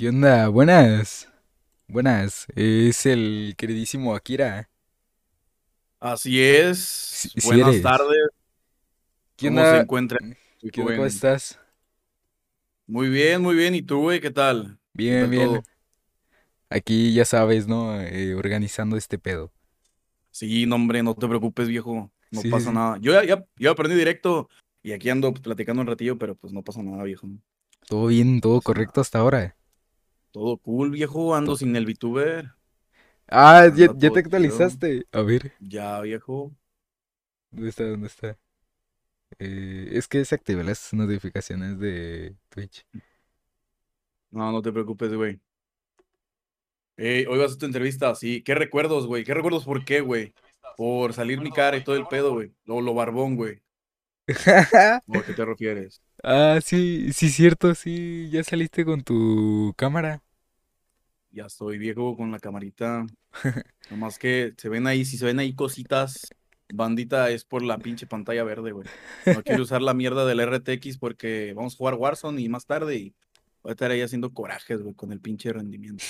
¿Qué onda? Buenas. Buenas. Es el queridísimo Akira. Así es. Buenas eres. tardes. ¿Qué ¿Cómo se onda? encuentra? ¿Cómo estás? Muy bien, muy bien. ¿Y tú, güey? ¿Qué tal? ¿Qué Bien, tal bien. todo? Aquí ya sabes, ¿no? Eh, organizando este pedo. Sí, no, hombre, no te preocupes, viejo. No Sí, pasa sí. nada. Yo ya, ya, ya aprendí directo y aquí ando pues, platicando un ratillo, pero pues no pasa nada, viejo. Todo bien, todo correcto hasta ahora. Todo cool, viejo. Ando sin el VTuber. Ah, ya, te chido. actualizaste. A ver, Ya, viejo. ¿dónde está? ¿Dónde está? Eh, es que desactivé las notificaciones de Twitch. No, no te preocupes, güey. Ey, hoy vas a tu entrevista, sí. ¿Qué recuerdos, güey? ¿Qué recuerdos por qué, güey? Por salir mi cara y todo el pedo, güey. Lo, lo barbón, güey. ¿O a qué te refieres? Ah, sí, sí, cierto, sí. Ya saliste con tu cámara. Ya estoy viejo con la camarita. Nomás que se ven ahí, si se ven ahí cositas, bandita, es por la pinche pantalla verde, güey. No quiero usar la mierda del RTX porque vamos a jugar Warzone y más tarde y voy a estar ahí haciendo corajes, güey, con el pinche rendimiento.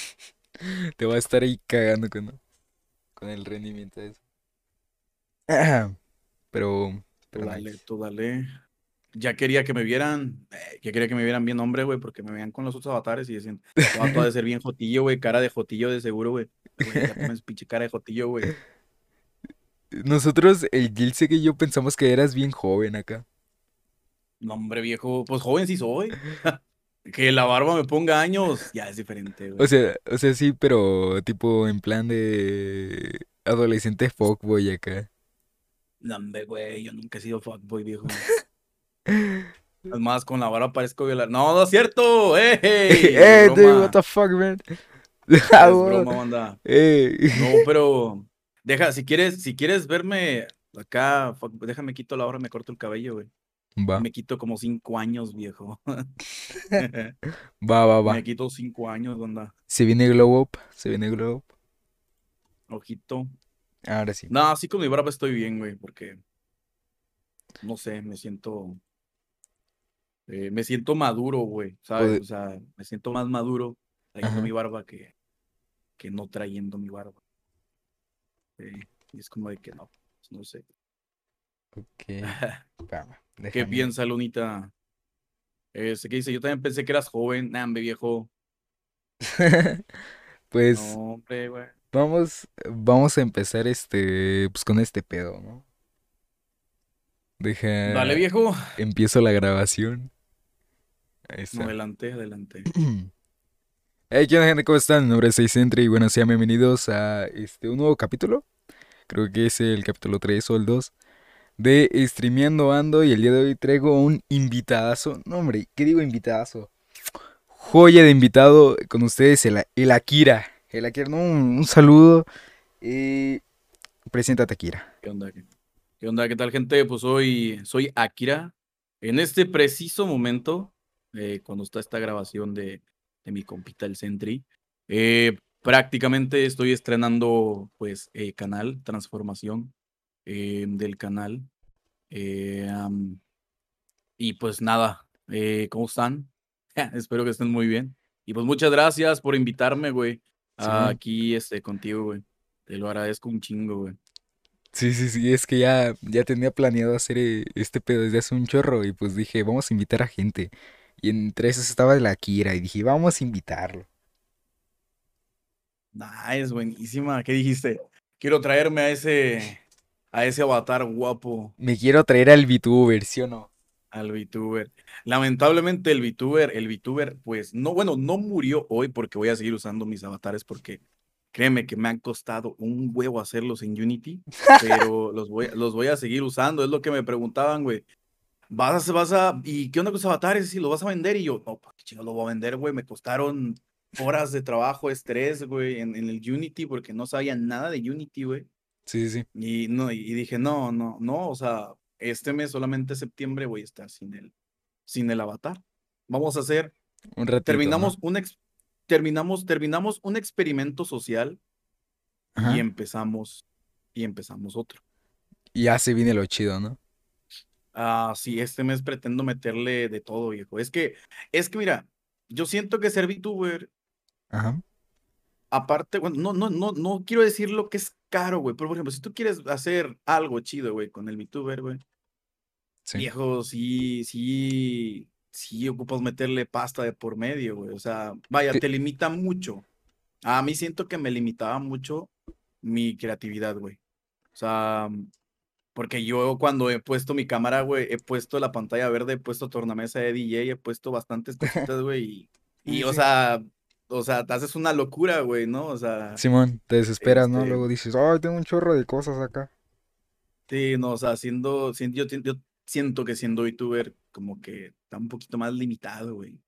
Te va a estar ahí cagando con, con el rendimiento de eso. Pero, Tú pero dale, nice. tú dale. Ya quería que me vieran, eh, ya quería que me vieran bien hombre, güey, porque me veían con los otros avatares y decían, vato ha de ser bien jotillo, güey, cara de jotillo de seguro, güey. Güey, ya pones pinche cara de jotillo, güey. Nosotros, el Gilse que yo pensamos que eras bien joven acá. No, hombre, viejo, pues joven sí soy. Que la barba me ponga años, ya es diferente, O güey. sea, o sea, sí, pero tipo en plan de adolescente fuckboy acá. No, hombre, güey, yo nunca he sido fuckboy, viejo. Es más, con la barba parezco violar. No, no es cierto, ¡Ey! Dude, what the fuck, man? Ah, es wow. broma, banda. No, pero deja, si quieres, si quieres verme acá, fuck, déjame quito la barba, me corto el cabello, güey. Va, Me quito como cinco años, viejo. va, va, va. Me quito cinco años, banda. Se viene Glow Up, se viene Glow Up. Ojito. Ahora sí. No, así con mi barba estoy bien, güey, porque, no sé, me siento, eh, me siento maduro, güey, ¿sabes? O sea, me siento más maduro trayendo Ajá. mi barba que, que no trayendo mi barba. eh, y es como de que no, pues, no sé. Ok. ¿Qué piensa, Lunita? Este, ¿qué dice? Yo también pensé que eras joven. Nah, hombre, viejo. Pues No, hombre, güey. vamos, vamos a empezar este, pues con este pedo, ¿no? Dale, Deja, viejo. empiezo la grabación. Ahí No, está. adelante, adelante. Hey, ¿qué onda, gente? ¿Cómo están? Mi nombre es Seisentry y bueno, sean bienvenidos a este, un nuevo capítulo. Creo que es el capítulo 3 o el 2 de Streameando Ando y el día de hoy traigo un invitadazo. No, hombre, ¿qué digo invitadazo? Joya de invitado con ustedes, el, el Akira. El Akira, no, un, un saludo. Eh, preséntate, Akira. ¿Qué onda? ¿Qué, qué onda? ¿Qué tal, gente? Pues hoy soy Akira. En este preciso momento, eh, cuando está esta grabación de, de mi compita el Sentry, eh, prácticamente estoy estrenando, pues, eh, canal, transformación eh, del canal. Y pues nada, ¿cómo están? Espero que estén muy bien. Y pues muchas gracias por invitarme, güey, Sí, aquí este, contigo, güey. Te lo agradezco un chingo, güey. sí, sí, sí, es que ya, ya tenía planeado hacer este pedo desde hace un chorro y pues dije, vamos a invitar a gente. Y entre esos estaba el Akira y dije, vamos a invitarlo. Nice, buenísima. ¿Qué dijiste? Quiero traerme a ese, a ese avatar guapo, Me quiero traer al VTuber, ¿sí o no? al VTuber. Lamentablemente el VTuber, el VTuber, pues no, bueno, no murió hoy porque voy a seguir usando mis avatares porque créeme que me han costado un huevo hacerlos en Unity, pero los voy, los voy a seguir usando. Es lo que me preguntaban, güey. Vas a, vas a, ¿y qué onda con esos avatares? Si los vas a vender y yo, no, ¿para qué chingados lo voy a vender, güey? Me costaron horas de trabajo, estrés, güey, en, en el Unity porque no sabía nada de Unity, güey. Sí, sí. Y, no, y y dije, no, no, no, o sea, este mes, solamente septiembre, voy a estar sin el, sin el avatar. Vamos a hacer, Un ratito, ¿no? terminamos un, ex- terminamos, terminamos un experimento social y Ajá. empezamos, y empezamos otro. Y ya se viene lo chido, ¿no? Ah, sí, este mes pretendo meterle de todo, viejo. Es que, es que mira, yo siento que ser VTuber Ajá. Aparte, bueno, no, no, no, no quiero decir lo que es caro, güey. Pero, por ejemplo, si tú quieres hacer algo chido, güey, con el VTuber, güey. Sí. Viejo, sí, sí, sí ocupas meterle pasta de por medio, güey. O sea, vaya, Sí. te limita mucho. A mí siento que me limitaba mucho mi creatividad, güey. O sea, porque yo cuando he puesto mi cámara, güey, he puesto la pantalla verde, he puesto tornamesa de DJ, he puesto bastantes cositas, güey. Y, y, Sí, o sea, o sea, te haces una locura, güey, ¿no? O sea, Simón, te desesperas, ¿no? este, Luego dices, ay, tengo un chorro de cosas acá. sí, no, o sea, siendo, siendo- yo, yo siento que siendo VTuber como que está un poquito más limitado, güey.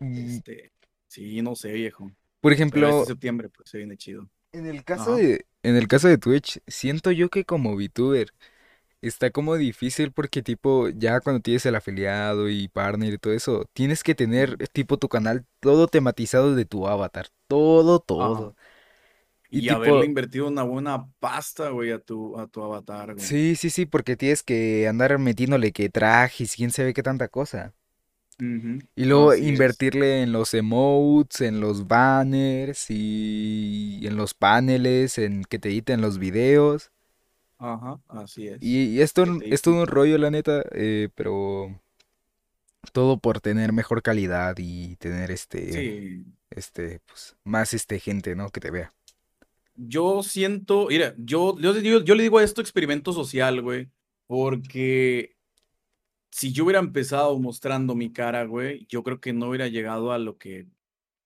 Y, Este, sí, no sé, viejo. por Pero este ejemplo, septiembre, pues se viene chido. en el caso Ajá. de, en el caso de Twitch, siento yo que como VTuber está como difícil porque tipo, ya cuando tienes el afiliado y partner y todo eso, tienes que tener tipo tu canal todo tematizado de tu avatar, todo, Ajá. todo. Y Y haberle tipo, invertido una buena pasta, güey, a tu, a tu avatar, güey. sí, sí, sí, porque tienes que andar metiéndole que trajes, quién sabe qué tanta cosa. Ujú, Y luego Así es. invertirle en los emotes, en los banners y en los paneles, en que te editen los videos. Ajá, así es. Y, y esto Que n- te es todo un rollo, la neta, eh, pero todo por tener mejor calidad y tener este, Sí. este, pues, más este gente, ¿no? Que te vea. Yo siento, mira, yo, yo, yo, yo le digo a esto experimento social, güey, porque si yo hubiera empezado mostrando mi cara, güey, yo creo que no hubiera llegado a lo que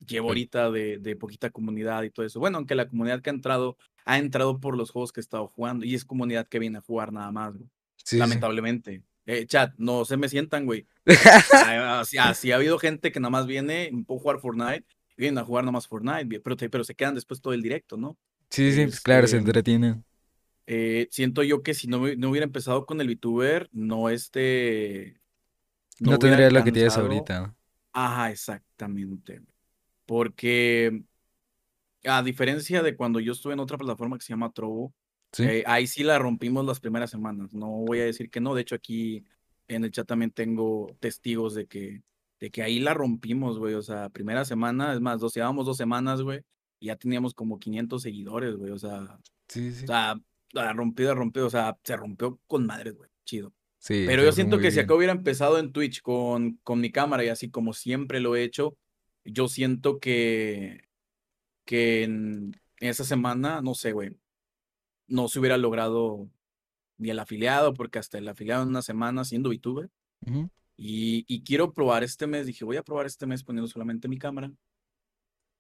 llevo ahorita de, de poquita comunidad y todo eso. Bueno, aunque la comunidad que ha entrado, ha entrado por los juegos que he estado jugando y es comunidad que viene a jugar nada más, güey. Sí, sí. Lamentablemente. Eh, chat, no se me sientan, güey. Ah, Así, así ha habido gente que nada más viene, puedo jugar Fortnite, vienen a jugar nada más Fortnite, pero, te- pero se quedan después todo el directo, ¿no? Sí, sí, pues claro, se Este, entretienen. Eh, siento yo que si no, no hubiera empezado con el VTuber, no este, no tendría lo que tienes ahorita. Ajá, exactamente. Porque a diferencia de cuando yo estuve en otra plataforma que se llama Trovo, Sí, eh, ahí sí la rompimos las primeras semanas. No voy a decir que no. De hecho, aquí en el chat también tengo testigos de que, de que ahí la rompimos, güey. O sea, primera semana, es más, dos, llevábamos dos semanas, güey, y ya teníamos como 500 seguidores, güey. O sea, sí, o sí. sea, la rompido, rompido, o sea, se rompió con madres, güey. Chido. Sí, Pero yo siento que si acá hubiera empezado en Twitch con, con mi cámara y así como siempre lo he hecho, yo siento que, que en esa semana, no sé, güey, no se hubiera logrado ni el afiliado, porque hasta el afiliado en una semana siendo VTuber. Ujú. Y, y quiero probar este mes, dije, voy a probar este mes poniendo solamente mi cámara,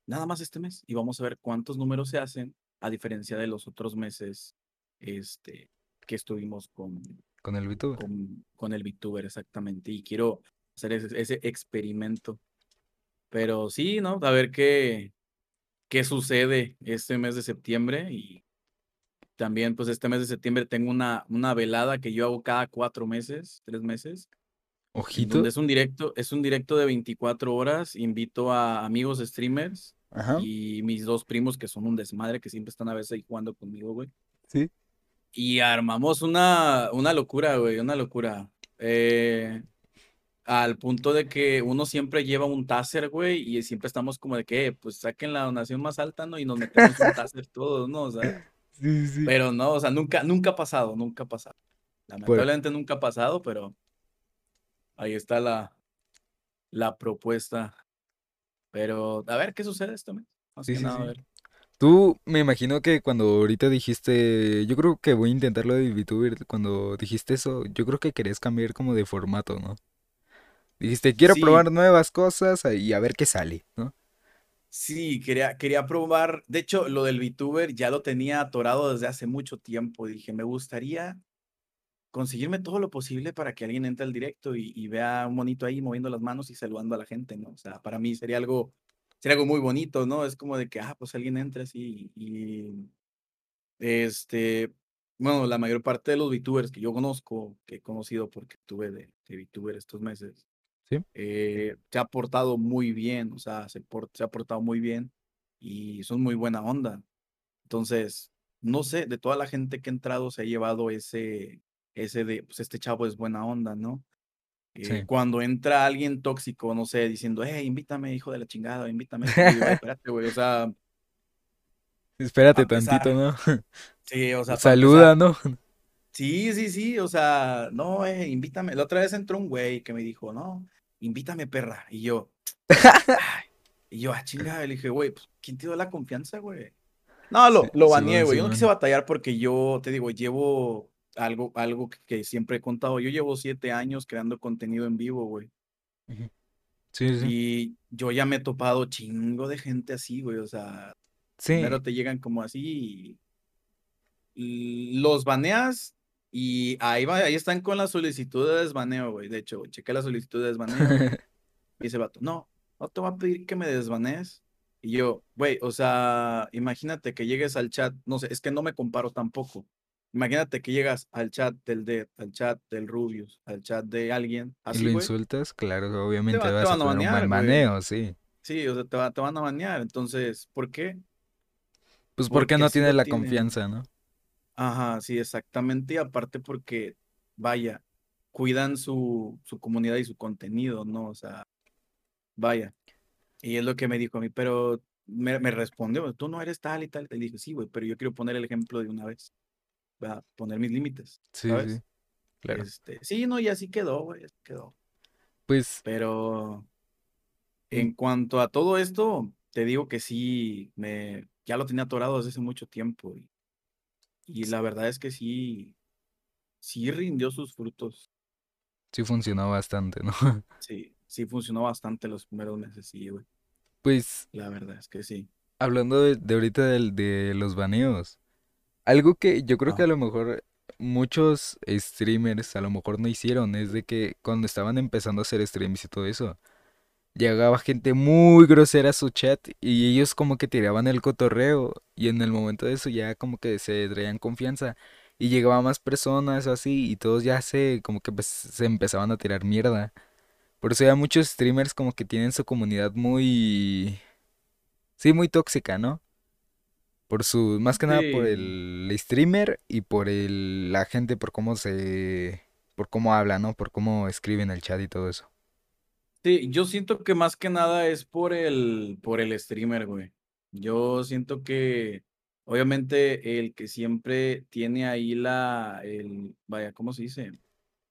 nada más este mes, y vamos a ver cuántos números se hacen, a diferencia de los otros meses este, que estuvimos con, Con el VTuber. con, con el VTuber, exactamente. Y quiero hacer ese, ese experimento. Pero sí, ¿no? A ver qué, qué sucede este mes de septiembre. Y también, pues este mes de septiembre tengo una, una velada que yo hago cada cuatro meses, tres meses, Ojito. donde es un directo, es un directo de 24 horas. Invito a amigos streamers Ajá. y mis dos primos que son un desmadre, que siempre están a veces ahí jugando conmigo, güey. Sí. Y armamos una, una locura, güey, una locura. Eh, al punto de que uno siempre lleva un taser, güey, y siempre estamos como de que, pues saquen la donación más alta, ¿no? Y nos metemos un taser todos, ¿no? O sea, Sí, sí, pero no, o sea, nunca, nunca ha pasado, nunca ha pasado. Por, Lamentablemente nunca ha pasado, pero ahí está la, la propuesta. Pero a ver qué sucede este mes. Más sí, que sí, nada, a ver. Tú me imagino que cuando ahorita dijiste, yo creo que voy a intentar lo de VTuber, cuando dijiste eso, yo creo que querías cambiar como de formato, ¿no? Dijiste, quiero Sí, probar nuevas cosas y a ver qué sale, ¿no? Sí, quería, quería probar. De hecho, lo del VTuber ya lo tenía atorado desde hace mucho tiempo. Dije, me gustaría conseguirme todo lo posible para que alguien entre al directo y, y vea un monito ahí moviendo las manos y saludando a la gente, ¿no? O sea, para mí sería algo, sería algo muy bonito, ¿no? Es como de que, ah, pues alguien entra así y, este, bueno, la mayor parte de los VTubers que yo conozco, que he conocido porque tuve de, de VTuber estos meses, Sí. eh, se ha portado muy bien, o sea, se, por- se ha portado muy bien y son muy buena onda. Entonces, no sé, de toda la gente que ha entrado se ha llevado ese, ese de, pues este chavo es buena onda, ¿no? Eh, Sí. Cuando entra alguien tóxico, no sé, diciendo, hey, invítame, hijo de la chingada, invítame. Yo, "Güey, espérate, güey, o sea, Espérate tantito, ¿no? sí, o sea, Saluda, ¿no? Sí, sí, sí, o sea, no, eh, invítame. La otra vez entró un güey que me dijo, no, invítame, perra. Y yo, ay, y yo, ah, chingada, le dije, güey, pues, ¿quién te dio la confianza, güey? No, lo, Sí, lo baneé, güey. Yo no quise batallar porque yo, te digo, llevo algo, algo que, que siempre he contado. Yo llevo siete años creando contenido en vivo, güey. Sí, sí. Y yo ya me he topado chingo de gente así, güey. O sea, Sí, primero te llegan como así y, los baneas y ahí va, ahí están con la solicitud de desbaneo, güey. De hecho, chequé la solicitud de desbaneo y el vato, no, no te voy a pedir que me desbanees. Y yo, güey, o sea, imagínate que llegues al chat, no sé, es que no me comparo tampoco. Imagínate que llegas al chat del Dead, al chat del Rubius, al chat de alguien, y así, lo güey, insultas, claro, te, obviamente va- te vas a van a tener un buen banear, güey. maneo, sí. Sí, o sea, te, va- te van a banear. Entonces, ¿por qué? Pues porque Porque no así tienes lo la confianza, ¿no? Ajá, sí, exactamente. Y aparte porque, vaya, cuidan su, su comunidad y su contenido, ¿no? O sea, vaya. Y es lo que me dijo a mí, pero me, me respondió, tú no eres tal y tal. Y dije, sí, güey, pero yo quiero poner el ejemplo de una vez. Va, poner mis límites, Sí, ¿sabes? sí, claro. Este, sí, no, y así quedó, güey, así quedó. Pues, Pero en cuanto a todo esto, te digo que sí, me, ya lo tenía atorado desde hace mucho tiempo. Y, y la verdad es que sí, sí rindió sus frutos. sí funcionó bastante, ¿no? Sí, sí funcionó bastante los primeros meses, sí, güey. Pues, La verdad es que sí. hablando de, de ahorita del- de, los baneos, algo que yo creo que Ah, a lo mejor muchos streamers a lo mejor no hicieron es de que cuando estaban empezando a hacer streams y todo eso, llegaba gente muy grosera a su chat y ellos como que tiraban el cotorreo y en el momento de eso ya como que se traían confianza y llegaban más personas o así y todos ya se como que pues, se empezaban a tirar mierda. Por eso ya muchos streamers como que tienen su comunidad muy, sí, muy tóxica, ¿no? Por su, más que nada por el streamer y por el, la gente, por cómo se, por cómo habla, ¿no? Por cómo escribe en el chat y todo eso. sí, yo siento que más que nada es por el, por el streamer, güey. Yo siento que, obviamente, el que siempre tiene ahí la, el, vaya, ¿cómo se dice?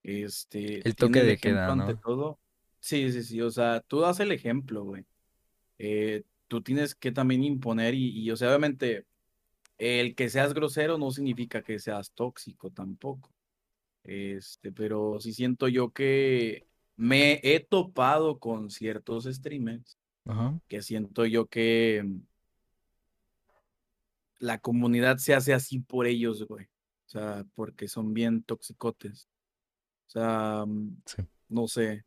Este, El toque el de ejemplo queda, ante ¿no? todo. Sí, sí, sí, o sea, tú das el ejemplo, güey. Eh, tú tienes que también imponer y, y, o sea, obviamente, el que seas grosero no significa que seas tóxico tampoco. Este, pero sí siento yo que me he topado con ciertos streamers Ajá. que siento yo que mm, la comunidad se hace así por ellos, güey. O sea, porque son bien toxicotes. O sea, mm, Sí. no sé.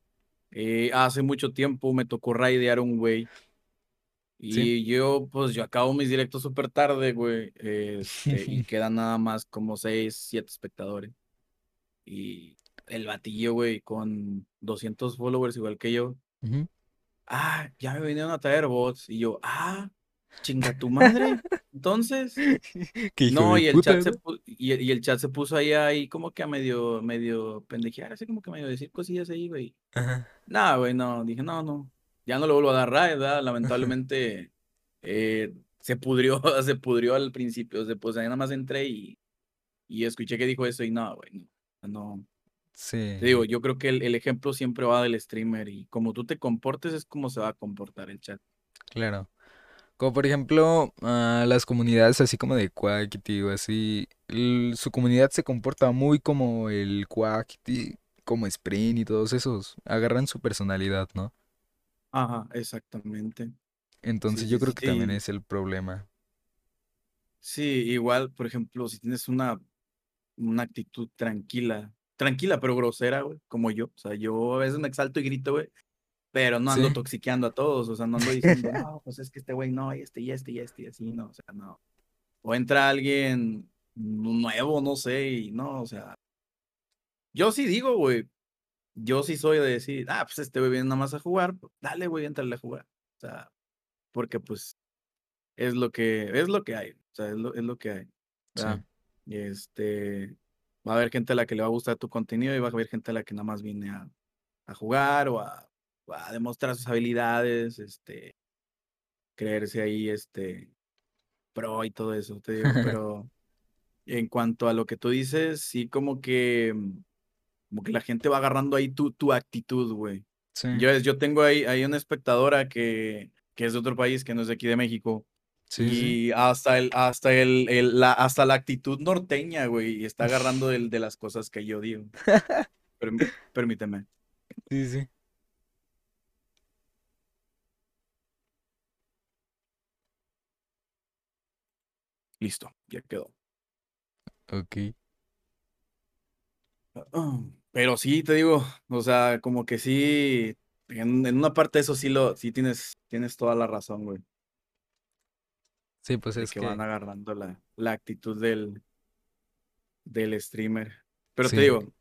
Eh, hace mucho tiempo me tocó raidear un güey Sí. y yo, pues yo acabo mis directos súper tarde, güey. Este, y quedan nada más como seis, siete espectadores. Y el batillo, güey, con 200 followers igual que yo. Ah, ya me vinieron a traer bots. Y yo, ah, chinga tu madre. Entonces, no, y el puta, chat se y, el- y el chat se puso ahí, ahí como que a medio, medio pendejear, así como que medio decir cosillas ahí, güey. Ajá. Nada, güey, no, dije, no, no, ya no le vuelvo a dar raid, ¿verdad? Lamentablemente eh, se pudrió, se pudrió al principio, se, pues ahí nada más entré y, y escuché que dijo eso y no, güey, no, no. Te Sí, digo, yo creo que el, el ejemplo siempre va del streamer y como tú te comportes es como se va a comportar el chat. claro. Como por ejemplo, ah, las comunidades así como de Quackity o así, su comunidad se comporta muy como el Quackity, como Sprint y todos esos, agarran su personalidad, ¿no? Ajá, exactamente. Sí, Entonces yo sí, creo que también Sí, es el problema. sí, igual, por ejemplo, si tienes una, una actitud tranquila, tranquila pero grosera, güey, como yo. O sea, yo a veces me exalto y grito, güey, pero no ando Sí, toxiqueando a todos, o sea, no ando diciendo, no, pues es que este güey no, y este, y este, y este, y así, no, o sea, no. O entra alguien nuevo, no sé, y no, o sea, yo sí digo, güey, yo sí soy de decir, ah, pues este güey viene nada más a jugar, pues, dale, güey, entrale a jugar. O sea, porque pues es lo que, es lo que hay, o sea, es lo, es lo que hay, sí, ¿verdad? Y este, va a haber gente a la que le va a gustar tu contenido y va a haber gente a la que nada más viene a, a jugar o a, a demostrar sus habilidades, este, creerse ahí, este, pro y todo eso, te digo, pero en cuanto a lo que tú dices, sí como que, mm, como que la gente va agarrando ahí tu, tu actitud, güey. Sí, Yo, yo tengo ahí, ahí una espectadora que, que es de otro país, que no es de aquí de México. sí, sí. Y hasta el, hasta el, el- la, hasta la actitud norteña, güey, y está agarrando del- de, las cosas que yo digo. Perm- permíteme. Sí, sí. Listo, ya quedó. Ok. Ah, Pero sí, te digo, o sea, como que sí, en, en una parte eso sí lo, sí tienes, tienes toda la razón, güey, Sí, pues es que que van agarrando la, la actitud del, del streamer. Pero te sí, digo,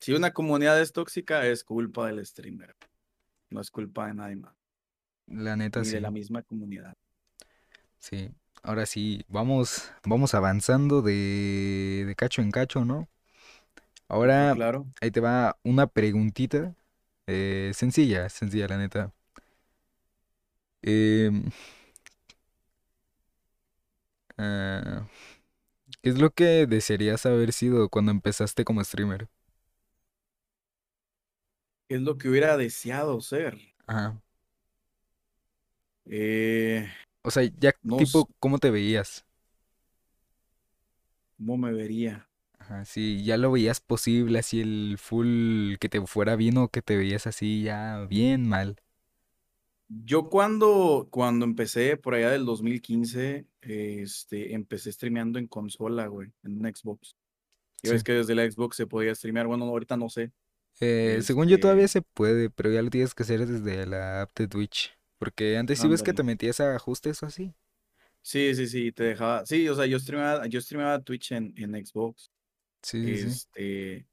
si una comunidad es tóxica, es culpa del streamer, no es culpa de nadie más, la neta ni de la sí. misma comunidad. Sí. Ahora sí, vamos, vamos avanzando de, de cacho en cacho, ¿no? Ahora claro. ahí te va una preguntita eh, sencilla, sencilla, la neta. Em, ah, ¿qué es lo que desearías haber sido cuando empezaste como streamer? ¿Qué es lo que hubiera deseado ser? Ajá. Eh, O sea, ya no tipo, ¿cómo te veías? cómo me vería. Ajá, si ya lo veías posible, así el full que te fuera bien o que te veías así ya bien mal. Yo cuando, cuando empecé por allá del 2015, este, empecé streameando en consola, güey, en Xbox. Ya Sí. ves que desde la Xbox se podía streamear, bueno, ahorita no sé. Eh, según yo todavía Este, se puede, pero ya lo tienes que hacer desde la app de Twitch. Porque antes sí ves que te metías a ajustes o así. Sí, sí, sí, te dejaba. Sí, o sea, yo streameaba, yo streameaba Twitch en, en Xbox. Sí, sí, sí. Este,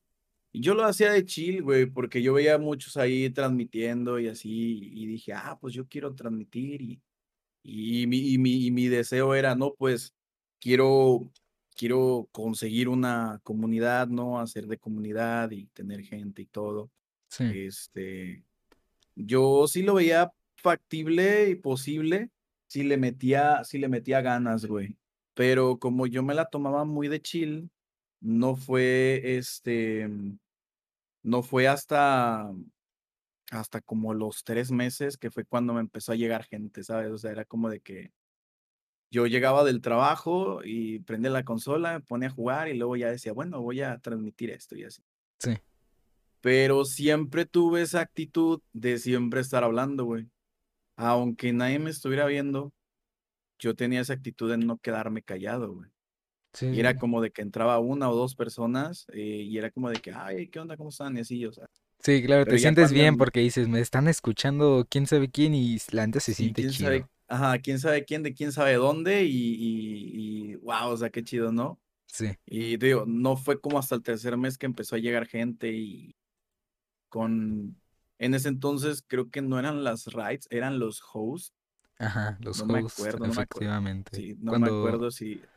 y yo lo hacía de chill, güey, porque yo veía muchos ahí transmitiendo y así, y dije, ah, pues yo quiero transmitir y, y mi, y mi, y mi deseo era, no, pues quiero, quiero conseguir una comunidad, ¿no? Hacer de comunidad y tener gente y todo. Sí, Este, yo sí lo veía factible y posible si le metía, si le metía ganas, güey. Pero como yo me la tomaba muy de chill, no fue este, no fue hasta, hasta como los tres meses que fue cuando me empezó a llegar gente, ¿sabes? O sea, era como de que yo llegaba del trabajo y prendía la consola, me ponía a jugar y luego ya decía, bueno, voy a transmitir esto y así. sí, Pero siempre tuve esa actitud de siempre estar hablando, güey. Aunque nadie me estuviera viendo, yo tenía esa actitud de no quedarme callado, güey. Sí, Y era como de que entraba una o dos personas eh, y era como de que, ay, ¿qué onda? ¿Cómo están? Y así, o sea. Sí, claro, te sientes cuando, bien porque dices, me están escuchando quién sabe quién y la neta se sí, siente quién chido. sabe, ajá, quién sabe quién, de quién sabe dónde y, y, y wow, o sea, qué chido, ¿no? Sí, Y te digo, no fue como hasta el tercer mes que empezó a llegar gente y con, en ese entonces creo que no eran las raids, eran los hosts. ajá, los No me hosts, acuerdo, no me acuerdo. efectivamente. Sí, no me acuerdo si,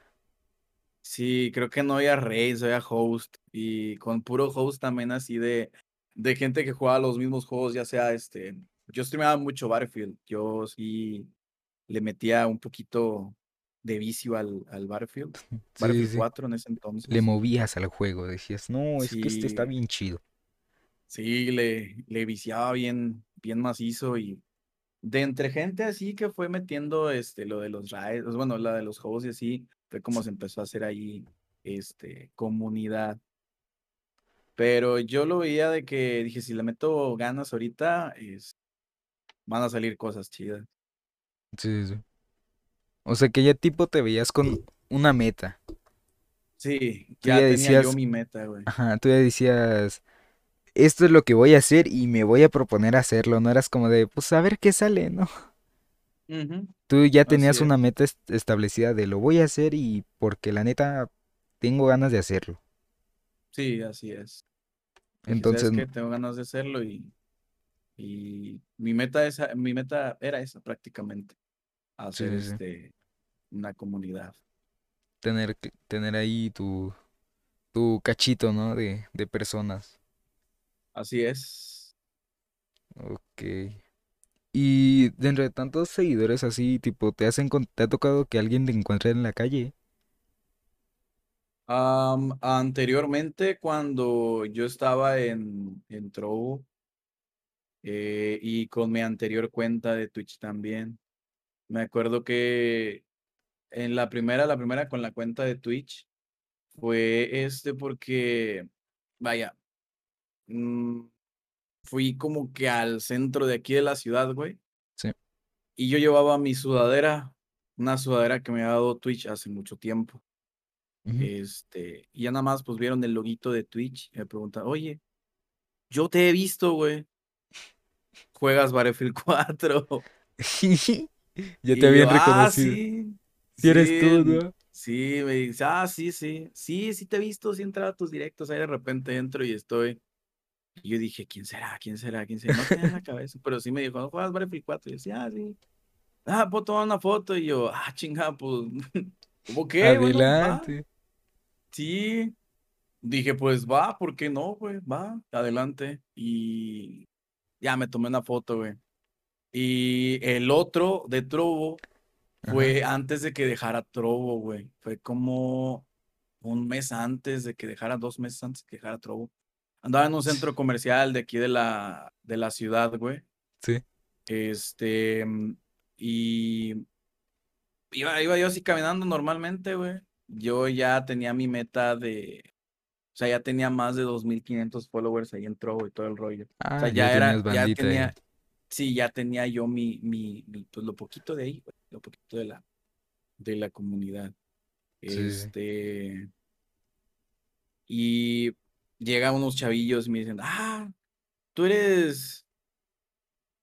sí, creo que no había raids, había host y con puro host también así de, de gente que jugaba los mismos juegos, ya sea este, yo streamaba mucho Battlefield, yo sí le metía un poquito de vicio al, al Battlefield, sí, Battlefield sí, 4 en ese le entonces. movías al juego, decías, no, es que este está bien chido. sí, le, le viciaba bien, bien macizo y de entre gente así que fue metiendo este, lo de los raids, bueno, la de los juegos y así, fue como se empezó a hacer ahí este, comunidad. Pero yo lo veía de que dije, si le meto ganas ahorita, es, van a salir cosas chidas. Sí, sí. O sea que ya tipo te veías con una meta. Sí, ya ya tenía yo mi meta, güey. ajá, tú ya decías, esto es lo que voy a hacer y me voy a proponer hacerlo. No eras como de, pues a ver qué sale, ¿no? Tú ya tenías una meta est- establecida de lo voy a hacer y porque la neta tengo ganas de hacerlo. Sí, así es. Entonces. Tengo ganas de hacerlo y, y mi meta esa, mi meta era esa prácticamente, hacer sí, sí. este una comunidad. Tener, tener ahí tu, tu cachito, ¿no? De, de personas. Así es. Ok. Y dentro de tantos seguidores así, tipo, ¿te has te ha tocado que alguien te encuentre en la calle? Anteriormente, cuando yo estaba en, en Trovo eh, y con mi anterior cuenta de Twitch también, me acuerdo que en la primera, la primera con la cuenta de Twitch fue este porque, vaya, mm, fui como que al centro de aquí de la ciudad, güey, Sí. y yo llevaba mi sudadera, una sudadera que me había dado Twitch hace mucho tiempo. Este, y ya nada más pues vieron el loguito de Twitch y me preguntan, oye, yo te he visto, güey, juegas Battlefield 4. Ya te Y yo, habían ah, reconocido. sí, Si eres sí, tú, ¿no? sí, me dice, ah, sí, sí, sí, sí te he visto, sí he entrado a tus directos, ahí de repente entro y estoy. Y yo dije, ¿quién será? ¿Quién será? ¿Quién será? No tenía en la cabeza, pero sí me dijo, ¿no juegas Battlefield 4? Y yo decía, ah, sí. Ah, puedo tomar una foto. Y yo, ah, chinga, pues, ¿cómo qué? Bueno. Adelante. Sí, Dije, pues va, ¿por qué no, güey? Va, adelante. Y ya me tomé una foto, güey. Y el otro de Trovo Ajá. fue antes de que dejara Trovo, güey. Fue como un mes antes de que dejara, dos meses antes de que dejara Trovo. Andaba en un centro comercial de aquí de la, de la ciudad, güey. Sí. Este, mm, y iba, iba yo así caminando normalmente, güey. Yo ya tenía mi meta de O sea, ya tenía más de 2500 followers ahí en Trovo y todo el rollo. O sea, Ah, ya ya era, ya ahí. tenía, sí, ya tenía yo mi, mi, mi, pues lo poquito de ahí, güey, lo poquito de la, de la comunidad. Sí. Este, y llegan unos chavillos y me dicen, ah, tú eres,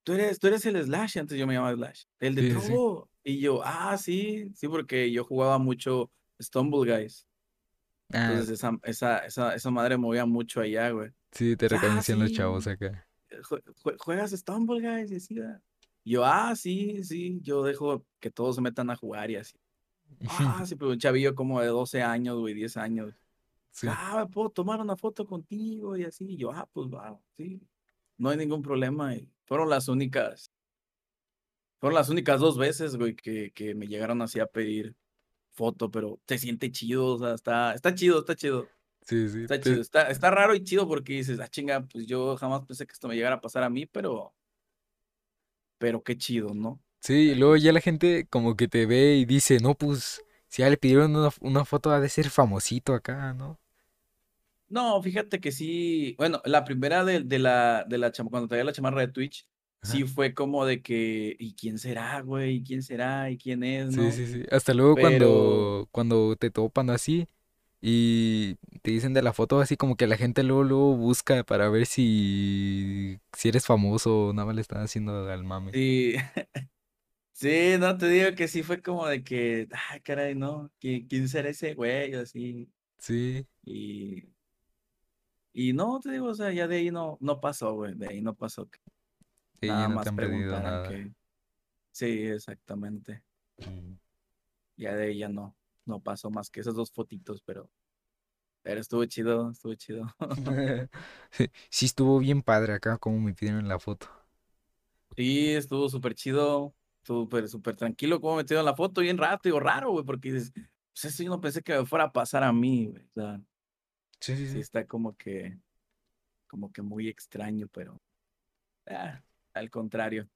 tú eres, tú eres el Slash, antes yo me llamaba Slash, el de Sí. Y yo, ah, sí, sí, porque yo jugaba mucho Stumble Guys. Ah, Entonces esa, esa, esa, esa madre movía mucho allá, güey. sí, te Ah, reconocían los chavos acá. jue- juegas Stumble Guys, y así, yo, ah, sí, sí, yo dejo que todos se metan a jugar y así. Ah, sí, pero un chavillo como de 12 años, güey, 10 años. Sí, Ah, ¿me puedo tomar una foto contigo? Y así, y yo, ah, pues va, sí, no hay ningún problema. Y fueron las únicas, fueron las únicas dos veces, güey, que, que me llegaron así a pedir foto, pero se siente chido, o sea, está, está chido, está chido. sí, sí. Está Te- chido, está, está raro y chido porque dices, ah, chinga, pues yo jamás pensé que esto me llegara a pasar a mí, pero, pero qué chido, ¿no? Sí, y luego ya la gente como que te ve y dice, no, pues, si ya le pidieron una, una foto, ha de ser famosito acá, ¿no? No, fíjate que sí, bueno, la primera de, de la, de la chama, cuando traía la chamarra de Twitch, sí fue como de que, ¿y quién será, güey? ¿Y quién será? ¿Y quién es, Sí, no? sí, sí. Hasta luego Pero, cuando, cuando te topan así y te dicen de la foto así como que la gente luego, luego busca para ver si, si eres famoso o nada más le están haciendo al mame. sí, sí, no, te digo que sí fue como de que, ay, caray, no, ¿qui- ¿quién será ese güey? Así, Sí, y, y no, te digo, o sea, ya de ahí no, no pasó, güey, de ahí no pasó. sí, ya Nada no te más han preguntaran nada. que, sí, exactamente. Mm. Ya de ella no, no pasó más que esas dos fotitos, pero, pero estuvo chido, estuvo chido. Sí, sí estuvo bien padre acá como me pidieron la foto. Sí, estuvo súper chido, súper, súper tranquilo, como metido en la foto, bien rápido, raro, güey, porque dices, pues eso yo no pensé que me fuera a pasar a mí, güey. O sea, Sí, sí, sí está como que, como que muy extraño, pero ah, al contrario,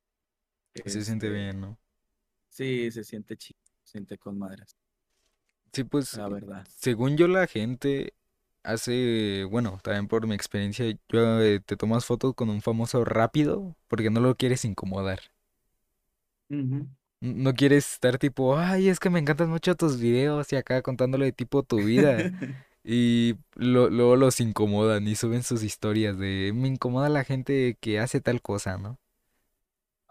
Se siente este, bien, ¿no? sí, se siente chido, se siente con madres, Sí, pues la verdad. según yo la gente hace, bueno, también por mi experiencia, yo eh, te tomas fotos con un famoso rápido porque no lo quieres incomodar. No quieres estar tipo, ay, es que me encantan mucho tus videos y acá contándole tipo tu vida. Y lo- luego los incomodan y suben sus historias de, me incomoda la gente que hace tal cosa, ¿no?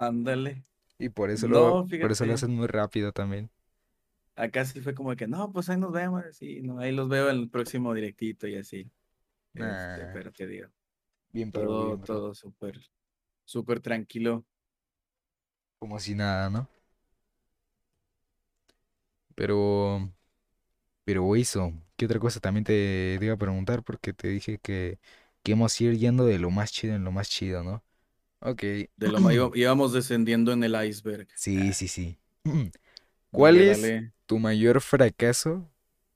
Ándale. Y por eso lo, por eso lo hacen muy rápido también. Acá sí fue como que, no, pues ahí nos vemos, sí, no, ahí los veo en el próximo directito y así. Este, Nah, pero te digo, bien pro, todo, bien todo súper, súper tranquilo. Como si nada, ¿no? Pero, pero eso, ¿qué otra cosa también te, te iba a preguntar? Porque te dije que, que íbamos a ir yendo de lo más chido en lo más chido, ¿no? Ok. De lo iba- íbamos descendiendo en el iceberg. Sí, sí, sí. ¿Cuál Dale, es dale. tu mayor fracaso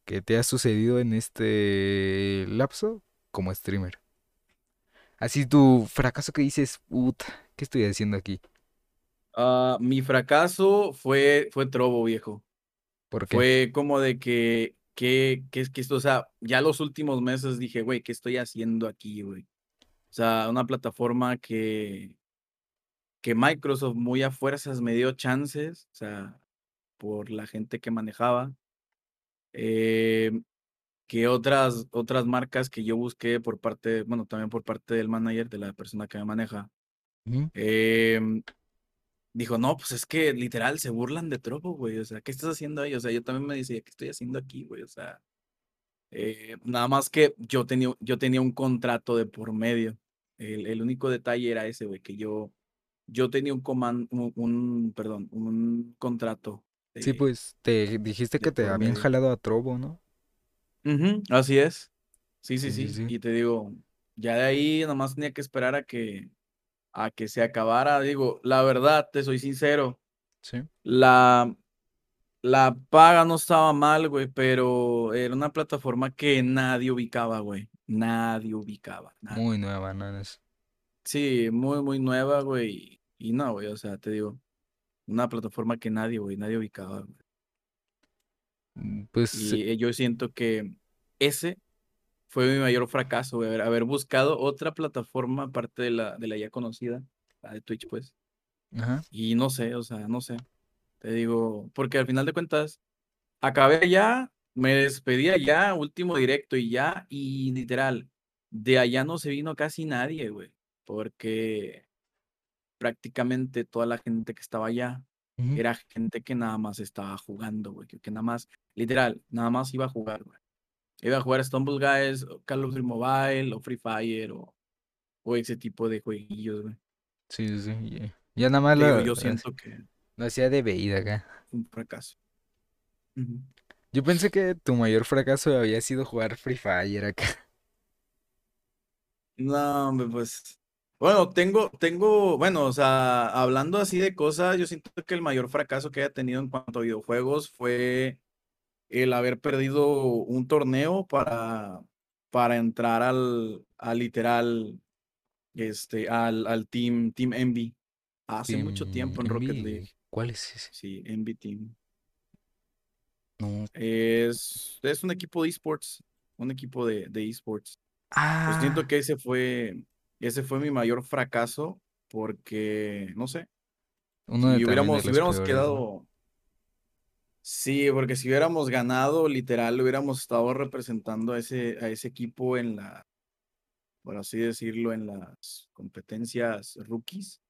que te ha sucedido en este lapso como streamer? Así tu fracaso que dices, puta, ¿qué estoy haciendo aquí? Ah, mi fracaso fue, fue Trovo, viejo. ¿Por qué? Fue como de que, que, que es que esto, o sea, ya los últimos meses dije, güey, ¿qué estoy haciendo aquí, güey? O sea, una plataforma que, que Microsoft muy a fuerzas me dio chances, o sea, por la gente que manejaba. eh, que otras, otras marcas que yo busqué por parte, bueno, también por parte del manager, de la persona que me maneja, dijo, no, pues es que literal se burlan de Trovo, güey, o sea, ¿qué estás haciendo ahí? O sea, yo también me decía, ¿qué estoy haciendo aquí, güey? O sea, eh, nada más que yo tenía, yo tenía un contrato de por medio. El, el único detalle era ese, güey, que yo, yo tenía un coman- un, un, perdón, un contrato Sí, pues te dijiste que te habían medio. jalado a Trovo, ¿no? Así es. Sí, sí, Sí, sí, sí. sí. Y te digo, ya de ahí nada más tenía que esperar a que, a que se acabara. Digo, la verdad, te soy sincero, Sí. la, la paga no estaba mal, güey, pero era una plataforma que nadie ubicaba, güey. Nadie ubicaba, nadie. Muy nueva, ¿no? Es- Sí, muy, muy nueva, güey. Y no, güey, o sea, te digo, una plataforma que nadie, güey, nadie ubicaba, güey. Mm, Pues Y eh, yo siento que ese fue mi mayor fracaso, güey, haber, buscado otra plataforma aparte de la, de la ya conocida, la de Twitch, pues. Ajá. Y no sé, o sea, no sé. Te digo, porque al final de cuentas, acabé ya, me despedí allá, último directo y ya, y literal, de allá no se vino casi nadie, güey, porque prácticamente toda la gente que estaba allá era gente que nada más estaba jugando, güey, que nada más, literal, nada más iba a jugar, güey. Iba a jugar Stumble Guys, o Call of Duty Mobile, o Free Fire, o, o ese tipo de jueguillos, güey. Sí, sí, sí. Ya, ya nada más digo, lo, yo lo- siento que lo hacía de veída acá. un fracaso. Yo pensé que tu mayor fracaso había sido jugar Free Fire acá. No, hombre, pues. Bueno, tengo, tengo, bueno, o sea, hablando así de cosas, yo siento que el mayor fracaso que haya tenido en cuanto a videojuegos fue el haber perdido un torneo para, para entrar al, al literal, este, al, al Team, Team Envy. Hace mucho tiempo en Rocket League. ¿Cuál es ese? Sí, Envy Team. No. Es, es un equipo de esports, un equipo de, de esports. Pues Ah, siento que ese fue, ese fue mi mayor fracaso porque, no sé, uno de si hubiéramos, si hubiéramos peores, ¿no? Sí, porque si hubiéramos ganado, literal, hubiéramos estado representando a ese, a ese equipo en la, por así decirlo, en las competencias rookies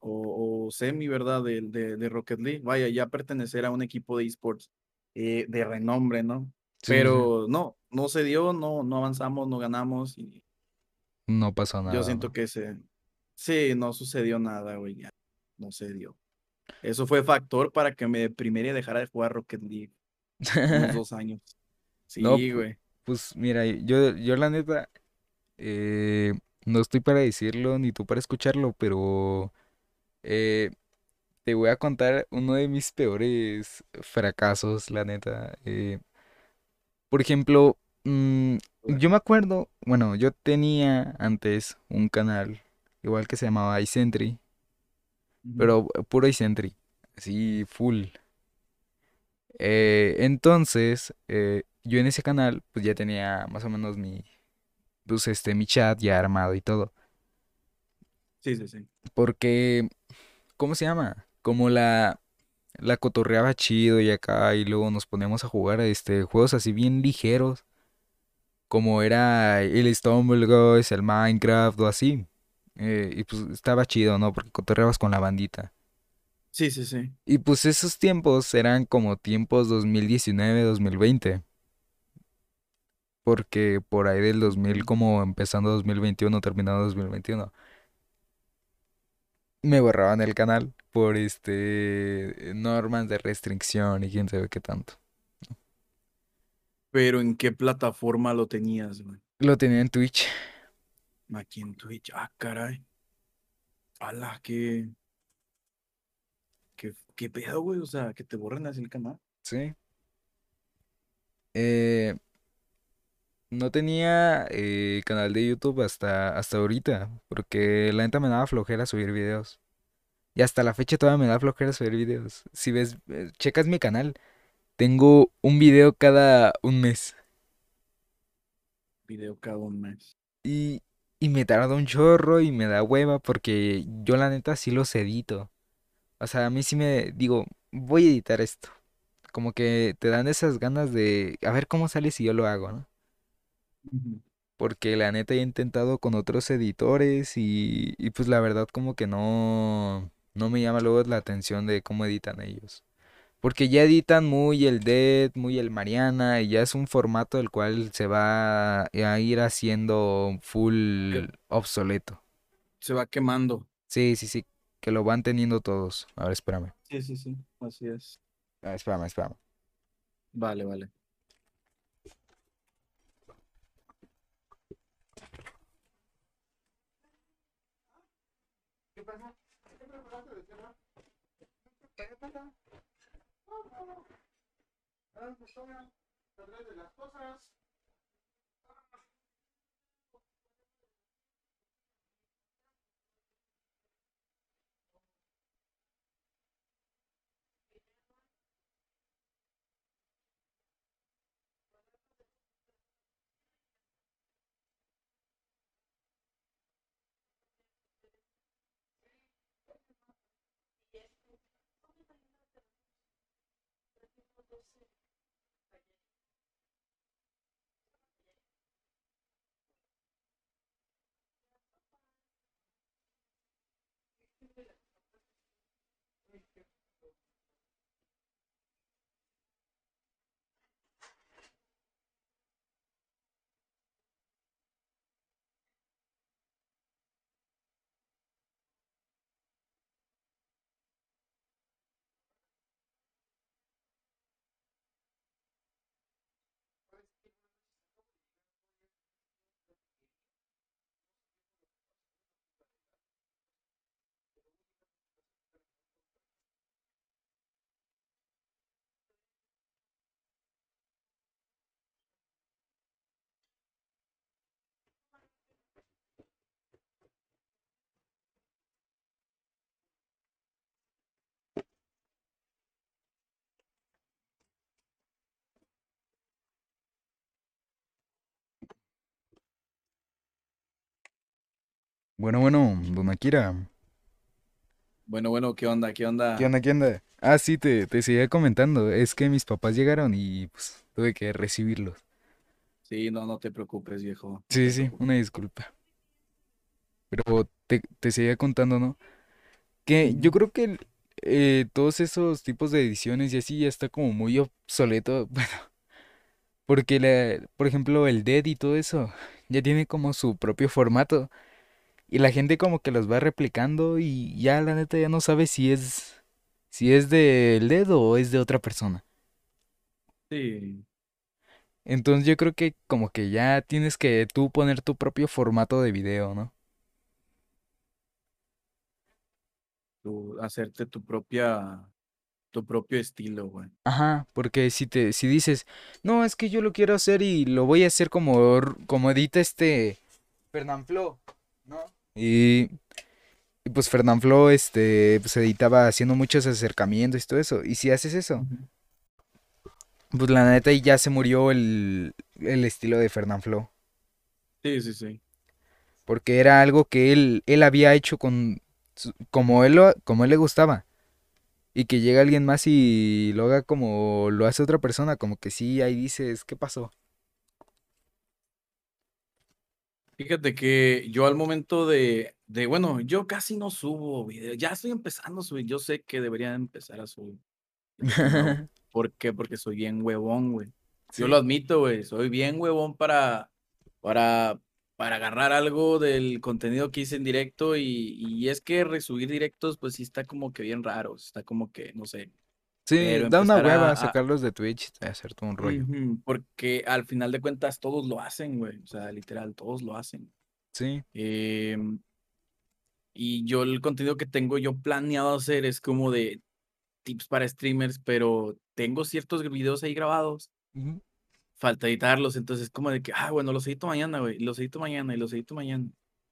o, o semi, ¿verdad? De, de, de Rocket League. Vaya, ya pertenecer a un equipo de esports eh, de renombre, ¿no? Sí, sí, sí. Pero no, no se dio, no, no avanzamos, no ganamos y No pasó yo nada, siento ¿no? que se, sí, no sucedió nada, güey, ya, no se dio. Eso fue factor para que me deprimiera y dejara de jugar Rocket League unos dos años. No, Sí, pu- güey. pues mira, yo, yo la neta, eh, no estoy para decirlo ni tú para escucharlo, pero eh, te voy a contar uno de mis peores fracasos, la neta. eh, por ejemplo, mm, yo me acuerdo, bueno, yo tenía antes un canal, igual que se llamaba iCentry. Pero puro iCentry, así full. Eh, entonces, eh, yo en ese canal, pues ya tenía más o menos mi, pues este, mi chat ya armado y todo. Sí, sí, sí. Porque, ¿cómo se llama? Como la, la cotorreaba chido y acá, y luego nos poníamos a jugar este, juegos así bien ligeros, como era el Stumble Guys, el Minecraft o así. Eh, y pues estaba chido, ¿no? Porque cotorreabas con la bandita. Sí, sí, sí. Y pues esos tiempos eran como tiempos 2019, 2020. Porque por ahí del 2000, Ujú. como empezando 2021, terminando 2021, me borraban el canal por este normas de restricción y quién sabe qué tanto. Pero ¿en qué plataforma lo tenías, güey? Lo tenía en Twitch. Aquí en Twitch. Ah, caray. Ala, qué, qué, qué pedo, güey. O sea, que te borren así el canal. Sí. Eh, no tenía eh, canal de YouTube hasta, hasta ahorita, porque la neta me daba flojera subir videos. Y hasta la fecha todavía me da flojera subir videos. Si ves, eh, checas mi canal, tengo un video cada un mes. Video cada un mes. Y, y me tarda un chorro y me da hueva porque yo la neta sí los edito. O sea, a mí sí me digo, voy a editar esto. Como que te dan esas ganas de a ver cómo sale si yo lo hago, ¿no? Ujú. Porque la neta he intentado con otros editores y, y pues la verdad como que no, no me llama luego la atención de cómo editan ellos. Porque ya editan muy el Dead, muy el Mariana y ya es un formato el cual se va a ir haciendo full obsoleto. se va quemando. Sí, sí, sí, que lo van teniendo todos. A ver, espérame. Sí, sí, sí. Así es. A ver, espérame, espérame. Vale, vale las cosas. Bueno, bueno, don Akira. Bueno, bueno, ¿qué onda? ¿Qué ¿Qué onda? onda, qué onda? Ah, sí, te, te seguía comentando. Es que mis papás llegaron y pues tuve que recibirlos. Sí, no, no te preocupes, viejo. Sí, sí, una disculpa. Pero te, te seguía contando, ¿no? Que yo creo que eh, todos esos tipos de ediciones y así ya está como muy obsoleto. Bueno, porque, la, por ejemplo, el Dead y todo eso ya tiene como su propio formato. Y la gente como que los va replicando y ya la neta ya no sabe si es, si es del Dead o es de otra persona. Sí, Entonces yo creo que como que ya tienes que tú poner tu propio formato de video, ¿no? tú, hacerte tu propia, tu propio estilo, güey. Ajá, porque si te, si dices, no, es que yo lo quiero hacer y lo voy a hacer como, como edita este Fernanfloo, ¿no? Y, y pues Fernanfloo, este, pues editaba haciendo muchos acercamientos y todo eso. Y si haces eso, pues la neta y ya se murió el, el estilo de Fernanfloo. Sí, sí, sí. Porque era algo que él, él había hecho con, como él, lo- como él le gustaba. Y que llega alguien más y lo haga como lo hace otra persona, como que sí, ahí dices, ¿qué pasó? Fíjate que yo al momento de, de, bueno, yo casi no subo videos, ya estoy empezando a subir, yo sé que debería empezar a subir nuevo. ¿Por qué? Porque soy bien huevón, güey. Yo lo admito, güey, soy bien huevón para, para, para agarrar algo del contenido que hice en directo y, y es que resubir directos, pues sí está como que bien raro, está como que, no sé, Sí, pero da una hueva a, sacarlos de Twitch y hacer todo un rollo. Porque al final de cuentas todos lo hacen, güey, o sea, literal, todos lo hacen. Sí, Em, Y yo el contenido que tengo yo planeado hacer es como de tips para streamers, pero tengo ciertos videos ahí grabados. Ujú. Falta editarlos, entonces es como de que, ah, bueno, los edito mañana, güey, y los edito mañana y los edito mañana.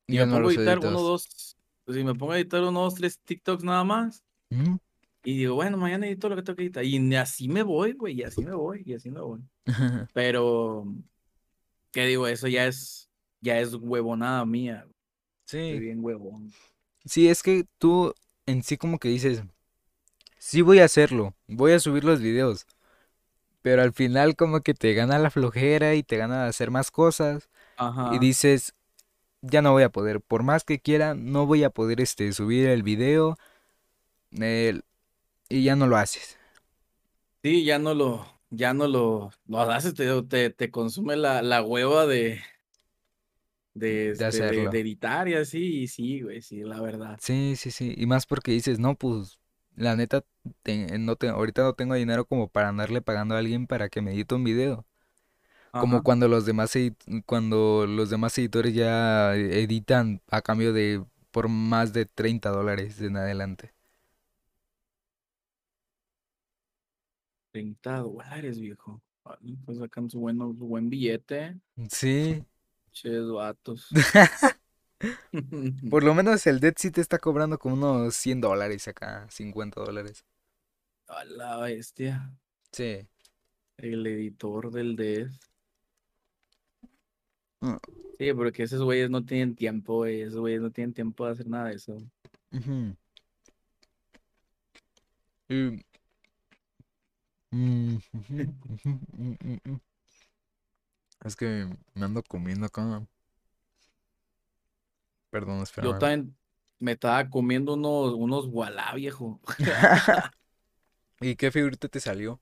Y Ya me no pongo a editar uno, editas. dos, pues si me pongo a editar uno, dos, tres TikToks nada más. Ujú. Y digo, bueno, mañana edito lo que tengo que editar. Y así me voy, güey, y así me voy, y así me voy. Pero, ¿qué digo? Eso ya es, ya es huevonada mía. Estoy Sí. bien huevón. Sí, es que tú en sí como que dices, sí voy a hacerlo, voy a subir los videos, pero al final como que te gana la flojera y te gana hacer más cosas y Ajá. dices, ya no voy a poder, por más que quiera, no voy a poder este subir el video el- y ya no lo haces. Sí, ya no lo, ya no lo, lo haces, te, te, te consume la, la hueva de, de, de este, de, editar y así, y sí, güey, sí, la verdad. Sí, sí, sí, y más porque dices, no, pues la neta, te- no te- ahorita no tengo dinero como para andarle pagando a alguien para que me edite un video. Como cuando los demás cuando los demás editores ya editan a cambio de por más de 30 dólares en adelante. 30 dólares, viejo. Ay, Pues sacan su, bueno, su buen billete. Sí. Ches vatos. Por lo menos el Dead sí te está cobrando como unos 100 dólares acá, 50 dólares. A la bestia. Sí. El editor del Death. Ah, Sí, porque esos güeyes no tienen tiempo, güey. Esos güeyes no tienen tiempo de hacer nada de eso. ujú. Y- mm, ujú, ujú, mm, mm, mm. Es que me ando comiendo acá. Perdón, Yo espérame. también me estaba comiendo unos, unos gualá, viejo. ¿Y qué figurita te salió?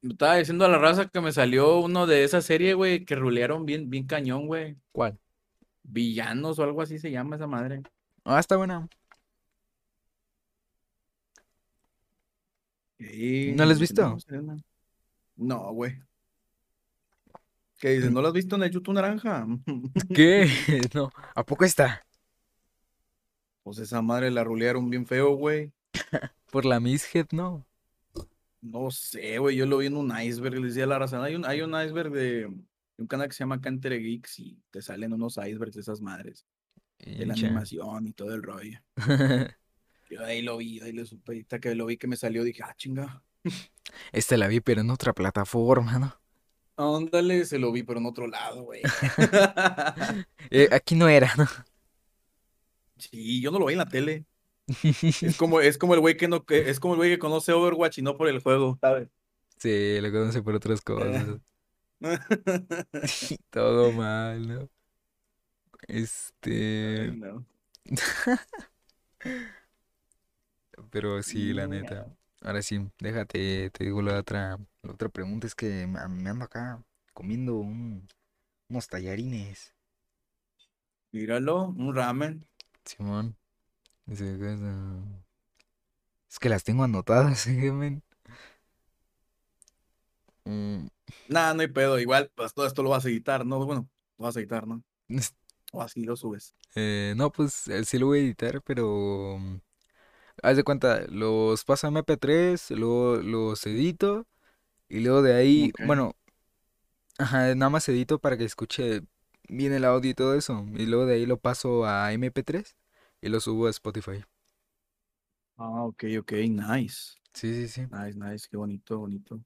Me estaba diciendo a la raza que me salió uno de esa serie, güey, que rulearon bien, bien cañón, güey. ¿Cuál? Villanos o algo así se llama esa madre. Ah, está buena. Sí, ¿No la has visto? No, güey. ¿Qué dices? Mm, ¿No lo has visto en el YouTube Naranja? ¿Qué? No, ¿a poco está? Pues esa madre la rulearon bien feo, güey. Por la Mishead, no. No sé, güey. Yo lo vi en un iceberg. Le decía a la raza, hay un, hay un iceberg de, un canal que se llama Cantere Geeks y te salen unos icebergs de esas madres. De la animación y todo el rollo. Yo ahí lo vi, ahí lo supe. Que lo vi que me salió, dije, ah, chinga. Esta la vi, pero en otra plataforma, ¿no? Ándale, se lo vi, pero en otro lado, güey. Eh, aquí no era, ¿no? Sí, yo no lo vi en la tele. Es como, es como el güey que no, que- es como el güey que conoce Overwatch y no por el juego, ¿sabes? Sí, lo conoce por otras cosas. Todo mal, ¿no? Este... No. Pero sí, la neta. Ahora sí, déjate, te digo la otra, la otra pregunta es que me me ando acá comiendo un- unos tallarines, Míralo, un ramen. Simón. Dice es, ah, es que las tengo anotadas, ¿eh, men? Mm, Nada, no hay pedo. Igual, pues todo esto lo vas a editar, ¿no? Bueno, lo vas a editar, ¿no? es- O así lo subes. eh, no, pues eh, sí lo voy a editar, pero mm, haz de cuenta, los paso a MP3, luego los edito y luego de ahí, bueno, ajá, nada más edito para que escuche bien el audio y todo eso, y luego de ahí lo paso a MP3 y lo subo a Spotify. Ah, ok, ok, nice. Sí, sí, sí. Nice, nice, qué bonito, bonito.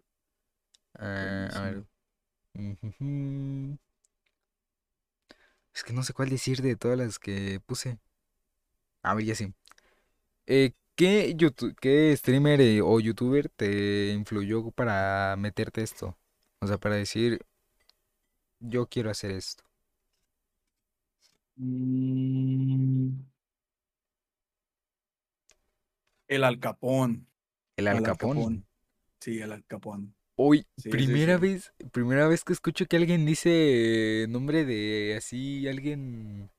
Ah, a ver. Es que no sé cuál decir de todas las que puse. A ver, ya sí. Eh, ¿qué, streamer eh, o youtuber te influyó para meterte esto? O sea, para decir, yo quiero hacer esto. Mm, el Alcapón. El Al. Alcapón. Sí, el Alcapón. Hoy, Sí, primera sí. vez, primera vez que escucho que alguien dice nombre de así, alguien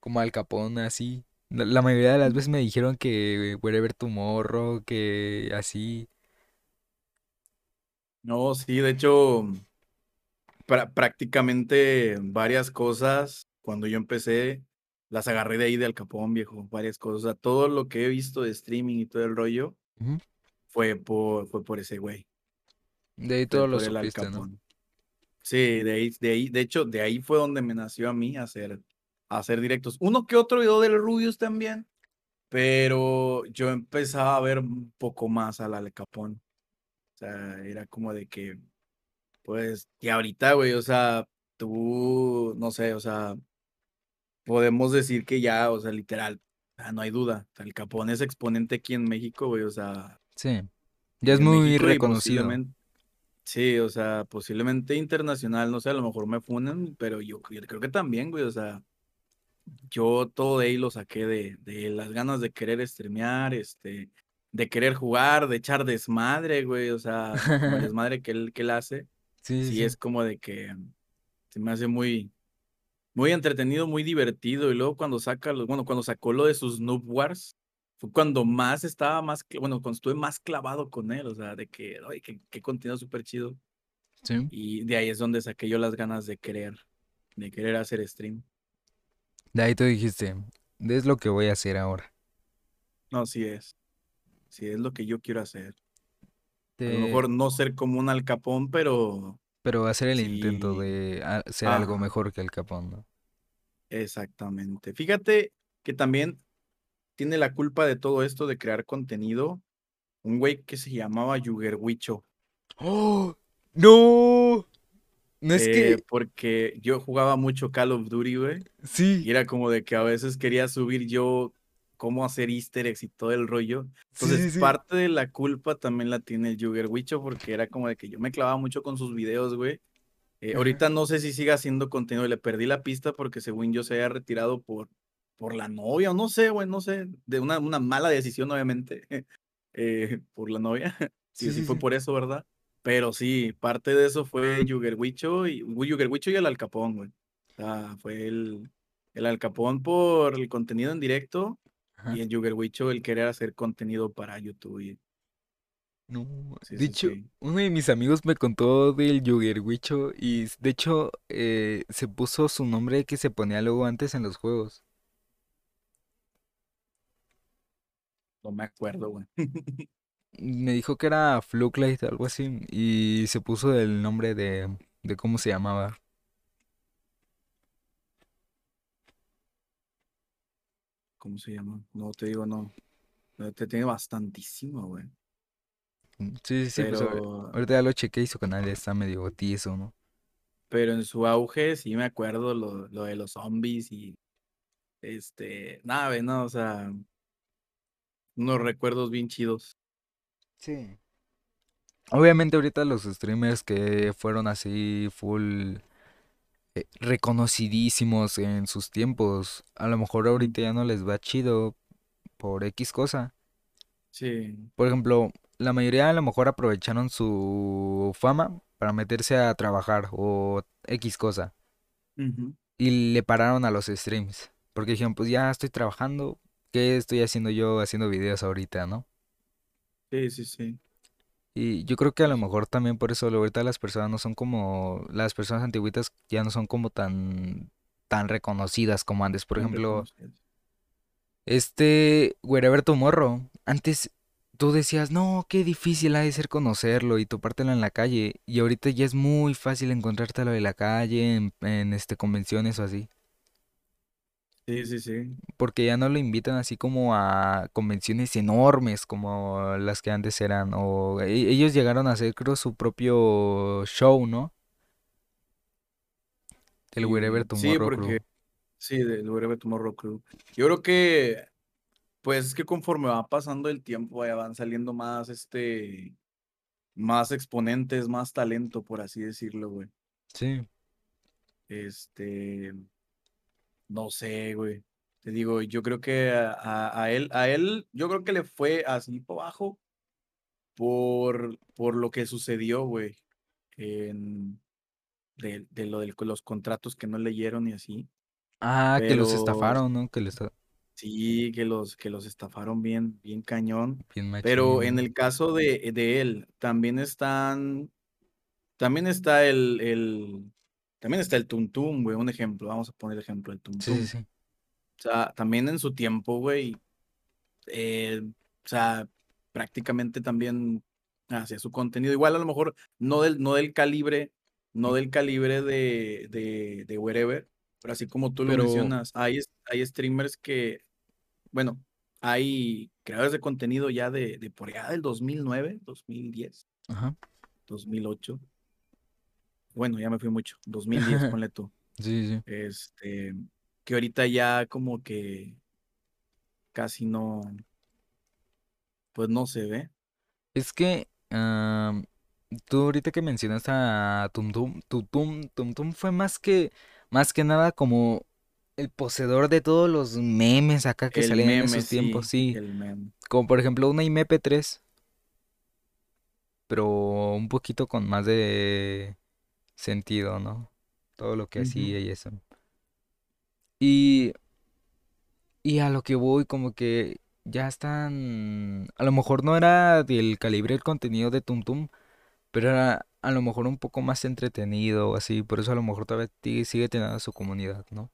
como Al Capone, así. La, mayoría de las veces me dijeron que Wherever Tomorrow, que así. No, sí, de hecho, pra- prácticamente varias cosas cuando yo empecé las agarré de ahí de Al Capón, viejo, varias cosas. O sea, todo lo que he visto de streaming y todo el rollo fue por, fue por ese güey. De ahí fue todo lo por el Al supiste. Sí, de ahí, de ahí, de hecho, de ahí fue donde me nació a mí hacer, hacer directos. Uno que otro video del Rubius también, pero yo empezaba a ver un poco más al Al Capón. O sea, era como de que, pues, y ahorita, güey, o sea, tú, no sé, o sea, podemos decir que ya, o sea, literal, ah, no hay duda. el Capón es exponente aquí en México, güey, o sea, Sí. Ya es muy México reconocido. sí, o sea, posiblemente internacional, no sé, a lo mejor me funen, pero yo, yo creo que también, güey, o sea, yo todo de ahí lo saqué de, de las ganas de querer streamear, este, de querer jugar, de echar desmadre, güey, o sea, como el desmadre que él, que él hace, Sí, sí sí. es como de que se me hace muy, muy entretenido, muy divertido, y luego cuando saca, bueno, cuando sacó lo de sus Noob Wars, fue cuando más estaba más, bueno, cuando estuve más clavado con él, o sea, de que, ay, qué, qué contenido súper chido, Sí. y de ahí es donde saqué yo las ganas de querer, de querer hacer stream. De ahí tú dijiste, es lo que voy a hacer ahora. No, sí es. Sí es lo que yo quiero hacer. A lo mejor no ser como un alcapón, pero Pero hacer el intento de ser algo mejor que el Capón, ¿no? exactamente. Fíjate que también tiene la culpa de todo esto de crear contenido un güey que se llamaba Yugerwicho. ¡Oh! ¡No! No es eh, que... porque yo jugaba mucho Call of Duty, güey. Y Sí, era como de que a veces quería subir yo cómo hacer easter eggs y todo el rollo. Entonces, sí, sí. parte de la culpa también la tiene el Yugerwicho porque era como de que yo me clavaba mucho con sus videos, güey. Eh, ahorita no sé si siga haciendo contenido, le perdí la pista porque según yo se había retirado por, por la novia, o no sé, güey, no sé, de una, una mala decisión, obviamente, eh, por la novia. Sí, Sí, fue por eso, ¿verdad? Pero sí, parte de eso fue Yugerwicho y Yugerwicho y el Alcapón, güey. O sea, fue el, el Alcapón por el contenido en directo Ajá. y el Yugerwicho el querer hacer contenido para YouTube. y- No, Sí, de sí, hecho, sí. uno de mis amigos me contó del Yugerwicho y de hecho eh, se puso su nombre que se ponía luego antes en los juegos. No me acuerdo, güey. Me dijo que era Fluclight, algo así, y se puso el nombre de, de cómo se llamaba. ¿Cómo se llama? No te digo, no. No, Te tiene bastantísimo, güey. Mm, Sí, sí, sí, pues Pero, ahorita ya lo chequé y su canal ya está medio tieso, ¿no? pero en su auge sí me acuerdo lo, lo de los zombies y este, nave, ¿no? O sea, unos recuerdos bien chidos. Sí. Obviamente ahorita los streamers que fueron así full eh, reconocidísimos en sus tiempos, a lo mejor ahorita ya no les va chido por X cosa. Sí. Por ejemplo, la mayoría a lo mejor aprovecharon su fama para meterse a trabajar o X cosa y le pararon a los streams. Porque dijeron, pues ya estoy trabajando, ¿qué estoy haciendo yo haciendo videos ahorita, no? Sí, sí, sí. Y yo creo que a lo mejor también por eso ahorita las personas no son como, las personas antiguitas ya no son como tan, tan reconocidas como antes. Por ejemplo, este Wherever Tomorrow, antes tú decías, no, qué difícil ha de ser conocerlo y topártelo en la calle. Y ahorita ya es muy fácil encontrártelo en la calle, en, en este convenciones o así. Sí, sí, sí. Porque ya no lo invitan así como a convenciones enormes como las que antes eran. O e- ellos llegaron a hacer, creo, su propio show, ¿no? El Wherever Sí, sí, Tomorrow porque, Crew. sí, del Wherever Tomorrow Crew. Yo creo que, pues, es que conforme va pasando el tiempo, vaya, van saliendo más, este, más exponentes, más talento, por así decirlo, güey. Sí. Este, no sé, güey. Te digo, yo creo que a, a- a él, a él, yo creo que le fue así por abajo por, por lo que sucedió, güey, en, de, de lo de los contratos que no leyeron y así. Ah, que los estafaron, ¿no? Que esta- sí, que los, que los estafaron bien, bien cañón. bien Pero en el caso de, de él, también están, también está el, el, también está el Tum Tum, güey, un ejemplo, vamos a poner ejemplo, el Tum Sí, sí, sí. sea, también en su tiempo, güey, eh, o sea, prácticamente también hacía su contenido. Igual a lo mejor no del, no del calibre, no del calibre de, de, de Wherever, pero así como tú lo Pero, mencionas, hay, hay streamers que, bueno, hay creadores de contenido ya de, de por allá del 2009, 2010, ajá. 2008. Bueno, ya me fui mucho, 2010, ponle tú. Sí, sí. Este, que ahorita ya como que casi no, pues no se ve. Es que tú ahorita que mencionaste a Tum Tum, Tum Tum, Tum Tum fue más que, más que nada como el poseedor de todos los memes acá que El salían en esos tiempos, sí, sí. el meme. Como por ejemplo una MP3, pero un poquito con más de sentido, ¿no? Todo lo que hacía y eso. Y, y a lo que voy, como que ya están, a lo mejor no era del calibre del contenido de Tum Tum, pero era a lo mejor un poco más entretenido o así, por eso a lo mejor todavía sigue teniendo su comunidad, ¿no?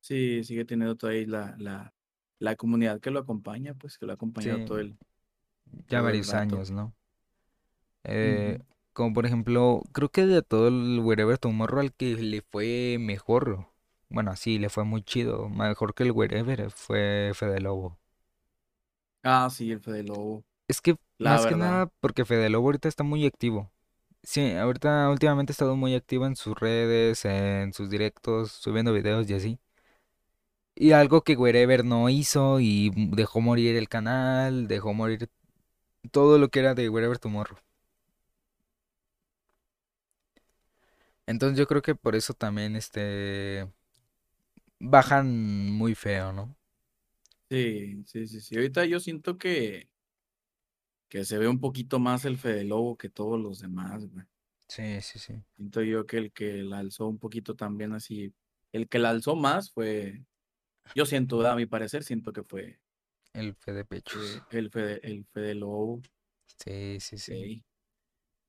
Sí, sigue teniendo todavía la, la, la comunidad que lo acompaña, pues que lo ha acompañado Sí, todo el, ya todo el varios años, ¿no? Eh. Como por ejemplo, creo que de todo el Wherever Tomorrow al que le fue mejor, bueno, sí, le fue muy chido, mejor que el Wherever fue Fede Lobo. Ah, sí, el Fede Lobo, Es que la más que nada porque Fede Lobo ahorita está muy activo. Sí, ahorita últimamente ha estado muy activo en sus redes, en sus directos, subiendo videos y así. Y algo que Wherever no hizo y dejó morir el canal, dejó morir todo lo que era de Wherever Tomorrow. Entonces yo creo que por eso también este bajan muy feo, ¿no? Sí, sí, sí, sí. Ahorita yo siento que, que se ve un poquito más el Fede Lobo que todos los demás, güey. Sí, sí, sí. Siento yo que el que la alzó un poquito también así, el que la alzó más fue, yo siento, a mi parecer, siento que fue El Fede Pechos. eh, el Fede, el Fede Lobo. Sí, sí, sí. Sí.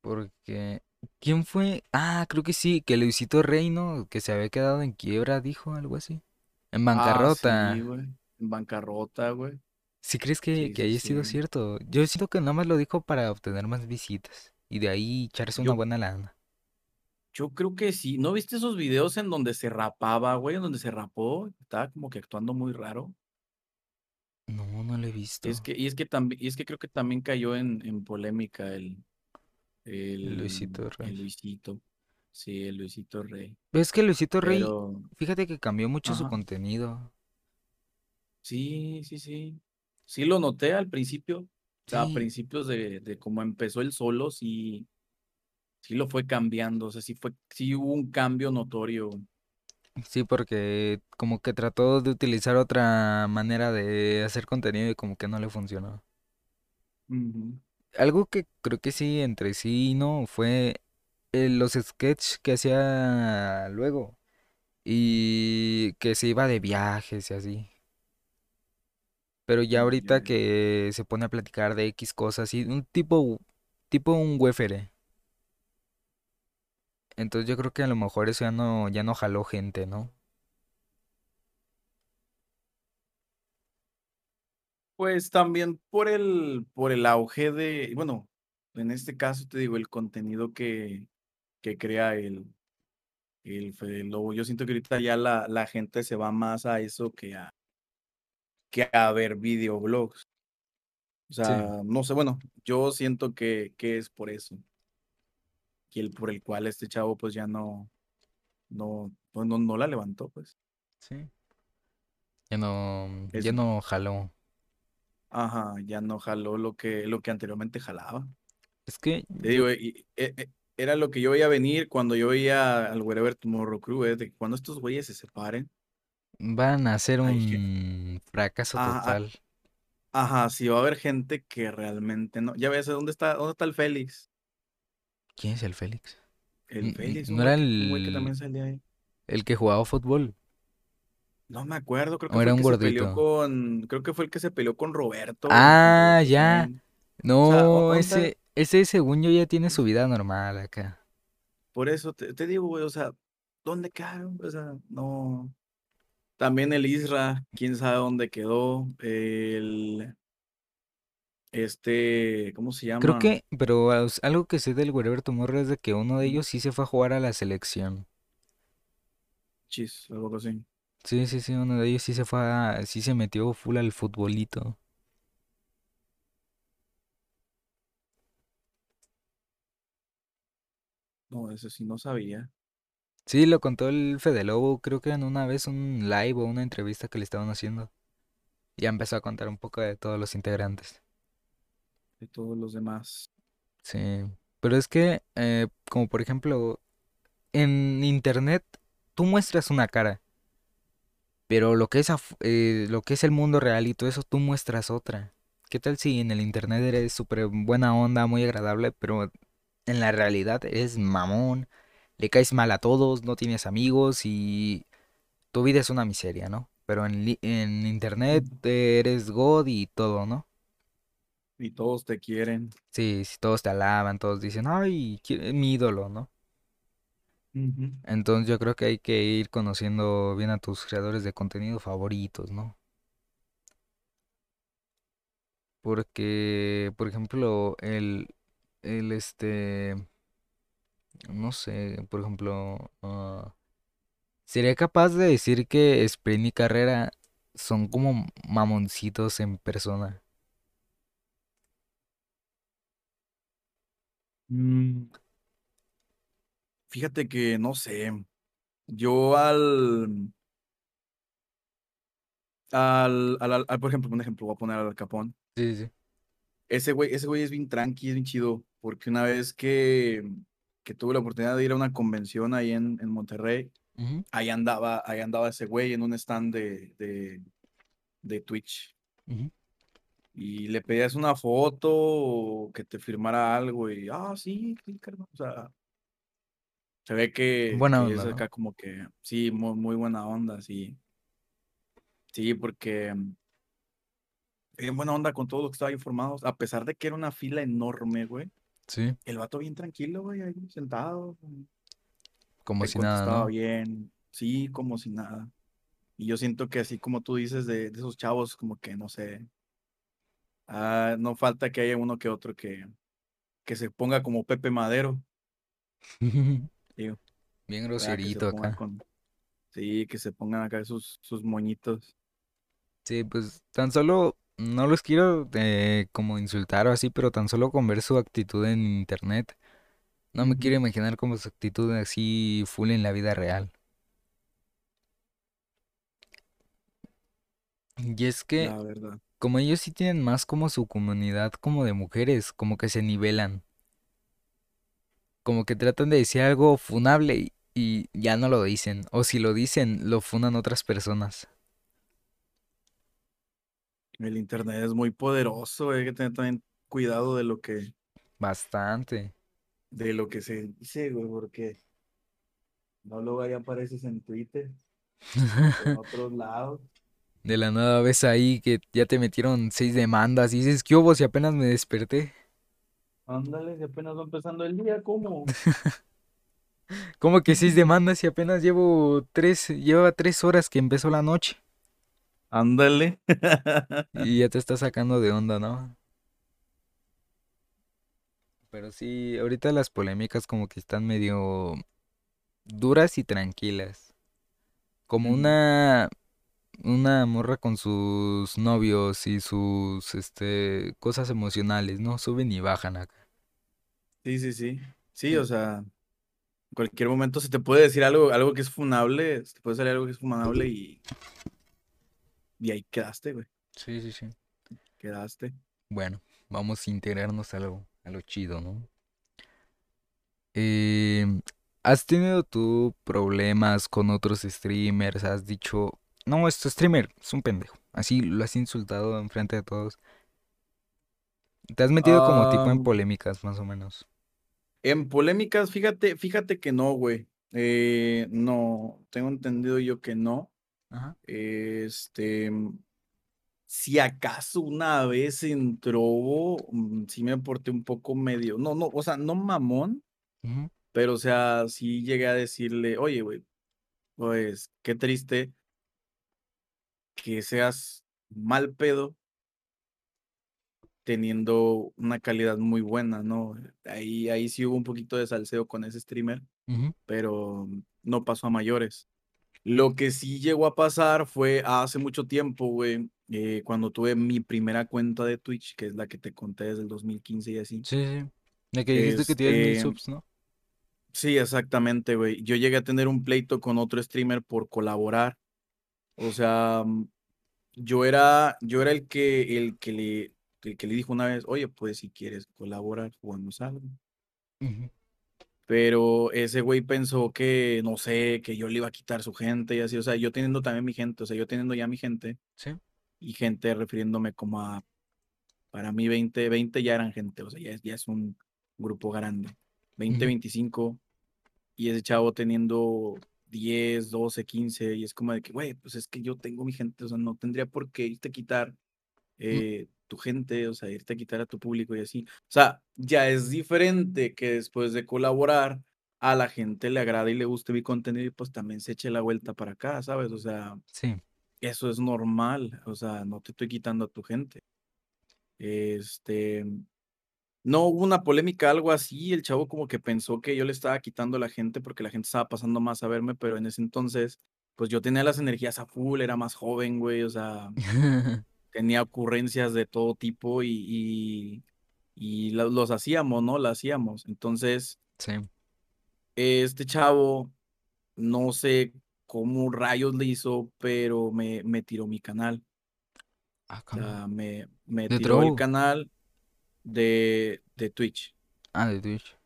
Porque ¿quién fue? Ah, creo que sí, que Luisito Rey, ¿no? Que se había quedado en quiebra, dijo algo así. En Ah, sí, bancarrota. güey. En bancarrota, güey. ¿Sí crees que, Sí, que sí, haya sido sí. cierto? Yo siento que nada más lo dijo para obtener más visitas y de ahí echarse una Yo, buena lana. yo creo que sí. ¿No viste esos videos en donde se rapaba, güey? En donde se rapó. Estaba como que actuando muy raro. No, no lo he Y es visto. que, y es que también, y es que creo que también cayó en, en polémica el, El el, Luisito Rey. el Luisito. Sí, el Luisito Rey. Pero es que Luisito Rey, Pero, fíjate que cambió mucho su ajá. contenido. Sí, sí, sí. Sí lo noté al principio. O sea, a Sí, principios de, de cómo empezó él solo, sí, sí lo fue cambiando. O sea, sí fue, sí hubo un cambio notorio. sí, porque como que trató de utilizar otra manera de hacer contenido y como que no le funcionó. Ujú. Algo que creo que sí, entre sí y no, fue eh, los sketches que hacía luego. Y que se iba de viajes y así. Pero ya ahorita ya. que se pone a platicar de X cosas y un tipo, tipo un huéfere. Entonces yo creo que a lo mejor eso ya no, ya no jaló gente, ¿no? Pues también por el, por el auge de, bueno, en este caso te digo, el contenido que, que crea el, el Fede Lobo. Yo siento que ahorita ya la, la gente se va más a eso que a, que a ver videoblogs. O Sí, sea, no sé, bueno, yo siento que, que es por eso. Y el por el cual este chavo pues ya no, no, pues, no, no la levantó, pues. sí. Ya no, Es, ya no jaló. Ajá, ya no jaló lo que, lo que anteriormente jalaba. Es que Te digo, y- e- e- era lo que yo veía venir cuando yo veía al Wherever Tomorrow Crew, eh, de que cuando estos güeyes se separen, van a que, un fracaso total. ajá, sí va a haber gente que realmente no. Ya ves, ¿dónde está, dónde está el Félix? ¿Quién es el Félix? El Félix, ¿No era un güey que el, también salía ahí. el que jugaba fútbol? No me acuerdo, creo ¿O que fue el un que se peleó con, creo que fue el que se peleó con Roberto Ah, ya. Revolución. O sea, ¿dó- No, ese, ese según yo ya tiene su vida normal acá. Por eso te, te digo, güey, o sea, ¿dónde quedaron? O sea, no. También el Isra, quién sabe dónde quedó. El. Este. ¿Cómo se llama? Creo que, pero as- algo que sé del Wherever Tomorrow es de que uno de ellos sí se fue a jugar a la selección. Chis, algo así. Sí, sí, sí, uno de ellos sí se fue a, sí se metió full al futbolito. No, eso sí no sabía. Sí, lo contó el Fede Lobo, creo que en una vez un live o una entrevista que le estaban haciendo. Ya empezó a contar un poco de todos los integrantes. De todos los demás. Sí, pero es que, eh, como por ejemplo, en internet tú muestras una cara, pero lo que es, eh, lo que es el mundo real y todo eso, tú muestras otra. ¿Qué tal si en el internet eres súper buena onda, muy agradable, pero en la realidad eres mamón, le caes mal a todos, no tienes amigos y tu vida es una miseria, ¿no? Pero en, en internet eres God y todo, ¿no? Y todos te quieren. Sí, sí, todos te alaban, todos dicen, ay, mi ídolo, ¿no? Ujú. Entonces yo creo que hay que ir conociendo bien a tus creadores de contenido favoritos, ¿no? Porque, por ejemplo, el, el este, no sé, por ejemplo, ah, sería capaz de decir que Sprint y Carrera son como mamoncitos en persona. Mm, Fíjate que no sé. Yo al. Al, al, por ejemplo, un ejemplo, voy a poner al Capón. Sí, sí. Ese güey, ese güey es bien tranqui, es bien chido. Porque una vez que, que tuve la oportunidad de ir a una convención ahí en, en Monterrey, ahí andaba, ahí andaba ese güey en un stand de, de, de Twitch. Y le pedías una foto o que te firmara algo y, ah, sí, sí, carnal", O sea, se ve que, Buena que onda, es ¿no? acá como que, sí, muy, muy buena onda, sí. Sí, porque mm, bien buena onda con todo lo que estaba informado. A pesar de que era una fila enorme, güey. Sí, El vato bien tranquilo, güey, ahí sentado. como si nada, contestaba ¿no? bien. Sí, como si nada. Y yo siento que así como tú dices de, de esos chavos, como que no sé. ah, no falta que haya uno que otro que, que se ponga como Pepe Madero. Digo, Bien groserito acá. con. Sí, que se pongan acá sus, sus moñitos. Sí, pues tan solo, no los quiero eh, como insultar o así, pero tan solo con ver su actitud en internet, no me quiero imaginar como su actitud así full en la vida real. Y es que, La como ellos sí tienen más como su comunidad como de mujeres, como que se nivelan, como que tratan de decir algo funable y, y ya no lo dicen, o si lo dicen, lo funan otras personas. El internet es muy poderoso, hay que tener también cuidado de lo que, Bastante. de lo que se dice, güey, porque no luego ahí apareces en Twitter en otros lados. De la nada ves ahí que ya te metieron seis demandas y dices, ¿qué hubo si apenas me desperté? Ándale, si apenas va empezando el día, ¿cómo? ¿Cómo que seis demandas si apenas llevo tres, lleva tres horas que empezó la noche? Ándale. Y ya te está sacando de onda, ¿no? Pero sí, ahorita las polémicas como que están medio duras y tranquilas. Como una, una morra con sus novios y sus, este, cosas emocionales, ¿no? Suben y bajan acá. Sí, sí, sí. Sí, o sea, en cualquier momento se te puede decir algo, algo que es funable, se te puede salir algo que es funable y, y ahí quedaste, güey. Sí, sí, sí. Quedaste. Bueno, vamos a integrarnos a lo, a lo chido, ¿no? Em, ¿has tenido tú problemas con otros streamers? ¿Has dicho, no, este streamer es un pendejo? Así lo has insultado enfrente de todos. Te has metido como tipo en polémicas, más o menos. en polémicas, fíjate, fíjate que no, güey. Eh, no, tengo entendido yo que no. Ajá. Este, si acaso una vez entró, mm, sí me porté un poco medio, no, no, o sea, no mamón, pero o sea, sí llegué a decirle, oye, güey, pues qué triste que seas mal pedo teniendo una calidad muy buena, ¿no? Ahí, ahí sí hubo un poquito de salseo con ese streamer, pero no pasó a mayores. Lo que sí llegó a pasar fue hace mucho tiempo, güey, eh, cuando tuve mi primera cuenta de Twitch, que es la que te conté desde el 2015 y así. Sí, sí. De que dijiste que tienes mil Este, subs, ¿no? sí, exactamente, güey. Yo llegué a tener un pleito con otro streamer por colaborar. O sea, mm, yo era, yo era el que, el que le, el que le dijo una vez, oye, pues si quieres colaborar, jugamos algo. Ujú. Pero ese güey pensó que, no sé, que yo le iba a quitar su gente y así. O sea, yo teniendo también mi gente, o sea, yo teniendo ya mi gente Sí. y gente refiriéndome como a, para mí 20, 20 ya eran gente, o sea, ya es, ya es un grupo grande. 20, Ujú. 25 y ese chavo teniendo 10, 12, 15 y es como de que, güey, pues es que yo tengo mi gente, o sea, no tendría por qué irte a quitar eh, tu gente, o sea, irte a quitar a tu público y así. O sea, ya es diferente que después de colaborar a la gente le agrade y le guste mi contenido y pues también se eche la vuelta para acá, ¿sabes? O sea, Sí. eso es normal, o sea, no te estoy quitando a tu gente. Este, no hubo una polémica, algo así, el chavo como que pensó que yo le estaba quitando a la gente porque la gente estaba pasando más a verme, pero en ese entonces, pues yo tenía las energías a full, era más joven, güey, o sea, tenía ocurrencias de todo tipo y, y, los hacíamos, ¿no? Las hacíamos. Entonces, Sí. este chavo, no sé cómo rayos le hizo, pero me, me tiró mi canal. Ah, O cabrón. sea, me, me ¿De tiró el canal de, de Twitch. Ah, de Twitch.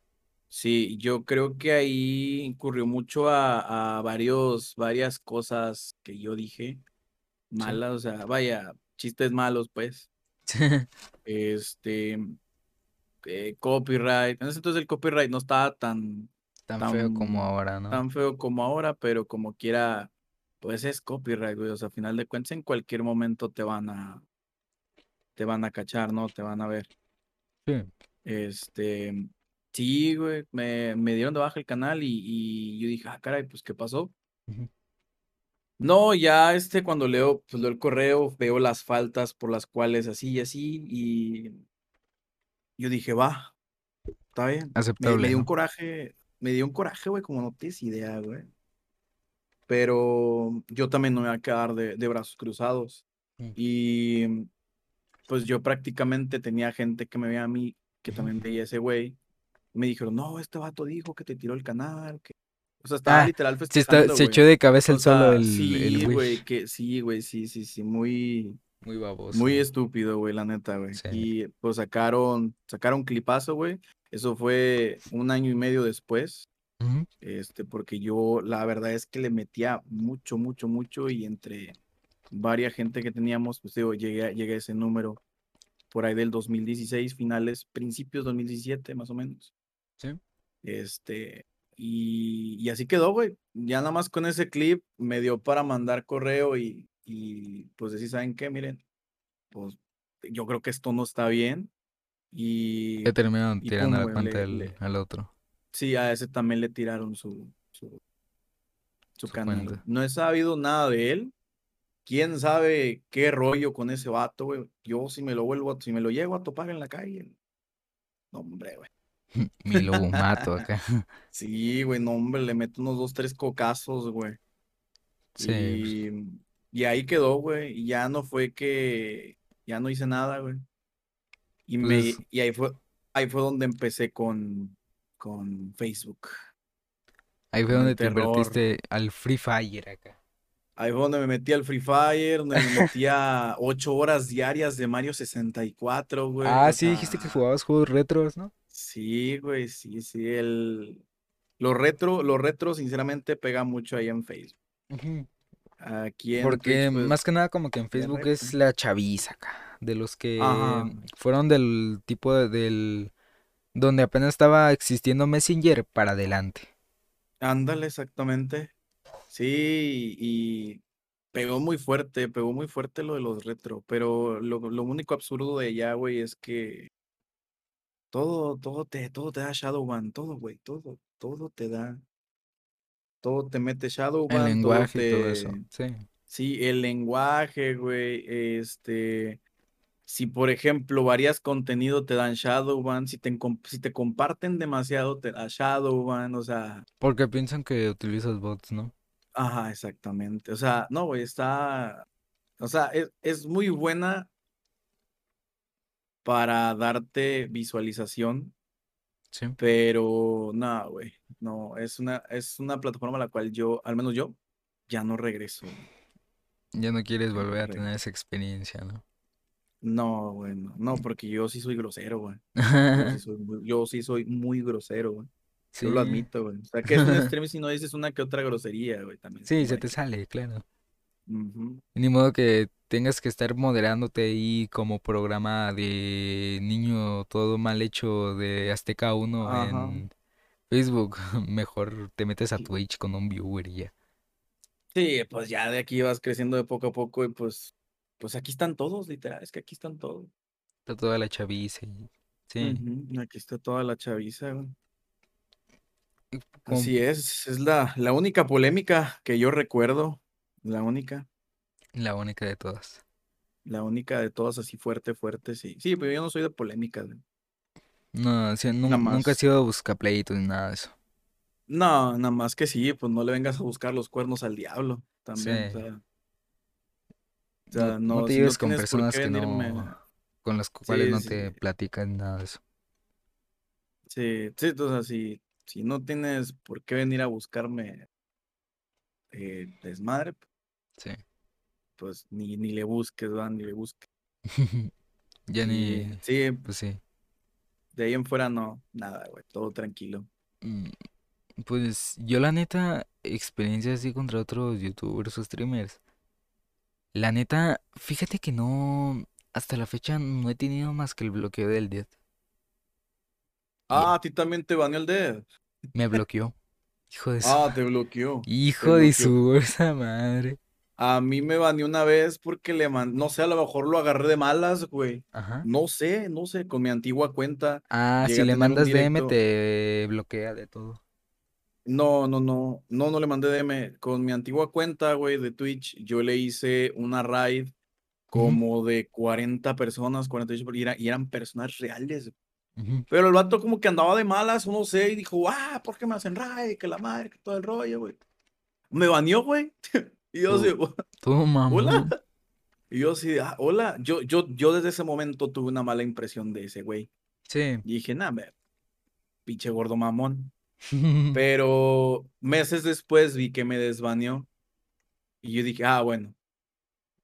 Sí, yo creo que ahí incurrió mucho a, a varios, varias cosas que yo dije malas, o sea, vaya, chistes malos, pues. Este, eh, copyright. En ese entonces el copyright no estaba tan, Tan feo como tan, ahora, ¿no? tan feo como ahora, pero como quiera, pues es copyright, güey. O sea, a final de cuentas, en cualquier momento te van a, te van a cachar, ¿no? Te van a ver. Sí. Este, sí, güey, me, me dieron de baja el canal y, y yo dije, ah, caray, pues, ¿qué pasó? No, ya este, cuando leo, pues leo el correo, veo las faltas por las cuales así y así, y yo dije, va, está bien. Me, Aceptable, me dio un ¿no? coraje, me dio un coraje, güey, como no tienes idea, güey. Pero yo también no me voy a quedar de, de brazos cruzados. Mm. Y pues yo prácticamente tenía gente que me veía a mí, que también veía a ese güey. Me dijeron, no, este vato dijo que te tiró el canal. Que... O sea, estaba Ah, literal se, está, festejando, se echó de cabeza O el solo sea, el, sí, güey, que sí, güey, sí, sí, sí, muy, Muy baboso. muy estúpido, güey, la neta, güey. Sí. Y pues sacaron, sacaron clipazo, güey. Eso fue un año y medio después, este, porque yo la verdad es que le metía mucho, mucho, mucho y entre varias gente que teníamos, pues digo, llegué, a- llegué a ese número por ahí del 2016, finales, principios 2017, más o menos. Sí. Este, y, y así quedó, güey. Ya nada más con ese clip me dio para mandar correo y, y pues decir, ¿saben qué? Miren, pues yo creo que esto no está bien. Y, Le terminaron tirando la cuenta al, otro. sí, a ese también le tiraron su, su, su Su canal. No he sabido nada de él. ¿Quién sabe qué rollo con ese vato, güey? Yo si me lo vuelvo, a- si me lo llego a topar en la calle, no, hombre, güey. Mi lobo mato acá. Sí, güey, no, hombre, le meto unos dos, tres cocazos, güey. Sí. pues, Y, y ahí quedó, güey. Y ya no fue que, ya no hice nada, güey. Y me, Pues- y ahí fue, ahí fue donde empecé con, con Facebook. Ahí fue donde te terror. invertiste al Free Fire acá. Ahí fue donde me metí al Free Fire, donde me metía ocho horas diarias de Mario 64, güey. Ah, o sí, dijiste que jugabas juegos retros, ¿no? Sí, güey, sí, sí. El, lo retro, lo retro, sinceramente, pega mucho ahí en Facebook. Ujú. Aquí en Porque Twitch, pues, más que nada como que en Facebook es la chaviza acá. De los que Ajá. fueron del tipo de- del... Donde apenas estaba existiendo Messenger para adelante. Ándale, exactamente. Sí, y pegó muy fuerte, pegó muy fuerte lo de los retro, pero lo, lo único absurdo de allá, güey, es que todo, todo te, todo te da Shadowban, todo, güey, todo, todo te da, todo te mete El Shadowban, todo y todo te, eso. Sí. Sí, el lenguaje, güey, este, si por ejemplo varias contenido te dan Shadowban, si te, si te comparten demasiado te da Shadowban, o sea, Porque piensan que utilizas bots, ¿no? Ajá, exactamente, o sea, no, güey, está, o sea, es, es muy buena para darte visualización, Sí. pero no, güey, no, es una, es una plataforma a la cual yo, al menos yo, ya no regreso. Ya no quieres no volver a tener esa experiencia, ¿no? No, güey, no, no, porque yo sí soy grosero, güey. Yo sí soy muy, yo sí soy muy grosero, güey. Sí, Yo lo admito, güey. O sea, que es un stream si no dices una que otra grosería, güey, también. sí, se te sale, claro. ujú. Ni modo que tengas que estar moderándote ahí como programa de niño todo mal hecho de Azteca 1 Ajá. en Facebook. Mejor te metes a. Twitch con un viewer y ya. Sí, pues ya de aquí vas creciendo de poco a poco y pues, pues aquí están todos, literal, es que aquí están todos. Está toda la chaviza y... Sí. Aquí está toda la chaviza, güey. Así es, es la, la única polémica que yo recuerdo, la única, La única de todas. la única de todas así fuerte, fuerte, sí. Sí, pero yo no soy de polémicas. No, sí, nunca he sido buscapleitos ni nada de eso. No, nada más que sí, pues no le vengas a buscar los cuernos al diablo también, o sea, o No, sea, no no, te si no lleves con personas que venirme, no... con las cuales sí, no te platican nada de eso. sí, sí, o sea, si, si no tienes por qué venir a buscarme eh, desmadre, Sí. pues ni, ni le busques, van, ni le busques. Ya Y ni... sí, Pues sí. de ahí en fuera no, nada, güey, todo tranquilo. Mm, Pues yo la neta, experiencia así contra otros youtubers o streamers. La neta, fíjate que no, hasta la fecha no he tenido más que el bloqueo del Dead. Ah, a ti también te baneó el dedo. Me bloqueó. Hijo de su, Ah, te bloqueó. Te hijo de bloqueó. su bolsa madre. A mí me baneó una vez porque le mandé, no sé, a lo mejor lo agarré de malas, güey. Ajá. No sé, no sé, con mi antigua cuenta Ah, si le mandas DM te bloquea de todo. No, no, no, no, no le mandé DM. Con mi antigua cuenta, güey, de Twitch, yo le hice una raid como de 40 personas, 48, per- y, era- y eran personas reales. Pero el vato como que andaba de malas, no sé, y dijo, ah, ¿por qué me hacen raid? Que la madre, que todo el rollo, güey. Me baneó, güey. Y yo así, hola. Y yo así, ah, hola. Yo, yo, yo desde ese momento tuve una mala impresión de ese güey. Sí. Y dije, nah, me- pinche gordo mamón. Pero meses después vi que me desbaneó. Y yo dije, ah, bueno,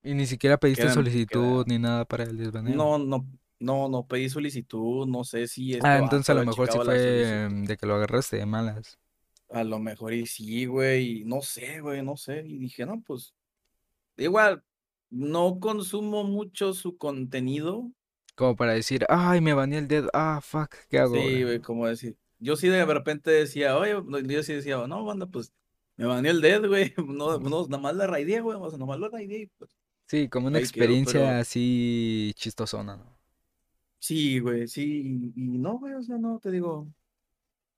Y ni siquiera pediste queda, solicitud ni nada para el desbaneo. No, no, no, no pedí solicitud. No sé si Ah, este entonces a lo mejor sí fue mm, de que lo agarraste de malas. A lo mejor y sí, güey. No sé, güey, no sé. Y dije, no, pues igual, no consumo mucho su contenido. Como para decir, ay, me baneé el dead. Ah, fuck, ¿qué hago Sí, güey, como decir. Yo sí de repente decía, oye, yo sí decía, no, banda, pues me baneó el dead, güey. No, no, nada más la raideé, güey. O sea, nada más la raideé. y, Pues, Sí, como una ahí quedó, experiencia pero así chistosona, ¿no? Sí, güey, sí. Y, y no, güey, o sea, no, te digo,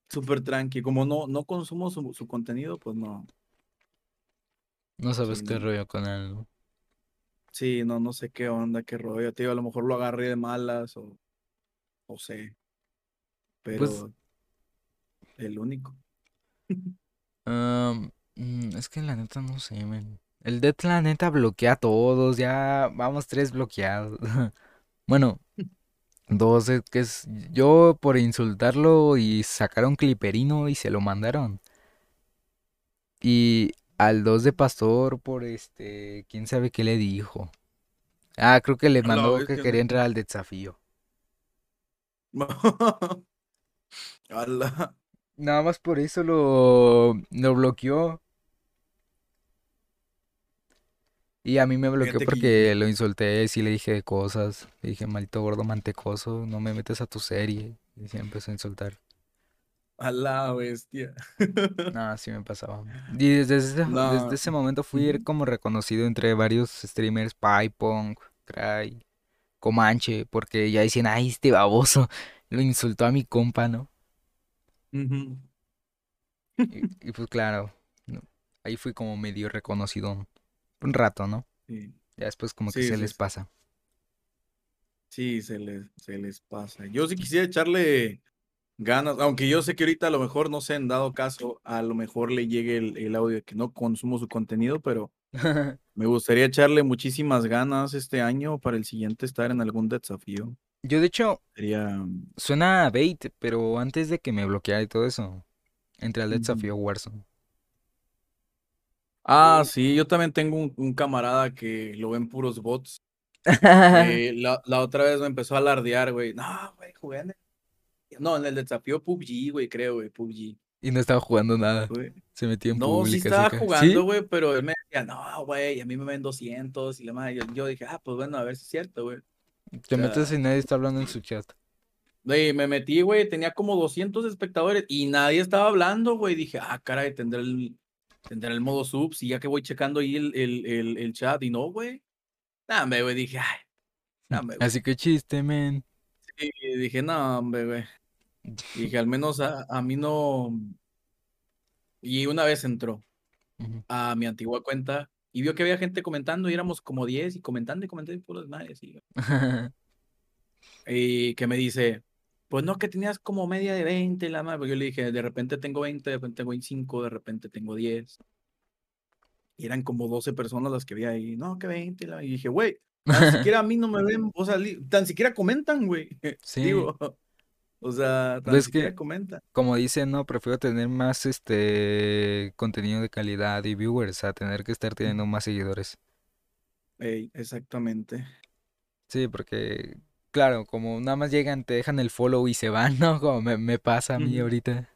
súper tranqui. Como no, no consumo su, su contenido, pues no. No sabes Sí, qué no. rollo con él, ¿no? Sí, no, no sé qué onda, qué rollo. Te digo, a lo mejor lo agarré de malas o, o sé, Pues, pero el único. am, mm, es que la neta no sé, men. El dead la neta bloquea a todos, ya vamos tres bloqueados. Bueno, dos, es que es yo por insultarlo y sacaron cliperino y se lo mandaron. Y al dos de Pastor por este, quién sabe qué le dijo. Ah, creo que le mandó que que quería entrar al desafío. Nada más por eso lo, lo bloqueó. Y a mí me bloqueó Fíjate que porque lo insulté, sí le dije cosas. Le dije, maldito gordo mantecoso, no me metes a tu serie. Y se empezó a insultar. a la bestia. Nada, sí me pasaba. Y desde ese, desde No. ese momento fui ujú. como reconocido entre varios streamers, Pypong, Cry, Comanche, porque ya decían, ay, este baboso lo insultó a mi compa, ¿no? Ujú. Y, y pues claro, no, ahí fui como medio reconocido. Un rato, ¿no? Sí, Ya después como que sí, se sí, les pasa. Sí, se les, se les pasa. Yo sí quisiera echarle ganas, aunque yo sé que ahorita a lo mejor, no sé, en dado caso, a lo mejor le llegue el, el audio de que no consumo su contenido, pero me gustaría echarle muchísimas ganas este año para el siguiente estar en algún desafío. Yo de hecho, Sería... suena a bait, pero antes de que me bloqueara y todo eso, entré al desafío Warzone. Ah, sí, yo también tengo un, un camarada que lo ven puros bots. Eh, la, la otra vez me empezó a alardear, güey. No, güey, jugué en el... No, en el desafío PUBG, güey, creo, güey, PUBG. Y no estaba jugando nada. Güey. Se metió en No, sí estaba jugando, ¿Sí? güey, pero él me decía, no, güey, a mí me ven 200 y la madre. Yo, yo dije, ah, pues bueno, a ver si es cierto, güey. Te sea- metes y nadie está hablando en su chat. Güey, me metí, güey, tenía como 200 espectadores y nadie estaba hablando, güey. Dije, ah, caray, tendrá el, tendrá el modo subs y ya que voy checando ahí el, el, el, el chat y no, güey. Dame, güey, dije, ay, dame, güey. Así que chiste, men. Y dije, no, hombre, güey. Dije, al menos a, a mí no. Y una vez entró a mi antigua cuenta y vio que había gente comentando y éramos como 10 y comentando y comentando y puras madres. Y, y que me dice, pues no, que tenías como media de 20, la madre. Porque yo le dije, de repente tengo 20, de repente tengo 25, de repente tengo 10. Y eran como 12 personas las que había ahí. No, que 20. la- Y dije, güey, tan siquiera a mí no me ven, o sea, tan siquiera comentan, güey. Sí. Digo, o sea, tan Pues siquiera que- comentan. Como dicen, no, prefiero tener más este contenido de calidad y viewers a tener que estar teniendo más seguidores. Ey, exactamente. Sí, porque, claro, como nada más llegan, te dejan el follow y se van, ¿no? Como me, me pasa a mí ahorita.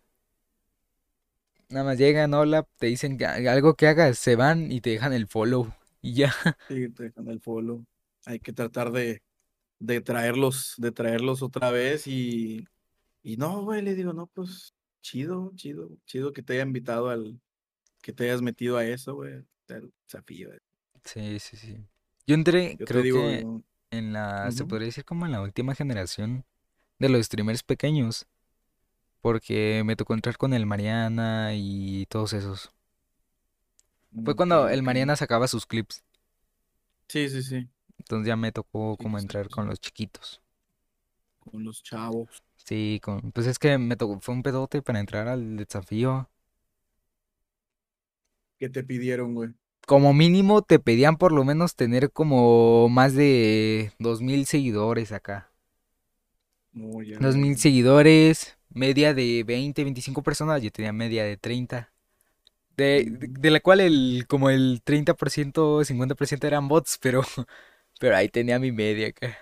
Nada más llegan, hola, te dicen que algo que hagas, se van y te dejan el follow. Y ya. Sí, te dejan el follow. Hay que tratar de, de traerlos, de traerlos otra vez y, y no, güey, le digo, no, pues chido, chido, chido que te haya invitado al, que te hayas metido a eso, güey, al desafío. güey. Sí, sí, sí. Yo entré, Yo creo te digo, que en la, se podría decir como en la última generación de los streamers pequeños. Porque me tocó entrar con el Mariana y todos esos. Fue cuando el. Mariana sacaba sus clips. Sí, sí, sí, Entonces ya me tocó como pues, entrar con los chiquitos. con los chavos. Sí, con, pues es que me tocó, fue un pedote para entrar al desafío. ¿Qué te pidieron, güey? Como mínimo te pedían por lo menos tener como más de 2000 seguidores acá. No, ya, 2000 ya. seguidores, media de 20, 25 personas, yo tenía media de 30. De, de, la cual el, como el 30%, 50% eran bots, pero, pero ahí tenía mi media acá.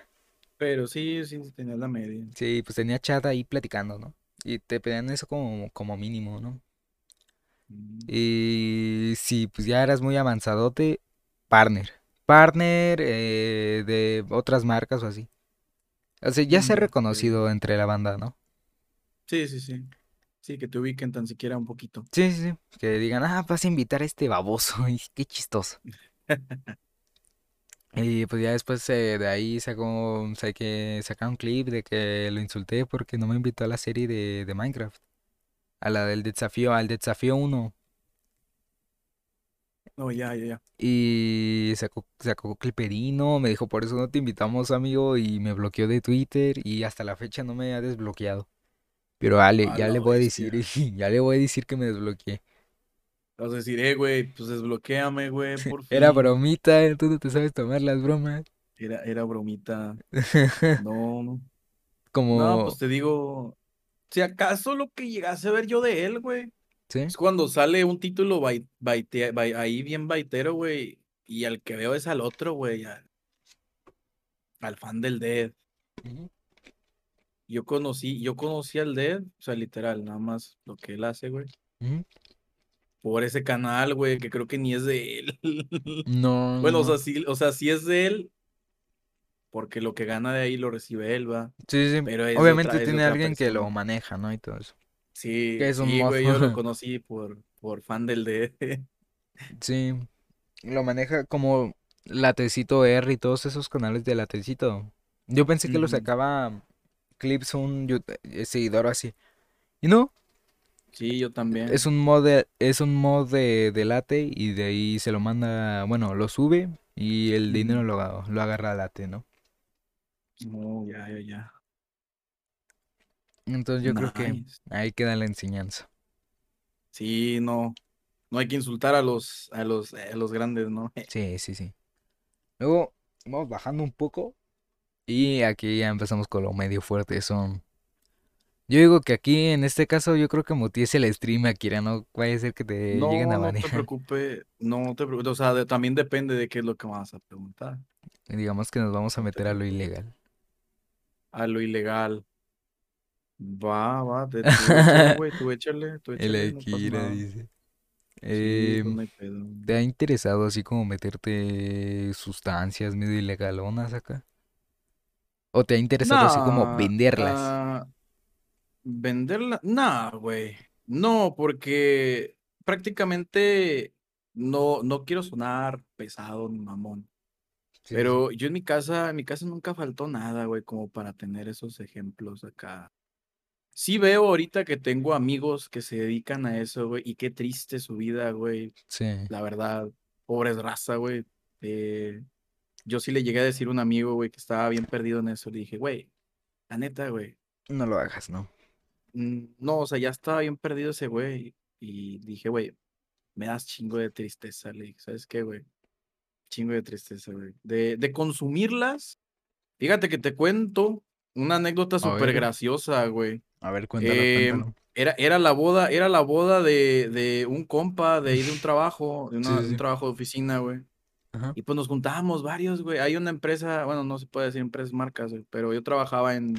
Pero sí, sí, sí, tenías la media. Sí, pues tenía chat ahí platicando, ¿no? Y te pedían eso como, como mínimo, ¿no? Y si pues ya eras muy avanzadote, partner. Partner eh, de otras marcas o así. O sea, ya ser Mm, reconocido entre la banda, ¿no? Sí, sí, sí. Sí, que te ubiquen tan siquiera un poquito. Sí, sí, sí. Que digan, ah, vas a invitar a este baboso. Y qué chistoso. Y pues ya después eh, de ahí sacó, saqué, saca un clip de que lo insulté porque no me invitó a la serie de, de Minecraft. A la del desafío, al desafío 1. No, ya, ya, ya. Y sacó, sacó cliperino, me dijo, por eso no te invitamos, amigo, y me bloqueó de Twitter y hasta la fecha no me ha desbloqueado. Pero dale, A ya le voy a decir, ya le voy a decir que me desbloqueé. Vas a decir, eh, güey, pues desbloquéame, güey, por Era fin. bromita, tú no te sabes tomar las bromas. Era, era bromita. No, no. No, Como, pues te digo, si acaso lo que llegase a ver yo de él, güey, ¿sí? es cuando sale un título ahí bien baitero, güey, y al que veo es al otro, güey, al, al fan del Dead. Yo conocí, yo conocí al Dead, o sea, literal, nada más lo que él hace, güey, por ese canal, güey, que creo que ni es de él. No, Bueno, o sea, sí, o sea, sí es de él, porque lo que gana de ahí lo recibe él, va. Sí, sí. Pero Obviamente otra, tiene alguien que lo maneja, ¿no? Y todo eso. Sí, Que es un sí, güey, yo lo conocí por, por fan del de. Sí. Lo maneja como Latecito R y todos esos canales de Latecito. Yo pensé que lo sacaba clips un eh, seguidor así. Y no. Sí, yo también. Es un mod de, es un mod de, de late y de ahí se lo manda, bueno, lo sube y el dinero lo, lo agarra late, ¿no? No, ya, ya, ya. Entonces yo creo que ahí queda la enseñanza. Sí, no. No hay que insultar a los, a los, a los grandes, ¿no? Sí, sí, sí. Luego vamos bajando un poco y aquí ya empezamos con lo medio fuerte. Son. Yo digo que aquí en este caso yo creo que motives el stream, Akira, no vaya a ser que te lleguen a no te banear. preocupes, no te preocupes, o sea, de- también depende de qué es lo que vas a preguntar. Digamos que nos vamos a meter a lo ilegal. A lo ilegal. Va, va, te- tú échale, güey, tú échale, tú El échale, no pasa Akira nada. dice. Sí, pues Em, no hay pedo. ¿te ha interesado así como meterte sustancias medio ilegalonas acá? ¿O te ha interesado así como Nah, venderlas? ah, venderla, nah, güey. No, porque prácticamente no, no quiero sonar pesado ni mamón. Sí, sí, sí. Pero yo en mi casa, en mi casa nunca faltó nada, güey, como para tener esos ejemplos acá. Sí veo ahorita que tengo amigos que se dedican a eso, güey, y qué triste su vida, güey. Sí. La verdad, pobres raza, güey. Eh, yo sí le llegué a decir a un amigo, güey, que estaba bien perdido en eso. Le dije, güey, la neta, güey. No lo hagas, ¿no? mm, No, o sea, ya estaba bien perdido ese güey. Y dije, güey, me das chingo de tristeza. Le dije, ¿sabes qué, güey? Chingo de tristeza, güey. De, de consumirlas. Fíjate que te cuento una anécdota súper graciosa, güey. a ver, cuéntalo, Eh, cuéntalo. era, era la boda, era la boda de, de un compa de ahí de un trabajo, de una- sí, un trabajo de oficina, güey. Ajá. Y pues nos juntábamos varios, güey. Hay una empresa, bueno, no se puede decir empresas marcas, güey, pero yo trabajaba en,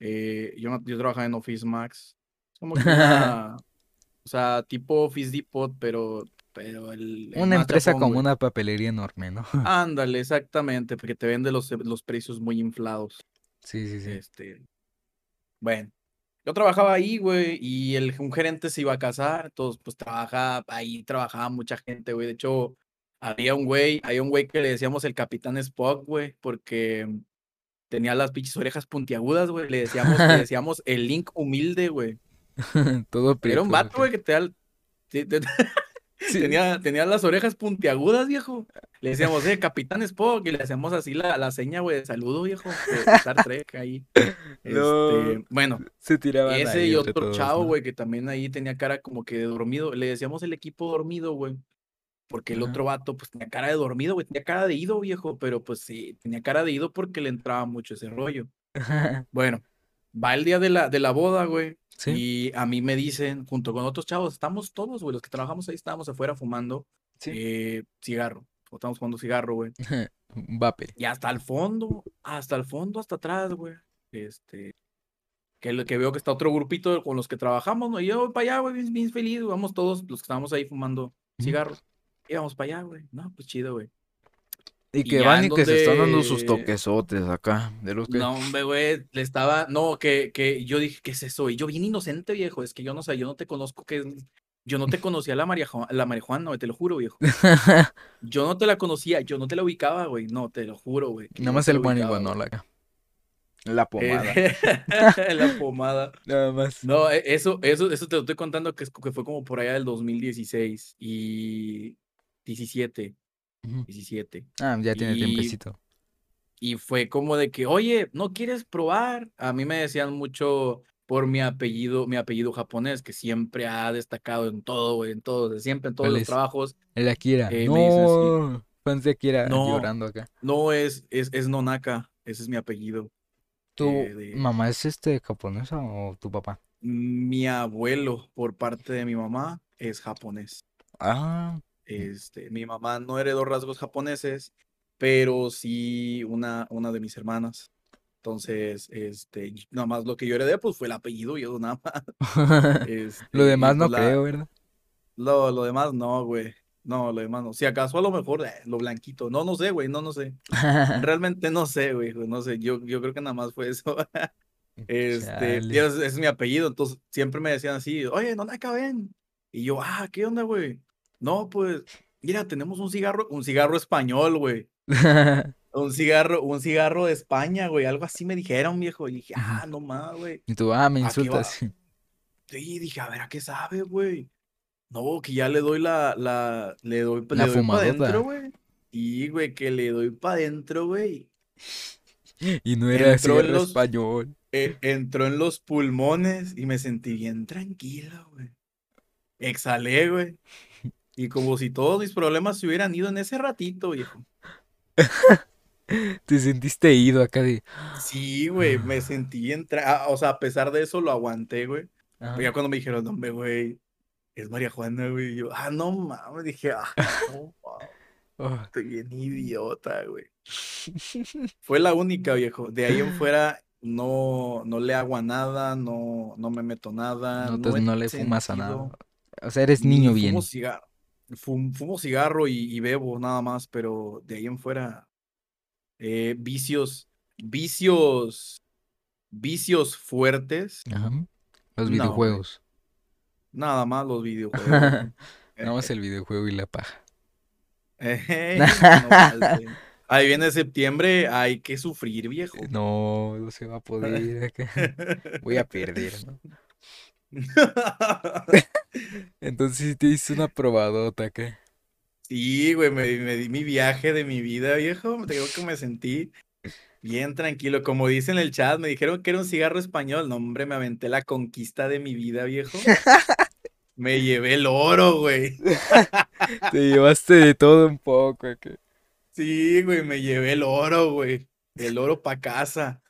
eh, yo, yo trabajaba en Office Max. Es como que una, o sea, tipo Office Depot, pero, pero el, el Una empresa como una papelería enorme, ¿no? Ándale, exactamente, porque te vende los, los precios muy inflados. Sí, sí, sí. Este, bueno, yo trabajaba ahí, güey, y el, un gerente se iba a casar, entonces, pues, trabaja, ahí trabajaba mucha gente, güey. De hecho, había un güey, había un güey que le decíamos el Capitán Spock, güey, porque tenía las pinches orejas puntiagudas, güey. Le decíamos, le decíamos el Link humilde, güey. Todo Era un prieto, vato, güey, que te da Sí. tenía, tenía las orejas puntiagudas, viejo. Le decíamos, eh, Capitán Spock, y le hacíamos así la, la seña, güey, de saludo, viejo, de, Star Trek ahí. No. Este, bueno, Se tiraban ese ahí y otro todos, chavo, ¿no? güey, que también ahí tenía cara como que de dormido. Le decíamos el equipo dormido, güey. Porque el otro vato, pues tenía cara de dormido, güey. Tenía cara de ido, viejo. Pero pues sí, tenía cara de ido porque le entraba mucho ese rollo. Bueno, va el día de la, de la boda, güey. Sí, Y a mí me dicen, junto con otros chavos, estamos todos, güey, los que trabajamos ahí, estábamos afuera fumando sí. eh, cigarro. O estamos fumando cigarro, güey. Vape. Y hasta el fondo, hasta el fondo, hasta atrás, güey. Este, que, lo- que veo que está otro grupito con los que trabajamos, ¿no? Y yo voy para allá, güey, bien, bien feliz, vamos todos los que estábamos ahí fumando cigarros. Y vamos para allá, güey. No, pues chido, güey. Y que van y que se están dando sus toquesotes acá. De los que. No, hombre, güey, le estaba, no, que, que yo dije, ¿qué es eso? Y yo bien inocente, viejo, es que yo no sé, yo no te conozco, que yo no te conocía la, mariajo- la marihuana, güey, te lo juro, viejo. Yo no te la conocía, yo no te la ubicaba, güey, no, te lo juro, güey. Nada no más el la ubicaba, güey. marihuana acá. La pomada. La pomada. Nada más. No, e- eso, eso, eso te lo estoy contando que, es- que fue como por allá del 2016 y 17, Ujú. 17. Ah, ya tiene Y- tiempecito. Y fue como de que, oye, ¿no quieres probar? A mí me decían mucho por mi apellido, mi apellido japonés, que siempre ha destacado en todo, güey, en todo, siempre en todos ¿Cuál los es? trabajos. El Akira. eh, me dicen así. No. Fans de Akira No. llorando acá. No es, es, es Nonaka, ese es mi apellido. ¿Tu eh, de- mamá es este japonesa o tu papá? Mi abuelo, por parte de mi mamá, es japonés. Ah, Este, mi mamá no heredó rasgos japoneses, pero sí una, una de mis hermanas. Entonces, este, y- nada más lo que yo heredé, pues fue el apellido, yo nada más. Este, lo y demás no pues la- creo, ¿verdad? Lo, lo demás no, güey. No, lo demás no. Si acaso a lo mejor eh, lo blanquito. No, no sé, güey, no, no sé. Realmente no sé, güey, no sé. Yo, yo creo que nada más fue eso. Este, y es, es mi apellido, entonces siempre me decían así, oye, ¿dónde ven? Y yo, ah, ¿qué onda, güey? No, pues, mira, tenemos un cigarro, un cigarro español, güey. Un cigarro, un cigarro de España, güey. Algo así me dijeron, viejo. Y dije, ah, no más, güey. y tú, ah, me insultas. sí, dije, a ver, ¿a qué sabe, güey? No, que ya le doy la, la, le doy, La le doy para adentro, güey. Y, güey, que le doy para adentro, güey. Y no era Entró en los- español. Eh, entró en los pulmones y me sentí bien tranquilo, güey. Exhalé, güey. Y como si todos mis problemas se hubieran ido en ese ratito, viejo. Te sentiste ido acá de. Sí, güey, me sentí entra... O sea, a pesar de eso lo aguanté, güey. Pero ya cuando me dijeron, hombre, güey, es María Juana, güey. Yo, ah, no mames, dije, ah, no, mames, Oh. estoy bien idiota, güey. Fue la única, viejo. De ahí en fuera no, no le hago a nada, no, no me meto nada. No, no no le fumas a nada. O sea, eres ni niño bien. Cigarro, fum- fumo cigarro y, y bebo nada más, pero de ahí en fuera, eh, vicios, vicios, vicios fuertes, Ajá. Los No, videojuegos. nada más los videojuegos. güey. Nada más el videojuego y la paja. No. Ahí viene septiembre, hay que sufrir, viejo. No, no se va a poder. Voy a perder, ¿no? Entonces sí te hice una probadota acá. Sí, güey, me, me di mi viaje de mi vida, viejo. Te digo que me sentí bien tranquilo. Como dice en el chat, me dijeron que era un cigarro español. No, hombre, me aventé la conquista de mi vida, viejo. Me llevé el oro, güey. Te llevaste de todo un poco acá. Sí, güey, me llevé el oro, güey. El oro pa' casa.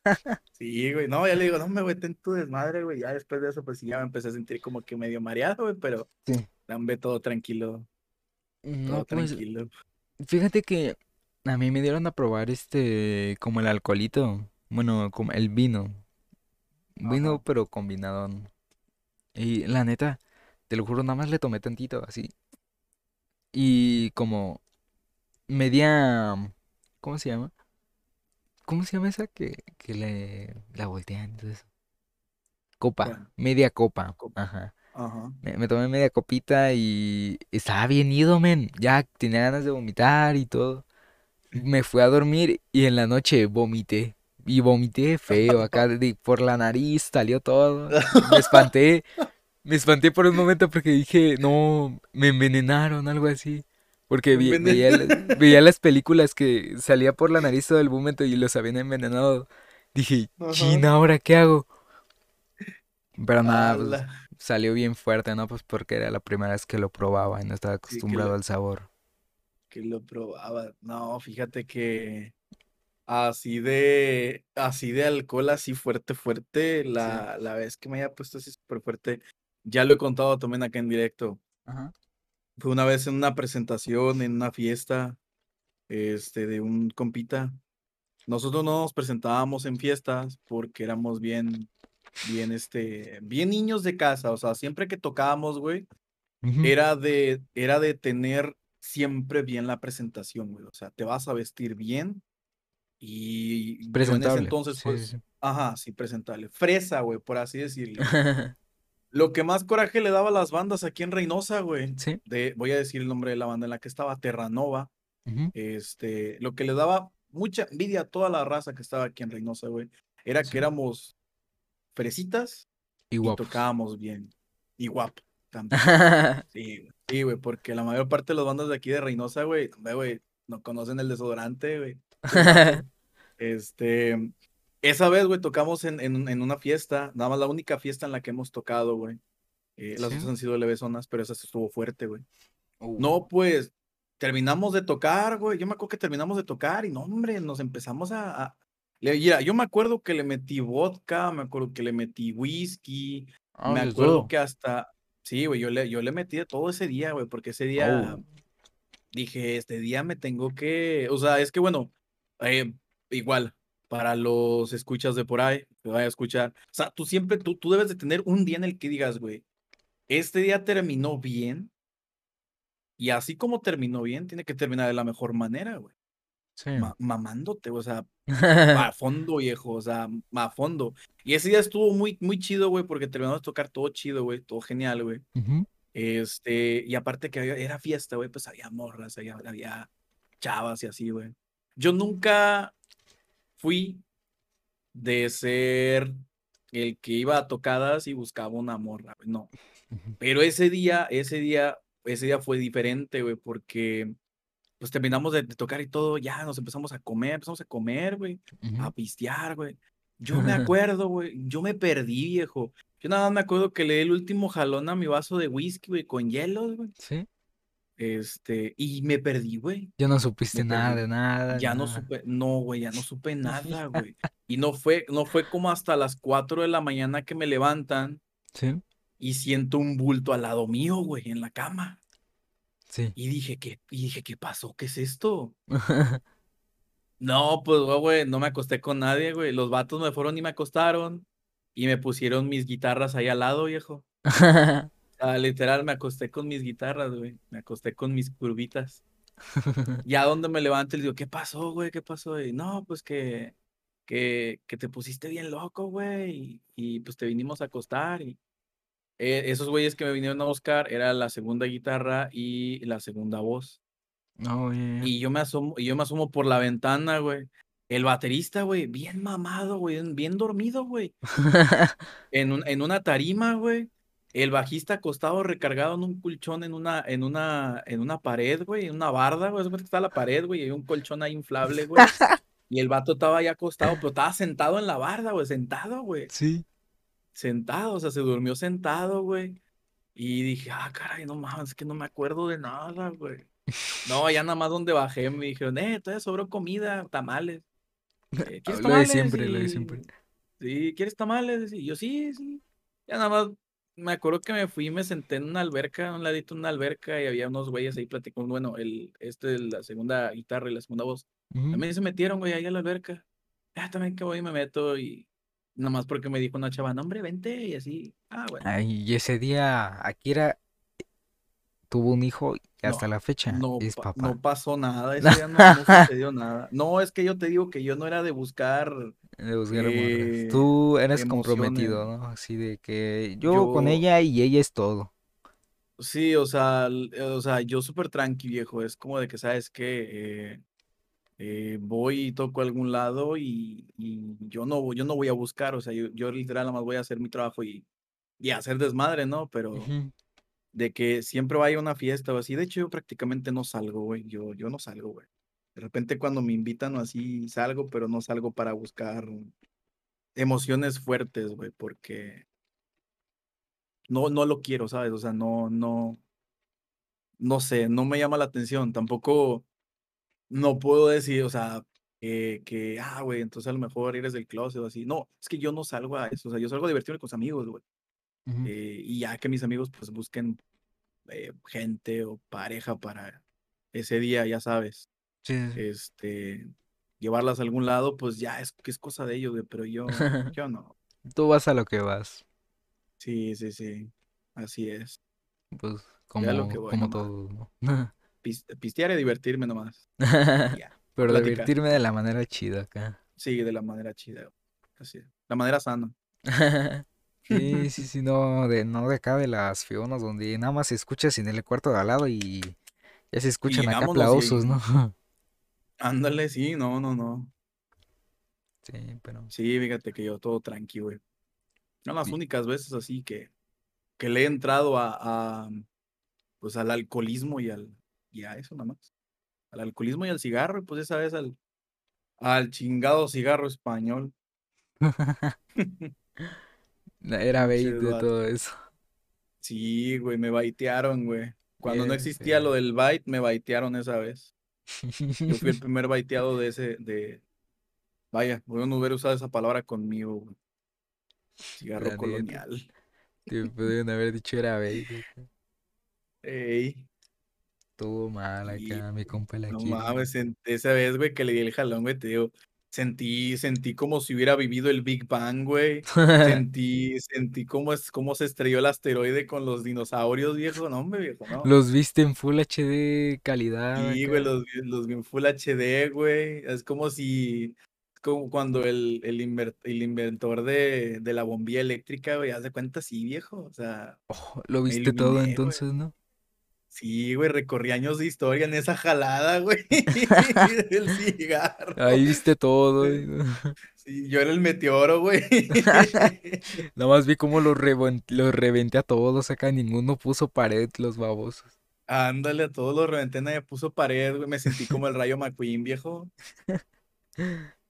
Sí, güey. No, ya le digo, no me güey, ten tu desmadre, güey. Ya después de eso, pues sí, ya me empecé a sentir como que medio mareado, güey, pero Sí. dame todo tranquilo, No, todo pues, tranquilo. fíjate que a mí me dieron a probar este, como el alcoholito. Bueno, como el vino. Vino, Ajá. pero combinado. Y la neta, te lo juro, nada más le tomé tantito, así. Y como media, ¿cómo se llama? ¿Cómo se llama esa que, que le la voltean eso? Copa, media copa. Copa. Ajá. Ajá. Me, me tomé media copita y estaba bien ido, men. Ya tenía ganas de vomitar y todo. Me fui a dormir y en la noche vomité. Y vomité feo, acá de- por la nariz salió todo. Me espanté. Me espanté por un momento porque dije, no, me envenenaron, algo así. Porque vi- veía, las- veía las películas que salía por la nariz todo el vómito y los habían envenenado. Dije. China, ¿ahora qué hago? Pero nada, pues, salió bien fuerte, ¿no? Pues porque era la primera vez que lo probaba y no estaba acostumbrado lo- al sabor. que lo probaba. No, fíjate que así de, así de alcohol, así fuerte, fuerte, la, la vez que me haya puesto así súper fuerte, ya lo he contado también acá en directo. Ajá. Fue una vez en una presentación, en una fiesta, este, de un compita. Nosotros no nos presentábamos en fiestas porque éramos bien, bien, este, bien niños de casa. O sea, siempre que tocábamos, güey, era de, era de tener siempre bien la presentación, güey. O sea, te vas a vestir bien y yo en ese Presentable. entonces, Sí, pues, sí, ajá, sí, presentable. Fresa, güey, por así decirlo. Lo que más coraje le daba a las bandas aquí en Reynosa, güey. Sí. De, voy a decir el nombre de la banda en la que estaba, Terranova. Este, lo que le daba mucha envidia a toda la raza que estaba aquí en Reynosa, güey, era Sí. que éramos fresitas Y y tocábamos bien. Y guapo también. Sí, güey. Sí, güey, porque la mayor parte de las bandas de aquí de Reynosa, güey, güey, no conocen el desodorante, güey. Este, esa vez, güey, tocamos en, en, en una fiesta, nada más la única fiesta en la que hemos tocado, güey. Eh, las Sí. otras han sido levesonas, pero esa estuvo fuerte, güey. Uh. No, pues, terminamos de tocar, güey. Yo me acuerdo que terminamos de tocar y no, hombre, nos empezamos a... a- mira, yo me acuerdo que le metí vodka, me acuerdo que le metí whisky, Ah, me acuerdo todo. que hasta... Sí, güey, yo le, yo le metí de todo ese día, güey, porque ese día Oh. dije, este día me tengo que... O sea, es que, bueno, eh, igual, para los escuchas de por ahí, que vaya a escuchar. O sea, tú siempre, tú, tú debes de tener un día en el que digas, güey, este día terminó bien. Y así como terminó bien, tiene que terminar de la mejor manera, güey. Sí. Ma- mamándote, o sea, a fondo, viejo, o sea, a fondo. Y ese día estuvo muy, muy chido, güey, porque terminamos de tocar todo chido, güey, todo genial, güey. Ujú. Este, y aparte que había- era fiesta, güey, pues había morras, había, había chavas y así, güey. Yo nunca fui de ser el que iba a tocadas y buscaba una morra, no. Pero ese día, ese día, ese día fue diferente, güey, porque pues terminamos de, de tocar y todo, ya nos empezamos a comer, empezamos a comer, güey, a pistear, güey. Yo me acuerdo, güey, yo me perdí, viejo. Yo nada más me acuerdo que le di el último jalón a mi vaso de whisky, güey, con hielos, güey. ¿Sí? Este, y me perdí, güey. Ya no supiste nada de nada. Ya no supe, no, güey, ya no supe nada, güey. Y no fue, no fue como hasta las 4 de la mañana que me levantan ¿Sí? y siento un bulto al lado mío, güey, en la cama. Sí. Y dije, ¿qué, y dije, ¿qué pasó? ¿Qué es esto? No, pues, güey, no me acosté con nadie, güey. Los vatos me fueron y me acostaron y me pusieron mis guitarras ahí al lado, viejo. Ah, literal, me acosté con mis guitarras, güey. Me acosté con mis curvitas. Ya donde me levanto, le digo, ¿qué pasó, güey? ¿Qué pasó? Y no, pues que, que, que te pusiste bien loco, güey. Y, y, pues te vinimos a acostar. Y eh, esos güeyes que me vinieron a buscar era la segunda guitarra y la segunda voz. Ya, ya. Y yo me asomo, y yo me asomo por la ventana, güey. El baterista, güey, bien mamado, güey, bien dormido, güey. En, un- en una tarima, güey. El bajista acostado recargado en un colchón en una, en una, en una pared, güey, en una barda, güey. Está la pared, güey, y un colchón ahí inflable, güey. Y el vato estaba ahí acostado, pero estaba sentado en la barda, güey, sentado, güey. Sí. Sentado, o sea, se durmió sentado, güey. Y dije, ah, caray, no mames, es que no me acuerdo de nada, güey. No, ya nada más donde bajé me dijeron, eh, todavía sobró comida, tamales. Eh, ¿Quieres Lo de siempre, lo de siempre. Sí, ¿quieres tamales? Y yo, sí, sí. Ya nada más me acuerdo que me fui y me senté en una alberca, a un ladito de una alberca, y había unos güeyes ahí platicando. Bueno, el, este, la segunda guitarra y la segunda voz. También se metieron, güey, ahí a la alberca. Ya también que voy y me meto y nada más porque me dijo una chava, no, hombre, vente, y así. Ah, bueno. Ay, y ese día Akira tuvo un hijo y hasta No, la fecha No, es pa- papá. no pasó nada, ese día no, no sucedió nada. No, es que yo te digo que yo no era de buscar, De buscar morras. eh, Tú eres comprometido, ¿no? Así de que yo con ella y ella es todo. Sí, o sea, eh, o sea, yo súper tranqui, viejo. Es como de que, ¿sabes qué? Eh, eh, voy y toco a algún lado y, y yo no, voy- yo no voy a buscar, o sea, yo, yo literal nada más voy a hacer mi trabajo y, y hacer desmadre, ¿no? Pero de que siempre vaya a una fiesta o así, de hecho yo prácticamente no salgo, güey, yo, yo no salgo, güey. De repente cuando me invitan o así salgo, pero no salgo para buscar emociones fuertes, güey, porque no, no lo quiero, ¿sabes? O sea, no, no, no sé, no me llama la atención. Tampoco no puedo decir, o sea, eh, que, ah, güey, entonces a lo mejor eres del closet o así. No, es que yo no salgo a eso, o sea, yo salgo a divertirme con mis amigos, güey. Eh, y ya que mis amigos pues busquen eh, gente o pareja para ese día, ya sabes, Sí, este, llevarlas a algún lado, pues ya es que es cosa de ellos, güey, pero yo, yo no. Tú vas a lo que vas. Sí, sí, sí, así es. Pues Ya lo como, que voy como todos, ¿no? Pis- pistear y divertirme nomás. ya. Pero Platicar. divertirme de la manera chida acá. Sí, de la manera chida, así es. La manera sana. Sí, sí, sí, no, de, no de acá de las fionas donde nada más se escucha en el cuarto de al lado y ya se escuchan acá y- aplausos, ¿no? Ándale, sí, no, no, no. Sí, pero Sí, fíjate que yo todo tranqui, güey. Son las únicas veces así que, que le he entrado a, a, pues al alcoholismo y al y a eso nada más. Al alcoholismo y al cigarro, y pues esa vez al, al chingado cigarro español. era bait de todo eso. Sí, güey, me baitearon, güey. Cuando no existía lo del bite, me baitearon esa vez. Yo fui el primer baiteado de ese, de... Vaya, a no hubiera usado esa palabra conmigo, güey. Cigarro La colonial. Te pudieron haber dicho era acá. Ey. Estuvo mal acá, mi compa la No mames, esa vez, güey, que le di el jalón, güey, te digo, sentí, sentí como si hubiera vivido el Big Bang, güey. Sentí, sentí cómo es, cómo se estrelló el asteroide con los dinosaurios, viejo, no, hombre, viejo, no. Los viste en Full HD calidad Sí, güey, los, vi- los vi en Full HD, güey. Es como si, es como cuando el, el, inver- el inventor de, de la bombilla eléctrica, güey, haz de cuenta, sí, viejo. O sea, Oh, lo viste todo güey. entonces, ¿no? Sí, güey, recorrí años de historia en esa jalada, güey, del cigarro. Ahí viste todo. y- Sí, yo era el meteoro, güey. Nada más vi cómo los, los reventé a todos acá. Ninguno puso pared, los babosos. Ándale, a todos los reventé, nadie puso pared, güey. Me sentí como el Rayo McQueen, viejo.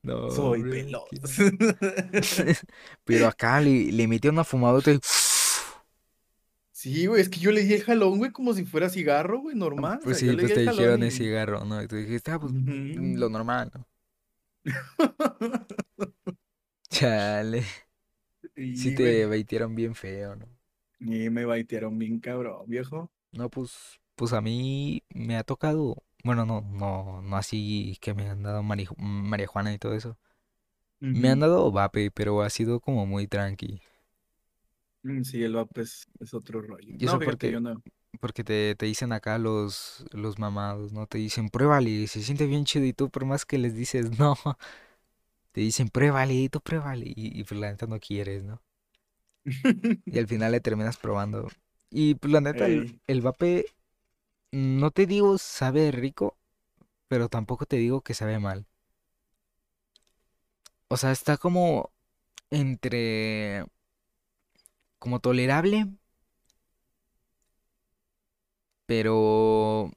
No, Soy hombre, qué- Pero acá le, le metí una fumadota y... Sí, güey, es que yo le di el jalón, güey, como si fuera cigarro, güey, normal. o Pues sea, sí, pues te dijeron jalón el y- cigarro, ¿no? Y tú dijiste, ah, pues Ujú. lo normal, ¿no? Chale. Y, Sí te baitearon bien feo, ¿no? y me baitearon bien cabrón, viejo. No, pues, pues a mí me ha tocado, bueno, no, no, no así que me han dado mariju- marihuana y todo eso. Me han dado vape, pero ha sido como muy tranqui. Mm, Sí, el vape es, es otro rollo. ¿Y No, eso fíjate, porque yo no. Porque te, te dicen acá los, los mamados, ¿no? Te dicen, pruébale, se siente bien chido y tú por más que les dices, no, te dicen, pruébale, y tú pruébale, y, y pues la neta no quieres, ¿no? Y al final le terminas probando. Y pues la neta, el, el vape, no te digo sabe rico, pero tampoco te digo que sabe mal. O sea, está como entre, como tolerable, pero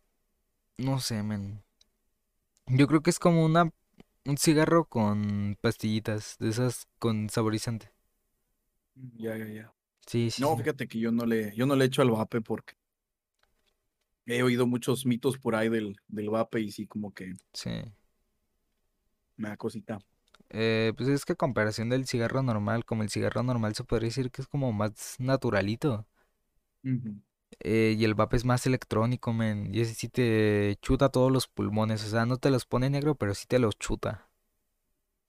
no sé, men. Yo creo que es como una, un cigarro con pastillitas, de esas con saborizante. Ya, ya, ya. Sí, sí, No, fíjate que yo no le, yo no le echo al vape porque he oído muchos mitos por ahí del, del vape y sí, como que Sí. me da cosita. Eh, pues es que a comparación del cigarro normal, como el cigarro normal se podría decir que es como más naturalito. Ujú. Eh, y el vape es más electrónico, men. Y ese sí te chuta todos los pulmones. O sea, no te los pone negro, pero sí te los chuta.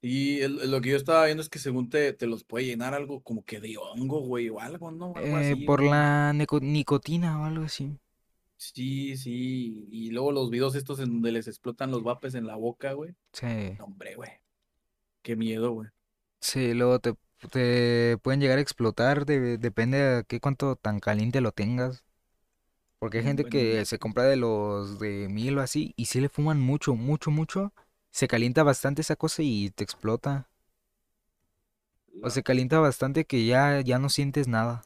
Y el- lo que yo estaba viendo es que según te, te los puede llenar algo como que de hongo, güey, o algo, ¿no? Algo Eh, así, por güey. la neco- nicotina o algo así. Sí, sí. Y luego los videos estos en donde les explotan los vapes en la boca, güey. Sí. No, hombre, güey. Qué miedo, güey. Sí, luego te, te pueden llegar a explotar, de- depende de qué cuánto tan caliente lo tengas. Porque hay Mm, gente bueno, que se compra de los de mil o así y si le fuman mucho, mucho, mucho, se calienta bastante esa cosa y te explota. O La- se calienta bastante que ya, ya no sientes nada.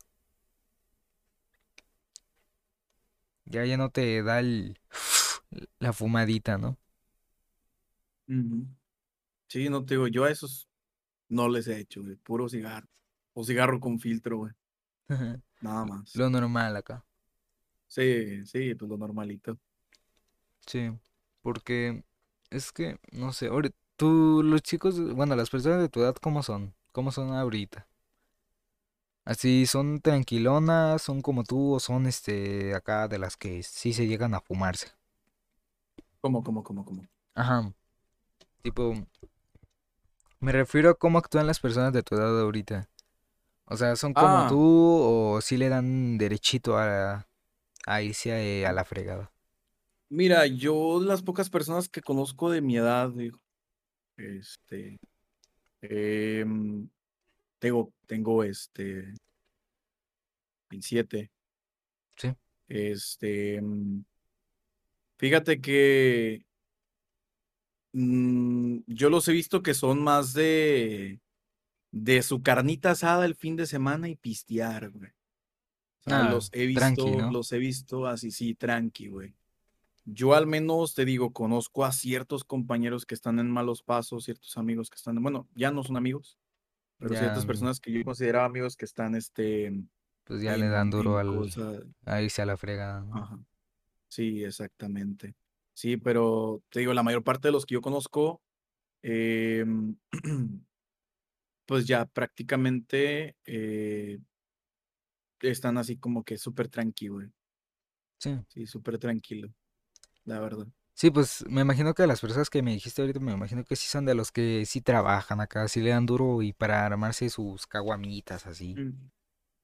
Ya, ya no te da el, la fumadita, ¿no? Ujú. Sí, no te digo, yo a esos no les he hecho, güey. Puro cigarro. O cigarro con filtro, güey. Nada más. Lo normal acá. Sí, sí, pues lo normalito. Sí, porque es que, no sé, ahora, tú, los chicos, bueno, las personas de tu edad, ¿cómo son? ¿Cómo son ahorita? Así, ¿son tranquilonas, son como tú o son, este, acá de las que sí se llegan a fumarse? ¿Cómo, cómo, cómo, cómo? Ajá, tipo, me refiero a cómo actúan las personas de tu edad ahorita. O sea, ¿son como Ah, tú o sí le dan derechito a, a irse a, a la fregada? mira, yo las pocas personas que conozco de mi edad, digo, este, em, tengo, tengo, este, 27, Sí, este, em, fíjate que mm, yo los he visto que son más de, de su carnita asada el fin de semana y pistear, güey. O sea, ah, los he tranqui, visto, ¿no? los he visto así, sí, tranqui, güey. Yo al menos te digo, conozco a ciertos compañeros que están en malos pasos, ciertos amigos que están, bueno, ya no son amigos, pero Ya, ciertas mm, personas que yo consideraba amigos que están, este, pues ya le dan duro al, cosas, a irse a la fregada, ¿no? ajá, sí, exactamente. Sí, pero te digo, la mayor parte de los que yo conozco, em, pues ya prácticamente eh, están así como que súper tranquilo. Sí. Sí, súper tranquilo, la verdad. Sí, pues me imagino que las personas que me dijiste ahorita, me imagino que sí son de los que sí trabajan acá, sí le dan duro y para armarse sus caguamitas así.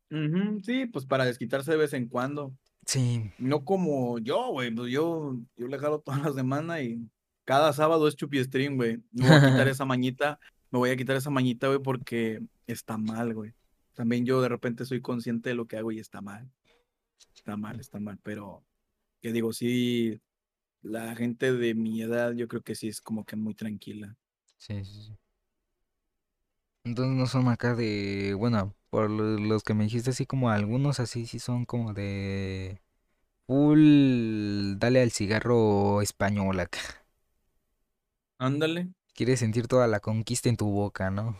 Mm. Sí, pues para desquitarse de vez en cuando. Sí, No como yo, güey. Pues yo, yo le jalo toda la semana y cada sábado es chupi stream, güey. Me voy a quitar esa mañita, me voy a quitar esa mañita, güey, porque está mal, güey. También yo de repente soy consciente de lo que hago y está mal. Está mal, está mal, pero Que digo, sí, la gente de mi edad yo creo que sí es como que muy tranquila. Sí, sí, sí. Entonces no son acá de, bueno, por lo- los que me dijiste así como algunos así sí son como de full, dale al cigarro español acá. Ándale. Quieres sentir toda la conquista en tu boca, ¿no?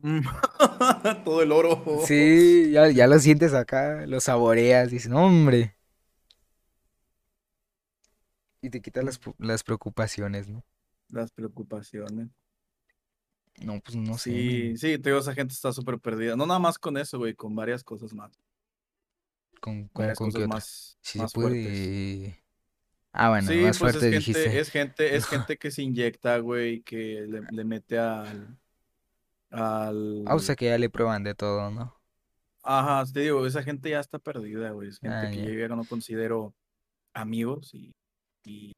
Mm. Todo el oro. Sí, ya, ya lo sientes acá, lo saboreas, dices, "No, hombre. Y te quitas las, las preocupaciones, ¿no? Las preocupaciones. No, pues no sé. Sí, sí, te digo, esa gente está súper perdida. No nada más con eso, güey, con varias cosas más. ¿Con, con, Varias con qué cosas más, Si más se fuertes. Ah, bueno, Sí, más pues fuerte es gente, es gente, es gente que se inyecta, güey, que le, le mete al, al, Ah, o sea que ya le prueban de todo, ¿no? ajá, te digo, esa gente ya está perdida, güey, es gente Ah, que ya no considero amigos y, y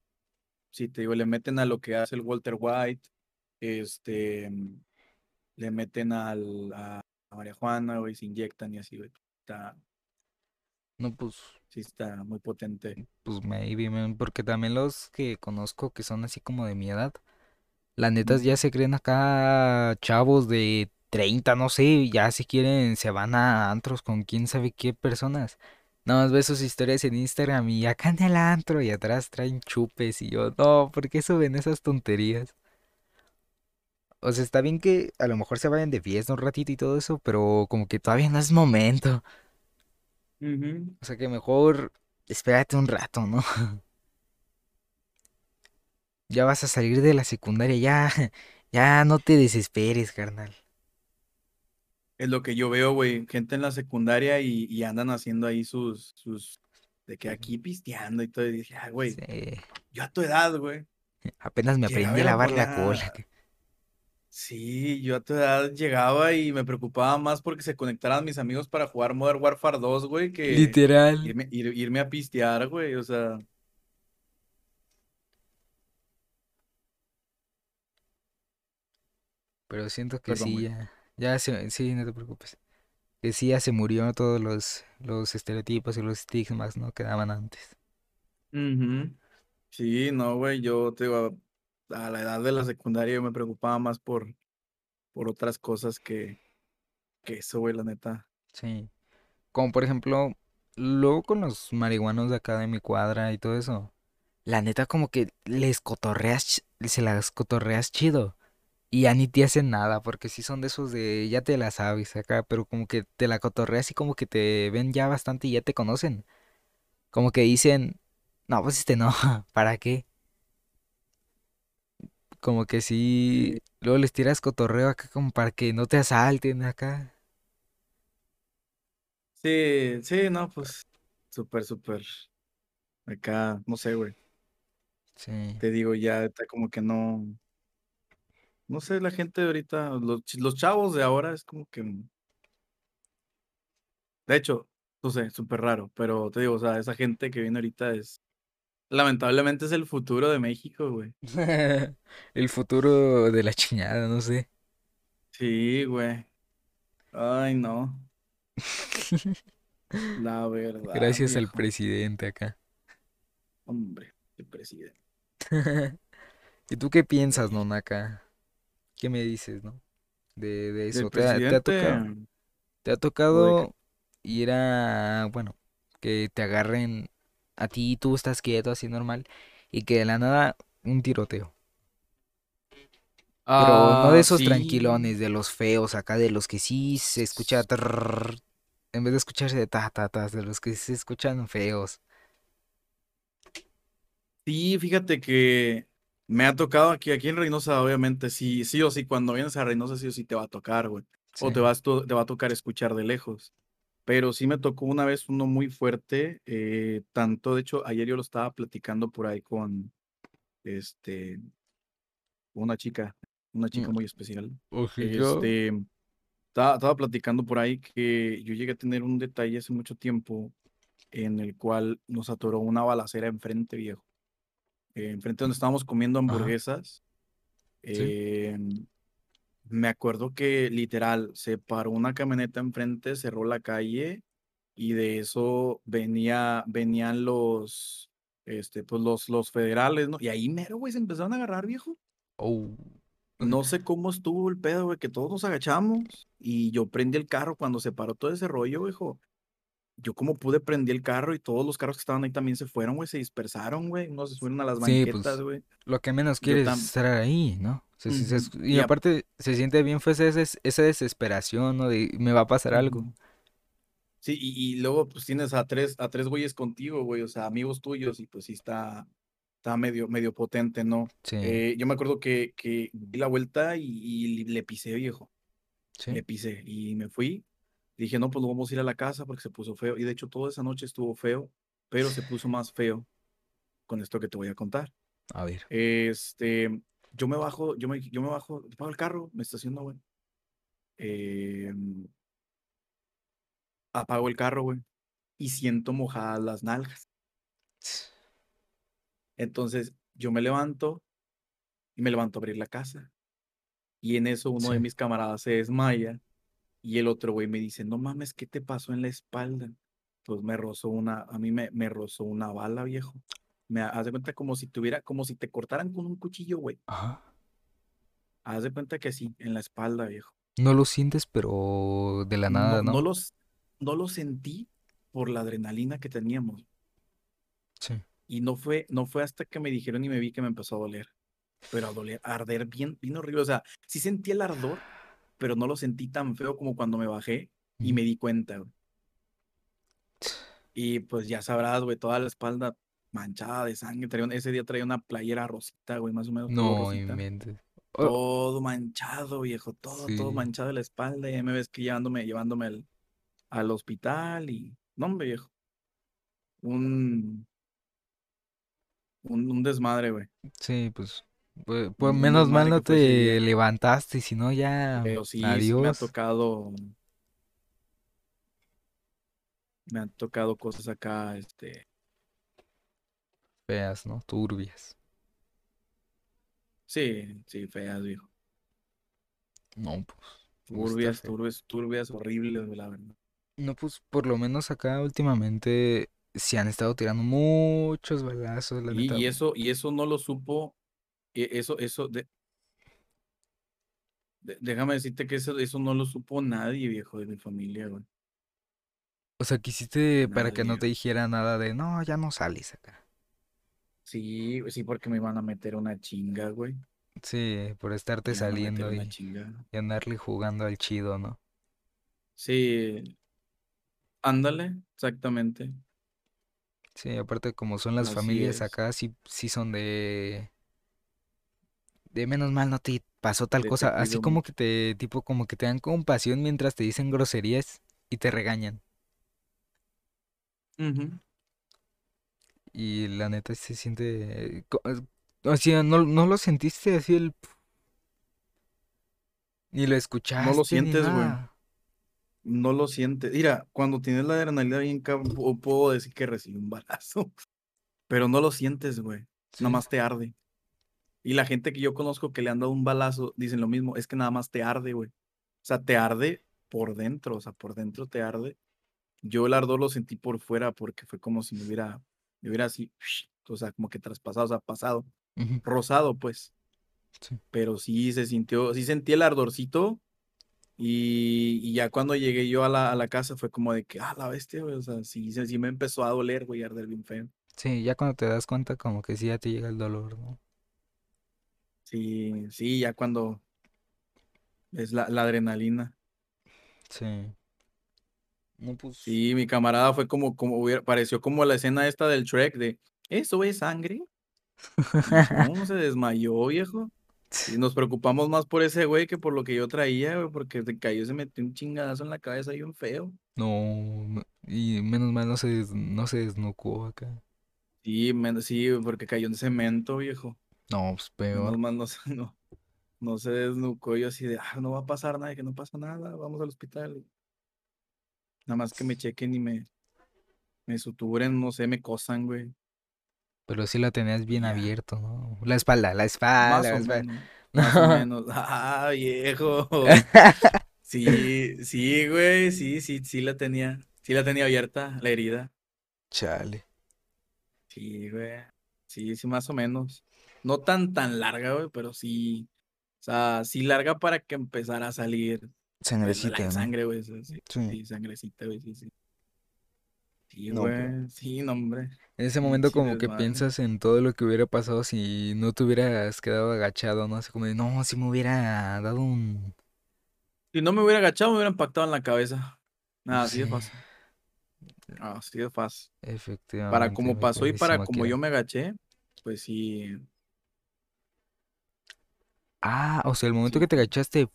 sí, te digo, le meten a lo que hace el Walter White, este, le meten al, a, a María Juana, güey, se inyectan y así, güey, está, No, pues, sí está muy potente. pues maybe, man, porque también los que conozco que son así como de mi edad, la neta Ujú. ya se creen acá chavos de 30, no sé, ya si quieren se van a antros con quién sabe qué personas. Nada más ves sus historias en Instagram y acá en el antro y atrás traen chupes y yo, no, ¿por qué suben esas tonterías? O sea, está bien que a lo mejor se vayan de fiesta un ratito y todo eso, pero como que todavía no es momento. Ujú. O sea que mejor espérate un rato, ¿no? Ya vas a salir de la secundaria, ya, ya no te desesperes, carnal. Es lo que yo veo, güey, gente en la secundaria y, y andan haciendo ahí sus, sus, de que aquí pisteando y todo, y dije, ah, güey, Sí, yo a tu edad, güey, apenas me aprendí a lavar la cola. Sí, yo a tu edad llegaba y me preocupaba más porque se conectaran mis amigos para jugar Modern Warfare 2, güey, que Literal. irme, ir- irme a pistear, güey, o sea, Pero siento que perdón, sí, güey. ya, ya se, sí, no te preocupes. Que sí, ya se murió todos los, los estereotipos y los estigmas, ¿no? Que daban antes. Ujú. Sí, no, güey, yo te digo, a la edad de la secundaria yo me preocupaba más por, por otras cosas que, que eso, güey, la neta. Sí. Como por ejemplo, luego con los marihuanos de acá de mi cuadra y todo eso. La neta como que les cotorreas, se las cotorreas chido. Y ya ni te hacen nada, porque sí son de esos de ya te la sabes acá, pero como que te la cotorreas y como que te ven ya bastante y ya te conocen. Como que dicen, no, pues este no, ¿para qué? Como que sí, luego les tiras cotorreo acá como para que no te asalten acá. sí, sí, no, pues súper, súper. Acá, no sé, güey. Sí. Te digo, ya está como que no, no sé, la gente de ahorita, los, los chavos de ahora es como que, de hecho, no sé, súper raro, pero te digo, o sea, esa gente que viene ahorita es, lamentablemente es el futuro de México, güey. El futuro de la chingada, no sé. Sí, güey. Ay, no, la verdad, Gracias al presidente acá. Hombre, el presidente. ¿Y tú qué piensas. Nonaka? ¿Qué me dices, no? De, de eso. ¿Te ha, te ha tocado? presidente, ¿Te ha tocado ir a, bueno, que te agarren a ti y tú estás quieto así normal y que de la nada un tiroteo? Pero no de ah, esos sí, tranquilones, de los feos acá, de los que sí se escucha trrr, en vez de escucharse de ta ta de los que se escuchan feos. sí, fíjate que me ha tocado aquí, aquí en Reynosa, obviamente, sí, sí o sí, cuando vienes a Reynosa, sí o sí te va a tocar, güey. O te vas, te va a tocar escuchar de lejos. Pero sí me tocó una vez uno muy fuerte, eh, tanto, de hecho, ayer yo lo estaba platicando por ahí con, este, una chica, una chica Mm, muy especial. Este, estaba, estaba platicando por ahí que yo llegué a tener un detalle hace mucho tiempo en el cual nos atoró una balacera enfrente, viejo. eh, enfrente donde estábamos comiendo hamburguesas. sí. em, me acuerdo que literal se paró una camioneta enfrente, cerró la calle y de eso venía, venían los, este, pues los, los federales, ¿no? Y ahí mero, güey, se empezaron a agarrar, viejo. Oh. No sé cómo estuvo el pedo, güey, que todos nos agachamos y yo prendí el carro cuando se paró todo ese rollo, viejo. Yo como pude prendí el carro y todos los carros que estaban ahí también se fueron, güey, se dispersaron, güey. Unos se fueron a las Sí, pues, banquetas, güey. Lo que menos quieres tam- es estar ahí, ¿no? Se- se- se Ujú. es- y aparte se siente bien fue esa, esa- esa desesperación, ¿no? De me va a pasar algo. Sí, y, y luego pues tienes a tres, a tres güeyes contigo, güey, o sea, amigos tuyos, y pues sí está, está medio, medio potente, ¿no? Sí, Eh, yo me acuerdo que, que di la vuelta y, y le pisé, viejo. sí. Le pisé y me fui. Dije, no, pues no vamos a ir a la casa porque se puso feo. Y de hecho, toda esa noche estuvo feo, pero se puso más feo con esto que te voy a contar. A ver. Este, yo me bajo, yo me, yo me bajo, pago el carro, me estaciono, güey. Eh, apago el carro, güey. Y siento mojadas las nalgas. Entonces, yo me levanto y me levanto a abrir la casa. Y en eso uno de mis camaradas se desmaya y el otro güey me dice, no mames, ¿qué te pasó en la espalda? Pues me rozó una, a mí me, me rozó una bala, viejo. Me haz de cuenta como si tuviera, como si te cortaran con un cuchillo, güey. Ajá. Haz de cuenta que sí, en la espalda, viejo. No lo sientes, pero de la nada, no, ¿no? los, no lo sentí por la adrenalina que teníamos. Sí. Y no fue, no fue hasta que me dijeron y me vi que me empezó a doler. Pero a doler, a arder bien, bien horrible. O sea, sí sentí el ardor, pero no lo sentí tan feo como cuando me bajé y me di cuenta, güey. Y pues ya sabrás, güey, toda la espalda manchada de sangre. Traía ese día traía una playera rosita, güey, más o menos. No inventes. Oh, Todo manchado, viejo, todo, todo manchado de la espalda. Y ahí me ves que llevándome, llevándome al, al hospital y. No, hombre, viejo. Un. Un, un desmadre, güey. sí, pues. Pues, pues menos mal no te levantaste, si no ya. Pero sí, sí me ha Adiós. tocado. Me han tocado cosas acá, este. Feas, ¿no? Turbias. Sí, sí, feas, viejo. No, pues. Turbias, turbias, turbias, horribles, la verdad. No, pues por lo menos acá últimamente se han estado tirando muchos balazos, la Y, neta. y eso, y eso no lo supo. E- Eso, eso, de, de- déjame decirte que eso, eso no lo supo nadie, viejo, de mi familia, güey. O sea, quisiste para que no te dijera nada de, no, ya no sales acá. Sí, sí, porque me iban a meter una chinga, güey. Sí, por estarte saliendo y, andarle jugando al chido, ¿no? Sí, ándale, exactamente. Sí, aparte como son las Así familias es. acá, sí, sí son de... De menos mal no te pasó tal te cosa, así como mucho. que te, tipo, como que te dan compasión mientras te dicen groserías y te regañan. Y la neta se siente... eh, O sea, no, no lo sentiste así el... Ni lo escuchaste ni sientes, güey. No lo sientes. Mira, cuando tienes la adrenalina bien pu- puedo decir que recibí un balazo. Pero no lo sientes, güey. Sí. Nada más te arde. Y la gente que yo conozco que le han dado un balazo dicen lo mismo, es que nada más te arde, güey. O sea, te arde por dentro, o sea, por dentro te arde. Yo el ardor lo sentí por fuera porque fue como si me hubiera, me hubiera así, o sea, como que traspasado, o sea, pasado, rosado, pues. sí. Pero sí se sintió, sí sentí el ardorcito y, y ya cuando llegué yo a la, a la casa fue como de que, ah, la bestia, güey, o sea, sí, sí me empezó a doler, güey, arder bien feo. Sí, ya cuando te das cuenta como que sí ya te llega el dolor, ¿no? Sí, sí, ya cuando es la, la adrenalina. Sí. No, pues... Sí, mi camarada fue como, como hubiera, pareció como la escena esta del Shrek de, ¿eso es sangre? No, se desmayó, viejo. Y nos preocupamos más por ese güey que por lo que yo traía, güey, porque se cayó, se metió un chingadazo en la cabeza y un feo. No, y menos mal no se, no se desnucó acá. Sí, men- sí, porque cayó en cemento, viejo. No, pues peor. no, se- no, no se desnucó yo así de, ah, no va a pasar nada, que no pasa nada, vamos al hospital. Nada más que me chequen y me, me suturen, no sé, me cosan, güey. Pero sí la tenías bien Ya. abierto, ¿no? La espalda, la Más espalda, la o espalda. menos, más o menos. Ah, viejo. Sí, sí, güey, sí, sí, sí la tenía, sí la tenía abierta, la herida. Chale. Sí, güey. Sí, sí, más o menos. No tan, tan larga, güey, pero sí. O sea, sí larga para que empezara a salir pues, la Sangrecita, ¿no? sangre, güey. Sí, sí, sangrecita, güey, sí, sí. Sí, No, pero- güey. Sí, no, hombre. En ese momento como que piensas en todo lo que hubiera pasado si no te hubieras quedado agachado, ¿no? Así como de, no, si me hubiera dado un... Si no me hubiera agachado, me hubiera impactado en la cabeza. Nada, así de fácil. Así de fácil. Efectivamente. Para como pasó y para como yo me agaché, pues sí. Ah, o sea, el momento Sí. que te agachaste...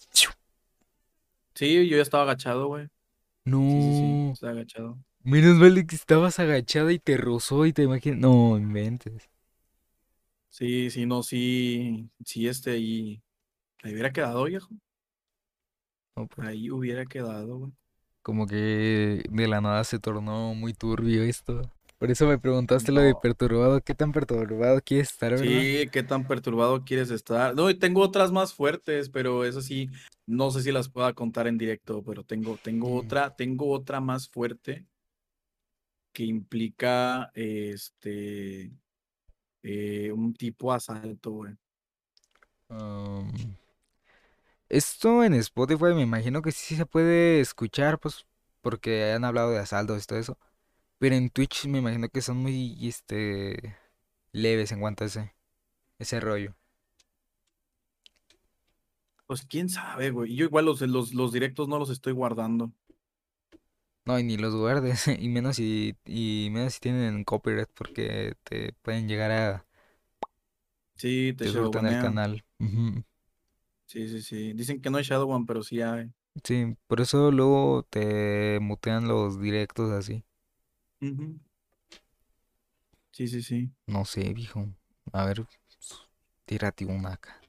Sí, yo ya estaba agachado, güey. No. Sí, sí, sí. Estaba agachado. Menos mal que estabas agachada y te rozó y te imaginas... No, inventes. Sí, sí, no, sí. Sí, este ahí. Ahí hubiera quedado, viejo. No, pues, Ahí hubiera quedado, güey. como que de la nada se tornó muy turbio esto. Por eso me preguntaste lo de perturbado. ¿Qué tan perturbado quieres estar, verdad? Sí, qué tan perturbado quieres estar. No, y tengo otras más fuertes, pero eso sí, no sé si las pueda contar en directo, pero tengo, tengo Mm. otra, tengo otra más fuerte que implica este eh, un tipo asalto, güey. Um, esto en Spotify me imagino que sí se puede escuchar, pues, porque han hablado de asaltos y todo eso. Pero en Twitch me imagino que son muy, este, leves en cuanto a ese, ese rollo. Pues quién sabe, güey. Yo igual los, los, los directos no los estoy guardando. No, y ni los guardes, y menos si, y menos si tienen copyright, porque te pueden llegar a Sí, te te surtan el canal. Sí, sí, sí. Dicen que no hay Shadowban, pero sí hay. Sí, por eso luego te mutean los directos así. Sí, sí, sí. No sé, viejo. A ver, tírate una acá.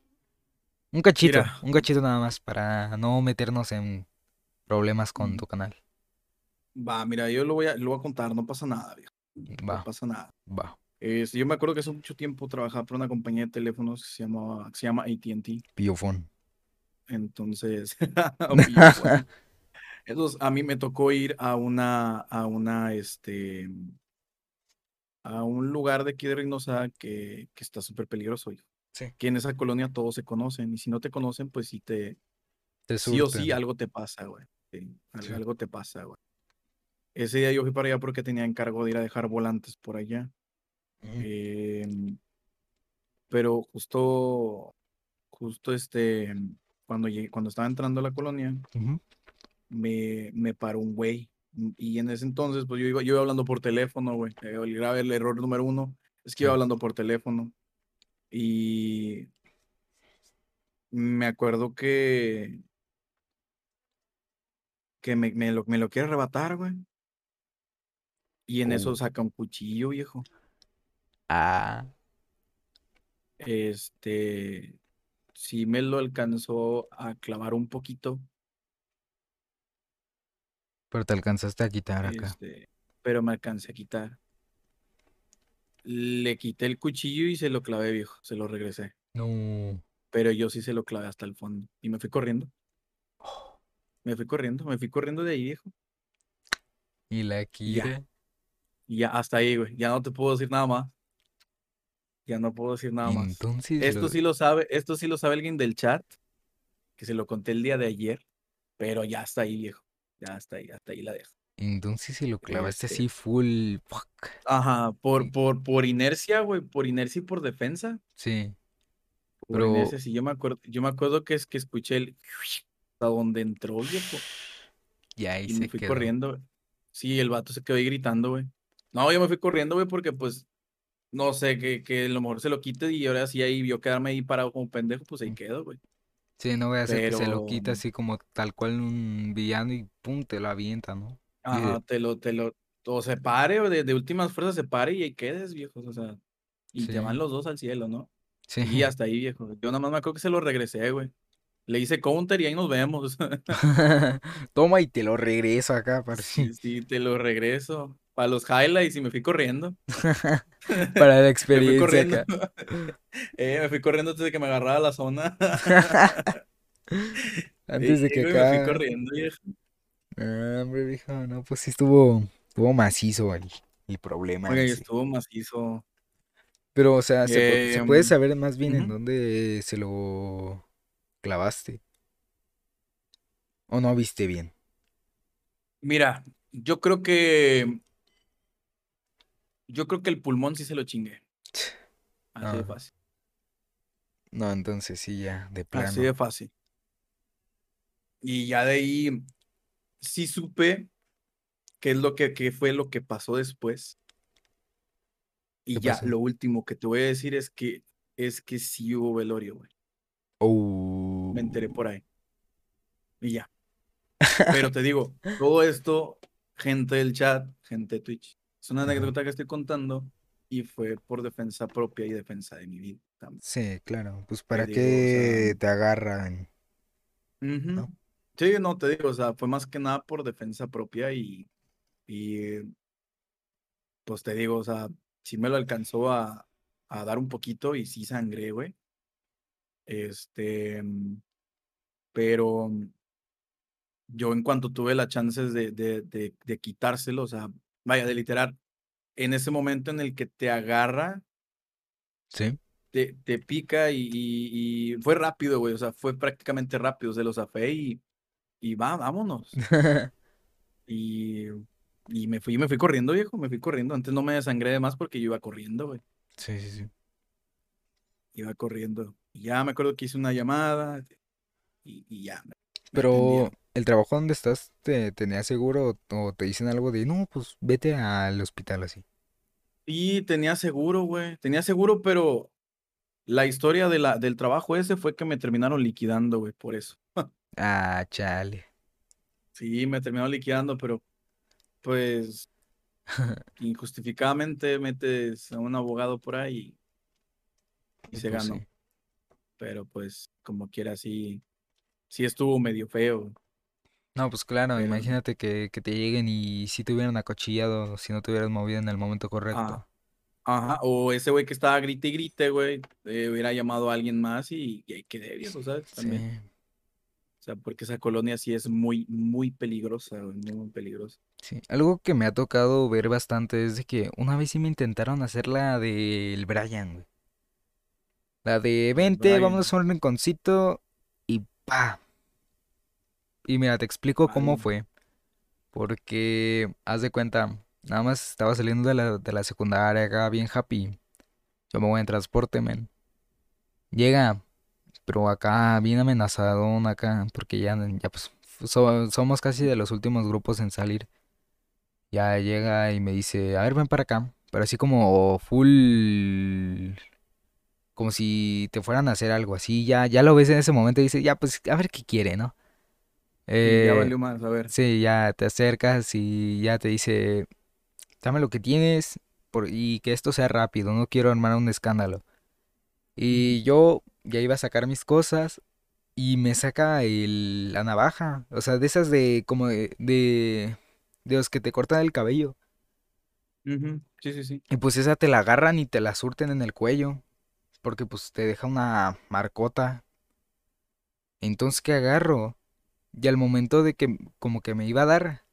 Un cachito, Mira. un cachito nada más para no meternos en problemas con Mm. tu canal. Va, mira, yo lo voy a, lo voy a contar, no pasa nada, viejo. No Va, pasa nada. va. Es- yo me acuerdo que hace mucho tiempo trabajaba para una compañía de teléfonos que se llamaba, que se llama AT&T. Piofón. Entonces. Entonces, a mí me tocó ir a una, a una, este, a un lugar de aquí de Reynosa que, que está súper peligroso. hijo. Sí. Que en esa colonia todos se conocen y si no te conocen, pues sí te, Te sí o sí algo te pasa, güey. Sí, al- Sí. algo te pasa, güey. Ese día yo fui para allá porque tenía encargo de ir a dejar volantes por allá. Em, pero justo, justo este, cuando llegué, cuando estaba entrando a la colonia, Ujú. Me, me paró un güey. Y en ese entonces, pues yo iba, yo iba hablando por teléfono, güey. Eh, El grave, el error número uno es que iba hablando por teléfono. Y me acuerdo que, que me, me lo, me lo quiere arrebatar, güey. Y en eso saca un cuchillo, viejo. Ah, Este, sí me lo alcanzó a clavar un poquito, pero te alcanzaste a quitar acá. este, pero me alcancé a quitar. Le quité el cuchillo y se lo clavé, viejo, se lo regresé. No. Pero yo sí se lo clavé hasta el fondo y me fui corriendo. Me fui corriendo, me fui corriendo de ahí, viejo. Y la. Y ya hasta ahí, güey. Ya no te puedo decir nada más. Ya no puedo decir nada más. Entonces Esto lo- sí lo sabe, esto sí lo sabe alguien del chat, que se lo conté el día de ayer, pero ya está ahí, viejo. Ya está ahí, hasta ahí la dejo. entonces si lo clavaste Este- así full. fuck. Ajá, por, por, por inercia, güey, por inercia y por defensa. Sí. Por Pero- inercia, sí, yo me acuerdo, yo me acuerdo que es que escuché el hasta donde entró, viejo. Y ahí Y se me fui quedó. corriendo. Sí, el vato se quedó ahí gritando, güey. No, yo me fui corriendo, güey, porque pues, no sé, que, que a lo mejor se lo quite y ahora sí ahí yo quedarme ahí parado como pendejo, pues ahí Mm. quedo, güey. Sí, no voy a hacer que se lo quita así como tal cual un villano y pum, te lo avienta, ¿no? Ajá, te lo, te lo, o se pare, o de, de últimas fuerzas se pare y ahí quedes, viejos, o sea, y te Sí. van los dos al cielo, ¿no? Sí. Y hasta ahí, viejo. Yo nada más me acuerdo que se lo regresé, güey. Le hice counter y ahí nos vemos. Toma y te lo regreso acá, para, Sí, sí, te lo regreso. Para los highlights y me fui corriendo. para la Me fui experiencia corriendo. Eh, me fui corriendo antes de que me agarrara la zona. Antes de que güey, me fui corriendo, viejo. Ah, hombre, viejo, no, pues sí estuvo, estuvo macizo el, el problema sí. estuvo macizo. Pero, o sea, se, pu- se puede saber más bien en dónde se lo clavaste. ¿O no viste bien? Mira, yo creo que. Yo creo que el pulmón sí se lo chingué. Así de Ah. fácil. No, entonces sí, ya, de Así plano. de fácil. Y ya de ahí sí supe qué es lo que, qué fue lo que pasó después. Y ¿Qué ya, pasó? lo último que te voy a decir es que es que sí hubo velorio, güey. Oh. Me enteré por ahí. Y ya. Pero te digo, todo esto, gente del chat, gente de Twitch, es una anécdota que estoy contando y fue por defensa propia y defensa de mi vida también. Sí, claro. Pues para digo, o sea, qué te agarran. ¿no? Sí, no te digo, o sea, fue más que nada por defensa propia y, y pues te digo, o sea, sí me lo alcanzó a, a dar un poquito y sí sangré, güey. Este, pero yo en cuanto tuve las chances de, de, de, de quitárselo, o sea, vaya, de literal, en ese momento en el que te agarra, Sí. te, te pica y, y, y fue rápido, güey, o sea, fue prácticamente rápido, se lo zafé y, y va, vámonos. Y, y me fui, me fui corriendo, viejo, me fui corriendo. Antes no me desangré de más porque yo iba corriendo, güey. Sí, sí, sí. Iba corriendo. Y ya me acuerdo que hice una llamada y, y ya. Pero. ¿El trabajo donde estás te tenía seguro o te dicen algo de, no, pues vete al hospital así? Y tenía seguro, güey. Tenía seguro, pero la historia de la, del trabajo ese fue que me terminaron liquidando, güey, por eso. Ah, chale. Sí, me terminaron liquidando, pero pues injustificadamente metes a un abogado por ahí y, y se Pues ganó. sí. Pero pues como quiera, sí, sí estuvo medio feo. No, pues claro, Pero- imagínate que, que te lleguen y si te hubieran acuchillado, si no te hubieras movido en el momento correcto. Ah, Ajá, o ese güey que estaba grite y grite, güey, eh, hubiera llamado a alguien más y, y ahí quedé viejo, ¿sabes? También. Sí, O sea, porque esa colonia sí es muy, muy peligrosa, güey, muy, muy peligrosa. sí. Algo que me ha tocado ver bastante es de que una vez sí me intentaron hacer la del Brian, güey. La de vente, vamos a un rinconcito y pa. Y mira, te explico cómo fue. Porque, haz de cuenta, nada más estaba saliendo de la, de la secundaria acá bien happy. Yo me voy en transporte, men. Llega, pero acá bien amenazadón acá, porque ya, ya pues so- somos casi de los últimos grupos en salir. Ya llega y me dice, a ver, ven para acá. Pero así como full, como si te fueran a hacer algo así. Ya, ya lo ves en ese momento y dices, ya pues a ver qué quiere, ¿no? Ya Eh, valió más, a ver. Sí, ya te acercas y ya te dice, dame lo que tienes por- y que esto sea rápido, no quiero armar un escándalo. Y yo ya iba a sacar mis cosas y me saca el- la navaja, o sea, de esas de como de, de, de los que te cortan el cabello. Sí, sí, sí. Y pues esa te la agarran y te la surten en el cuello, porque pues te deja una marcota. Entonces, ¿qué agarro? Y al momento de que como que me iba a dar,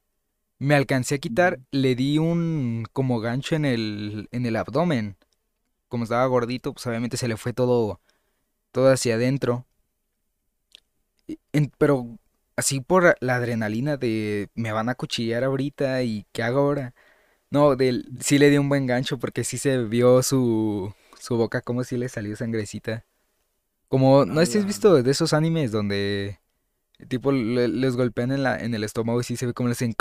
me alcancé a quitar, le di un como gancho en el, en el abdomen. Como estaba gordito, pues obviamente se le fue todo, todo hacia adentro. En- pero así por la adrenalina de me van a cuchillar ahorita y ¿qué hago ahora? No, del, sí le di un buen gancho porque sí se vio su, su boca como si le salió sangrecita. Como, ¿no has Ala. visto de esos animes donde tipo le- les golpean en la, en el estómago y sí se ve como le hacen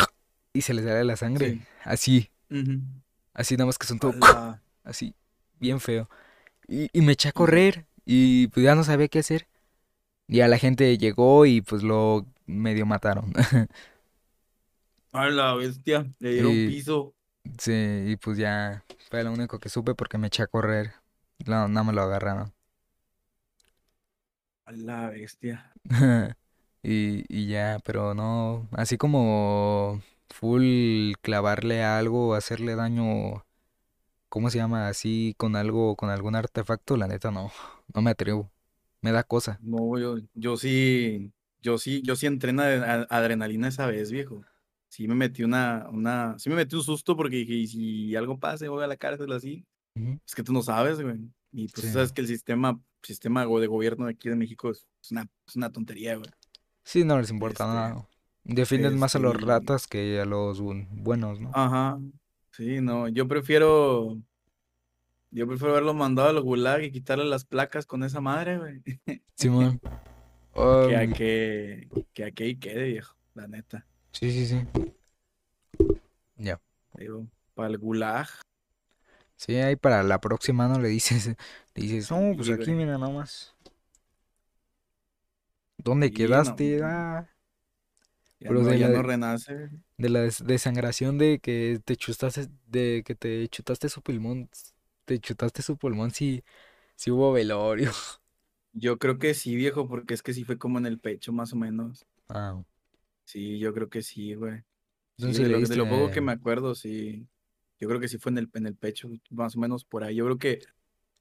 y se les sale la sangre? Sí. Así, así nada más que son todo así, bien feo. Y, y me eché a correr y pues ya no sabía qué hacer. Y a la gente llegó y pues lo medio mataron. A la bestia, le dieron Y- piso. Sí, y pues ya fue lo único que supe porque me eché a correr. No, no me lo agarraron. A la bestia. Y, y ya, pero no, así como full clavarle a algo hacerle daño, ¿cómo se llama? Así con algo, con algún artefacto, la neta no, no me atrevo. Me da cosa. No, yo, yo sí, yo sí, yo sí entrené a- adrenalina esa vez, viejo. sí me metí una, una, sí me metí un susto porque dije, y si algo pasa y voy a la cárcel así, es que tú no sabes, güey. Y pues Sí. sabes que el sistema, sistema de gobierno de aquí de México es una, es una tontería, güey. Sí, no les importa Este, nada. Defienden más a los este, ratas que a los buenos, ¿no? Ajá. Sí, no, yo prefiero, yo prefiero haberlo mandado al gulag y quitarle las placas con esa madre, güey. Simón. Que a Um, que, que a que ahí quede, viejo, la neta. sí, sí, sí. Ya. Digo, para el gulag. Sí, ahí para la próxima no le dices, le dices, no, pues Sí, aquí güey. mira nomás. ¿Dónde quedaste? no. Ah, Ya, Pero no, de ya la- no renace. de la des- desangración de que te chutaste, de que te chutaste su pulmón, te chutaste su pulmón, sí, sí hubo velorio. Yo creo que sí, viejo, porque es que sí fue como en el pecho, más o menos. Ah, Sí, yo creo que sí, güey. Sí, de lo, de lo poco que me acuerdo, sí. Yo creo que sí fue en el, en el pecho, más o menos por ahí. Yo creo que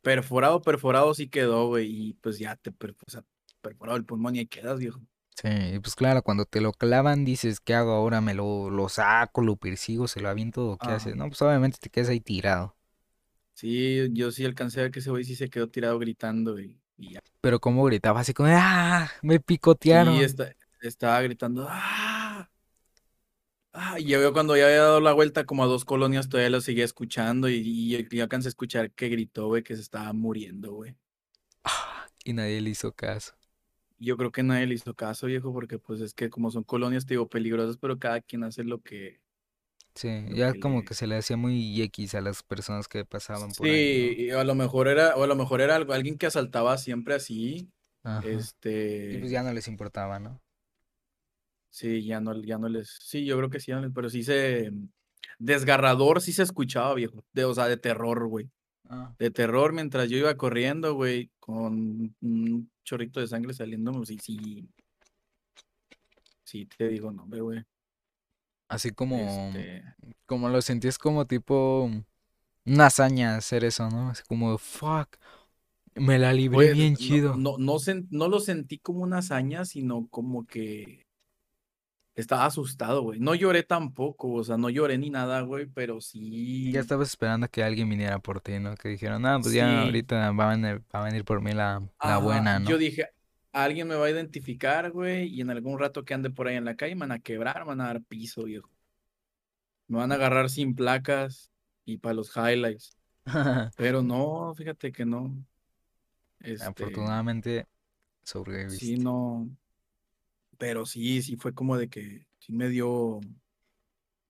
perforado, perforado sí quedó, güey. Y pues ya te per- o sea, perforado el pulmón y ahí quedas, viejo. Sí, pues claro, cuando te lo clavan dices, ¿qué hago ahora? ¿Me lo, lo saco, lo persigo, se lo aviento qué haces? Ajá. No, pues obviamente te quedas ahí tirado. Sí, yo sí alcancé a ver que ese güey sí se quedó tirado gritando y, y ya. Pero como gritaba así como, ¡ah! Me picotearon. Sí, está, estaba gritando, ¡ah! Ah, y yo cuando ya había dado la vuelta como a dos colonias todavía lo seguía escuchando y, y yo alcancé a escuchar que gritó, güey, que se estaba muriendo, güey. Y nadie le hizo caso. Yo creo que nadie le hizo caso, viejo, porque pues es que como son colonias, te digo, peligrosas, pero cada quien hace lo que... Sí, Lo ya que como le- que se le hacía muy X a las personas que pasaban por Sí, ahí, y a lo mejor era, o a lo mejor era algo- alguien que asaltaba siempre así. Ajá. este... Y pues ya no les importaba, ¿no? Sí, ya no, ya no les... Sí, yo creo que sí, pero sí se... Desgarrador sí se escuchaba, viejo, de, o sea, de terror, güey. Ah, De terror mientras yo iba corriendo, güey, con un chorrito de sangre saliendo, sí, sí. Sí, te digo, no, güey. Así como, Este... como lo sentías como tipo una hazaña hacer eso, ¿no? Así como, fuck, me la libré Pues, bien no- chido. No, no, sen- no lo sentí como una hazaña, sino como que estaba asustado, güey. No lloré tampoco, o sea, no lloré ni nada, güey, pero sí. Ya estabas esperando que alguien viniera por ti, ¿no? Que dijeron, ah, pues ya ahorita va a venir, va a venir por mí la, la buena, ¿no? Yo dije, alguien me va a identificar, güey, y en algún rato que ande por ahí en la calle me van a quebrar, me van a dar piso, viejo. Me van a agarrar sin placas y para los highlights. Pero no, fíjate que no. Este, Afortunadamente sobreviviste. sí, no. Pero sí, sí fue como de que sí me dio,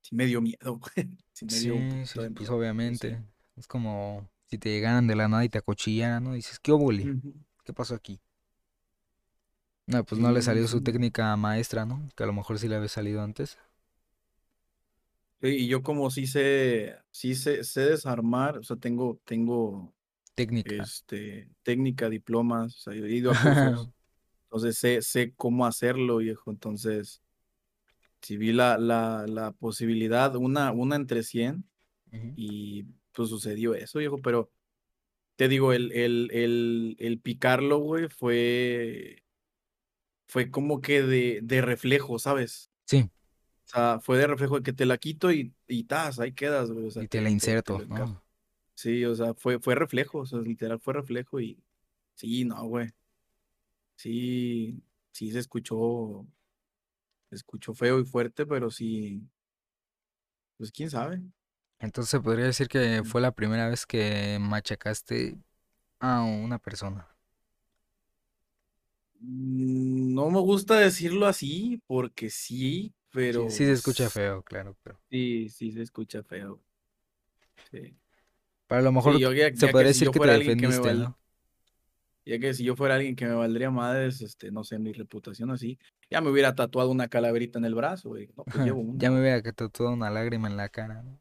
sí me dio miedo. Sí me dio un Sí, pues miedo, obviamente. sí. Es como si te llegaran de la nada y te acuchillaran, ¿no? Dices, ¿qué óvole? ¿Qué pasó aquí? No, pues no le salió su técnica maestra, ¿no? Que a lo mejor sí le había salido antes. Sí, Y yo como sí sé, sí sé, sé desarmar, o sea, tengo, tengo Técnica. este, técnica, diplomas, o sea, he ido a cursos, entonces sé, sé cómo hacerlo, viejo, entonces, si vi la, la, la posibilidad, una, una entre 100, Ujú. y pues sucedió eso, viejo, pero te digo, el, el, el, el picarlo, güey, fue, fue como que de, de reflejo, ¿sabes? Sí, O sea, fue de reflejo de que te la quito y, y tas, ahí quedas, güey, o sea, y te la te- inserto. ¿no? Sí, o sea, fue, fue reflejo, o sea, literal fue reflejo y sí, no, güey. Sí, sí se escuchó, se escuchó feo y fuerte, pero sí, pues quién sabe. Entonces se podría decir que fue la primera vez que machacaste a una persona. Mm, No me gusta decirlo así, porque sí, Sí, pero sí se escucha s- feo, claro, pero Sí, sí se escucha feo. Sí. para lo mejor Sí, yo ya, se ya podría si decir que te alguien que me defendiste, ¿no? Ya que si yo fuera alguien que me valdría madres, este, no sé, mi reputación así, ya me hubiera tatuado una calaverita en el brazo, güey. No, pues llevo Ya me hubiera toda una lágrima en la cara, ¿no?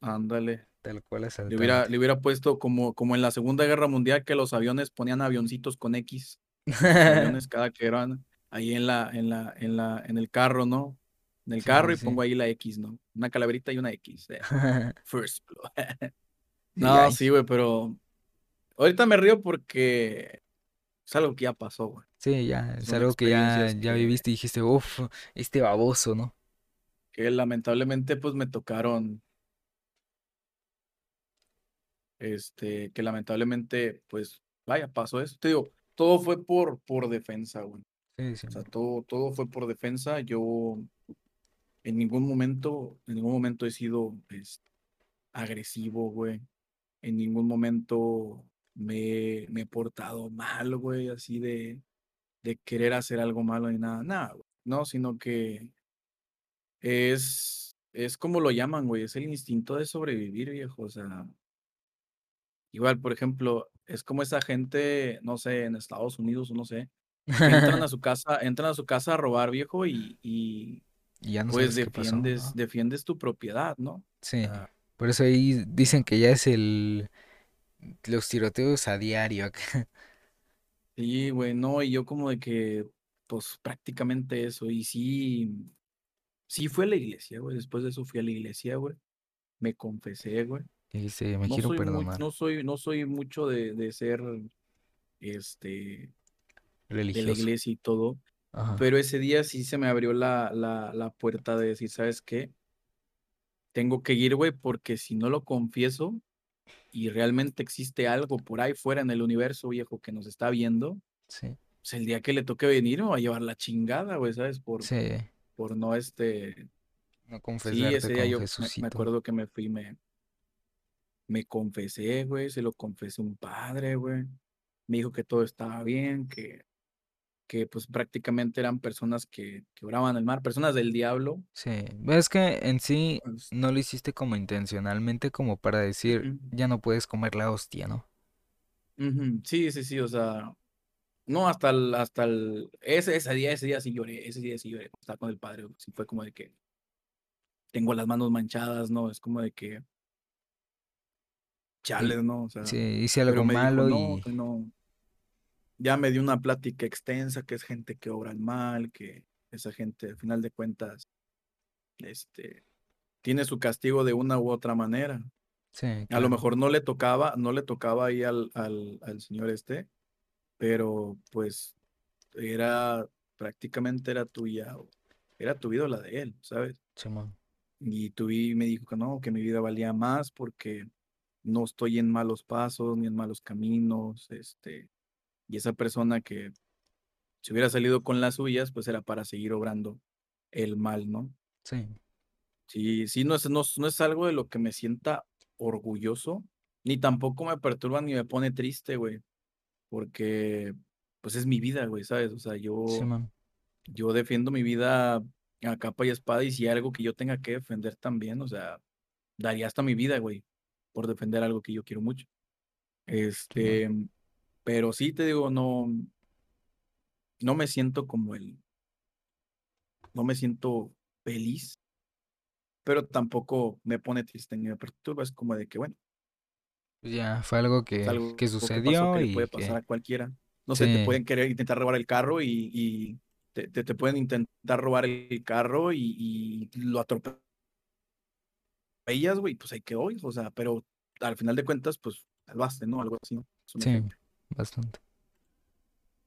Ándale. Tal cual Le asaltante. hubiera, le hubiera puesto como, como en la Segunda Guerra Mundial que los aviones ponían avioncitos con X. Aviones cada que eran ahí en la, en la, en la, en el carro, ¿no? En el Sí, carro sí, y pongo ahí la X, ¿no? Una calaverita y una X. eh, First blood. Y No, sí, güey, pero ahorita me río porque es algo que ya pasó, güey. Sí, ya, es algo que ya, ya viviste y dijiste, uff, este baboso, ¿no? que lamentablemente pues me tocaron, este, que lamentablemente pues, vaya, pasó eso. Te digo, todo fue por, por defensa, güey. Sí, sí. O sea, todo, todo fue por defensa. Yo en ningún momento, en ningún momento he sido pues, agresivo, güey. En ningún momento me, me he portado mal, güey, así de, de querer hacer algo malo ni nada, nada, güey. No, sino que es, es como lo llaman, güey, es el instinto de sobrevivir, viejo. O sea, igual, por ejemplo, es como esa gente, no sé, en Estados Unidos, no sé, entran a su casa, entran a su casa a robar, viejo, y, y Y ya no pues pasó, defiendes, ¿no? defiendes tu propiedad, ¿no? Sí. Por eso ahí dicen que ya es el los tiroteos a diario acá. sí, güey, no, y yo como de que, pues prácticamente eso, y sí, sí fui a la iglesia, güey, después de eso fui a la iglesia, güey, me confesé, güey. Y dice, me No quiero soy muy, no soy, no soy mucho de, de ser, este, de la Religioso. iglesia y todo, Ajá. pero ese día sí se me abrió la, la, la puerta de decir, ¿sabes qué? Tengo que ir, güey, porque si no lo confieso y realmente existe algo por ahí fuera en el universo, viejo, que nos está viendo, Sí. pues el día que le toque venir me va a llevar la chingada, güey, ¿sabes? Por, Sí. por no, este, No sí, confesarte ese día yo me, me acuerdo que me fui, me, me confesé, güey, se lo confesé a un padre, güey, me dijo que todo estaba bien, que, que pues prácticamente eran personas que, que oraban al mar, personas del diablo. Sí. Es que en sí pues, no lo hiciste como intencionalmente, como para decir, ya no puedes comer la hostia, ¿no? Sí, sí, sí, o sea, no, hasta el, hasta el, ese, ese día, ese día sí lloré, ese día sí lloré, cuando estaba con el padre, sí fue como de que tengo las manos manchadas, ¿no? Es como de que, chales, ¿no? O sea, sí, hice algo dijo, malo no, y no, ya me dio una plática extensa, que es gente que obra el mal, que esa gente, al final de cuentas, este, tiene su castigo de una u otra manera. sí, A lo claro. mejor no le tocaba, no le tocaba ahí al, al, al señor este, pero pues era, prácticamente era tuya, era tu vida o la de él, ¿sabes? Simón. Y tu vi me dijo que no, que mi vida valía más porque no estoy en malos pasos ni en malos caminos, este, y esa persona que si hubiera salido con las suyas, pues era para seguir obrando el mal, ¿no? Sí. Sí, sí, no es, no, es- no es algo de lo que me sienta orgulloso, ni tampoco me perturba ni me pone triste, güey, porque pues es mi vida, güey, ¿sabes? O sea, yo, yo defiendo mi vida a capa y espada y si hay algo que yo tenga que defender también, o sea, daría hasta mi vida, güey, por defender algo que yo quiero mucho. Este, pero sí te digo, no, no me siento como el, no me siento feliz, pero tampoco me pone triste ni me perturba, es como de que, bueno, Pues ya fue algo que, algo que que pasó sucedió que le y puede pasar que a cualquiera. No sé, te sí, pueden querer intentar robar el carro y, y te, te, te pueden intentar robar el carro y, y lo atropellas, güey, pues ahí quedó, o sea, pero al final de cuentas, pues salvaste, ¿no? Algo así, ¿no? Sí, ejemplo. Bastante.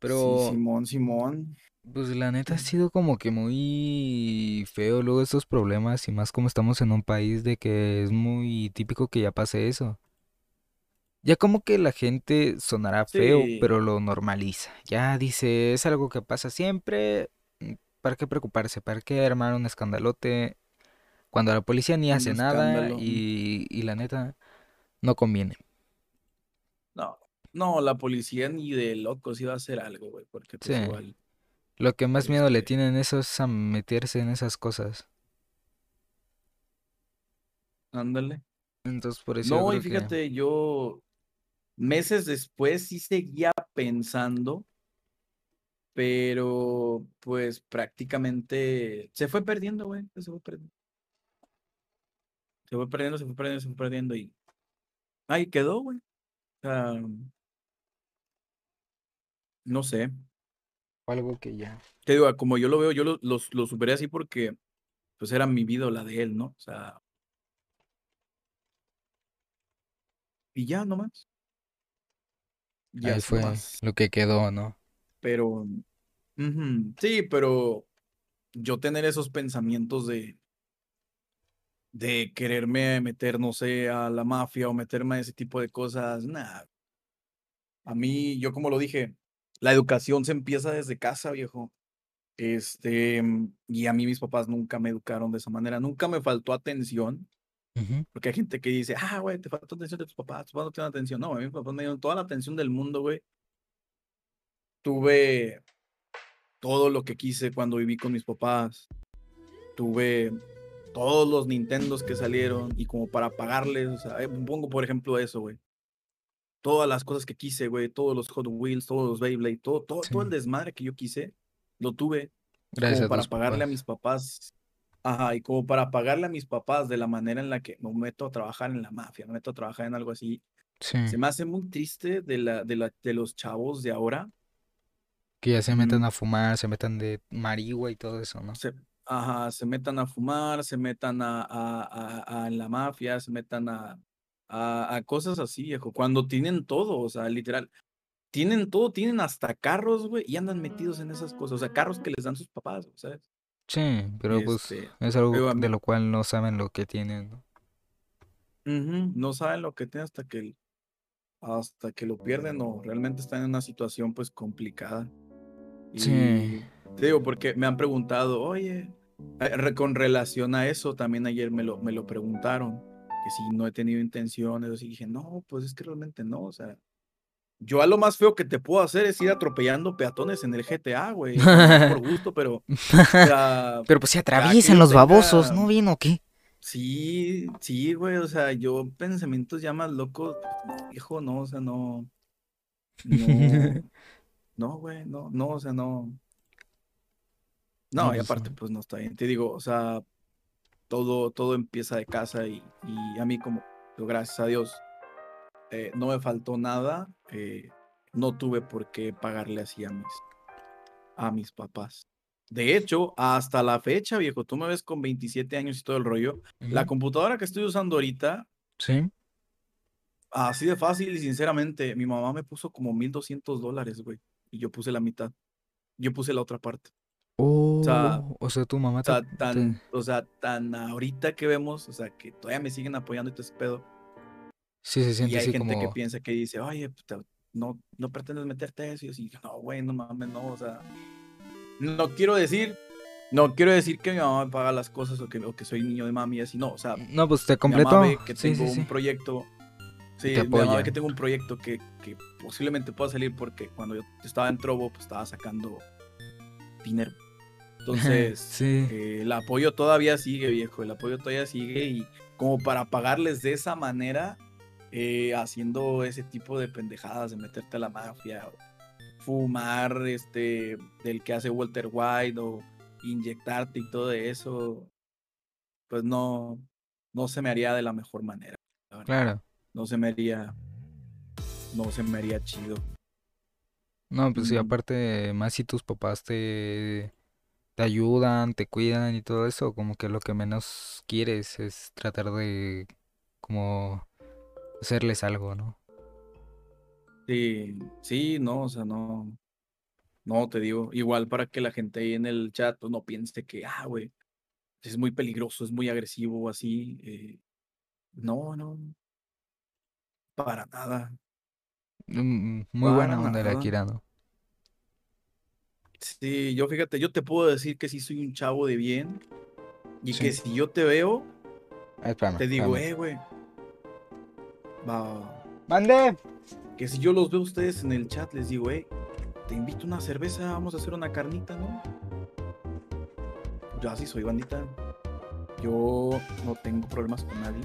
Sí, Pero Simón, Simón. pues la neta ha sido como que muy feo luego estos problemas y más como estamos en un país de que es muy típico que ya pase eso. Ya como que la gente sonará feo, Sí, pero lo normaliza. Ya dice, es algo que pasa siempre. mm, ¿Para qué preocuparse? ¿Para qué armar un escandalote cuando la policía ni un hace nada escándalo. y, y la neta no conviene? No, no, la policía ni de locos iba a hacer algo, güey, porque pues Sí, igual, lo que más miedo le este, tienen eso es a meterse en esas cosas. ándale. Entonces por eso yo No, y que fíjate, yo meses después sí seguía pensando, pero pues prácticamente se fue perdiendo, güey, se fue perdiendo. Se fue perdiendo, se fue perdiendo, se fue perdiendo y ahí quedó, güey. O sea, no sé. algo que ya. Te digo, como yo lo veo, yo lo, superé así porque pues era mi vida o la de él, ¿no? O sea, y ya nomás, ya Ahí fue nomás. lo que quedó, ¿no? Pero, sí, pero yo tener esos pensamientos de, de quererme meter, no sé, a la mafia o meterme a ese tipo de cosas, nada. A mí, yo como lo dije, la educación se empieza desde casa, viejo. Este, mm, y a mí mis papás nunca me educaron de esa manera, nunca me faltó atención, porque hay gente que dice, ah, güey, te faltó atención de tus papás, tus papás no tienen atención. No, a mí mis papás me dieron toda la atención del mundo, güey. Tuve todo lo que quise cuando viví con mis papás. Tuve todos los Nintendos que salieron y como para pagarles, o sea, eh, pongo por ejemplo eso, güey. Todas las cosas que quise, güey, todos los Hot Wheels, todos los Beyblade, todo, todo, todo el desmadre que yo quise, lo tuve Gracias como para pagarle a mis papás. Ajá, y como para pagarle a mis papás de la manera en la que me meto a trabajar en la mafia, me meto a trabajar en algo así. Sí. Se me hace muy triste de, la, de, la, de los chavos de ahora. Que ya se metan Mm, a fumar, se metan de marihuana y todo eso, ¿no? se, ajá, se metan a fumar, se metan a, a, a- a en la mafia, se metan a, a, a cosas así, viejo. Cuando tienen todo, o sea, literal. Tienen todo, tienen hasta carros, güey, y andan metidos en esas cosas. O sea, carros que les dan sus papás, ¿sabes? Sí, pero pues Este, es algo de lo cual no saben lo que tienen, ¿no? Saben lo que tienen hasta que, hasta que lo pierden o realmente están en una situación pues complicada. Sí. Te digo, porque me han preguntado, oye, eh, con relación a eso, también ayer me lo, me lo preguntaron, que si no he tenido intenciones, y dije, no, pues es que realmente no, o sea, yo a lo más feo que te puedo hacer es ir atropellando peatones en el GTA, güey, por gusto, pero, o sea, Pero pues se atraviesan los babosos, tenga- ¿no? ¿Bien o qué? Sí, sí, güey, o sea, yo pensamientos ya más locos, viejo, no, o sea, no, no, no, güey, no, no, o sea, no, No, y pues aparte, pues no está bien, te digo, o sea, todo, todo empieza de casa y, y a mí como, gracias a Dios, eh, no me faltó nada, eh, no tuve por qué pagarle así a mis, a mis papás. De hecho, hasta la fecha, viejo, tú me ves con 27 años y todo el rollo. La computadora que estoy usando ahorita, Sí. así de fácil y sinceramente, mi mamá me puso como 1200 dólares, güey. Y yo puse la mitad. Yo puse la otra parte. Sea, Oh, o sea, tu mamá O sea, te- tan, o sea, tan ahorita que vemos, o sea, que todavía me siguen apoyando y todo ese pedo. sí se Y siente hay así gente que piensa que dice, oye, pues, te- no, no pretendes meterte a eso. Y yo así, no, güey, no mames, no, o sea, no quiero decir, no quiero decir que mi mamá me paga las cosas o que, o que soy niño de mami y así, no, o sea, No, pues te mi completó. mamá ve que tengo sí, sí. un proyecto, sí, mi mamá ve que tengo un proyecto que, que posiblemente pueda salir porque cuando yo estaba en Trovo, pues estaba sacando dinero. Entonces, Sí. eh, el apoyo todavía sigue, viejo, el apoyo todavía sigue y como para pagarles de esa manera, eh, haciendo ese tipo de pendejadas, de meterte a la mafia, o fumar, este, del que hace Walter White, o inyectarte y todo eso, pues no, no se me haría de la mejor manera. la. Claro. No se me haría, no se me haría chido. No, pues sí, Mm. aparte, más si tus papás te, te ayudan, te cuidan y todo eso, como que lo que menos quieres es tratar de como hacerles algo, ¿no? Sí, sí, no, o sea, no, no te digo, igual para que la gente ahí en el chat pues, no piense que, ah, güey, es muy peligroso, es muy agresivo o así. eh, no, no, para nada. Mm, Muy Para buena onda la nada. Kira, ¿no? Sí, yo fíjate, yo te puedo decir que sí soy un chavo de bien y que si yo te veo, Ah, espérame, te digo, espérame. eh, güey, va. ¡Mande! que si yo los veo a ustedes en el chat, les digo, eh, te invito a una cerveza, vamos a hacer una carnita, ¿no? Yo así soy bandita. Yo no tengo problemas con nadie.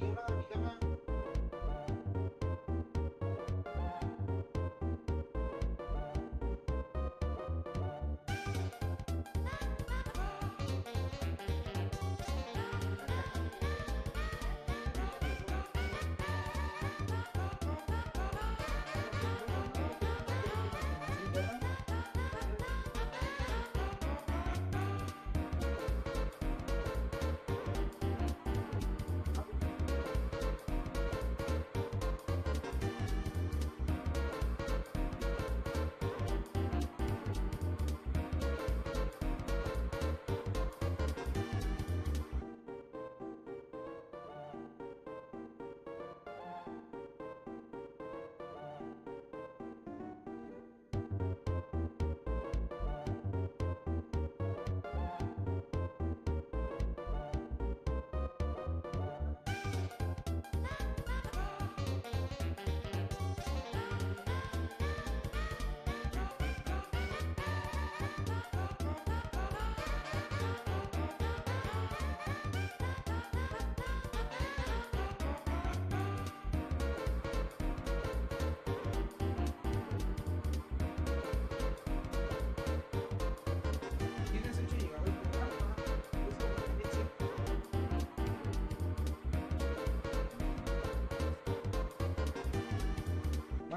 你了，你看看。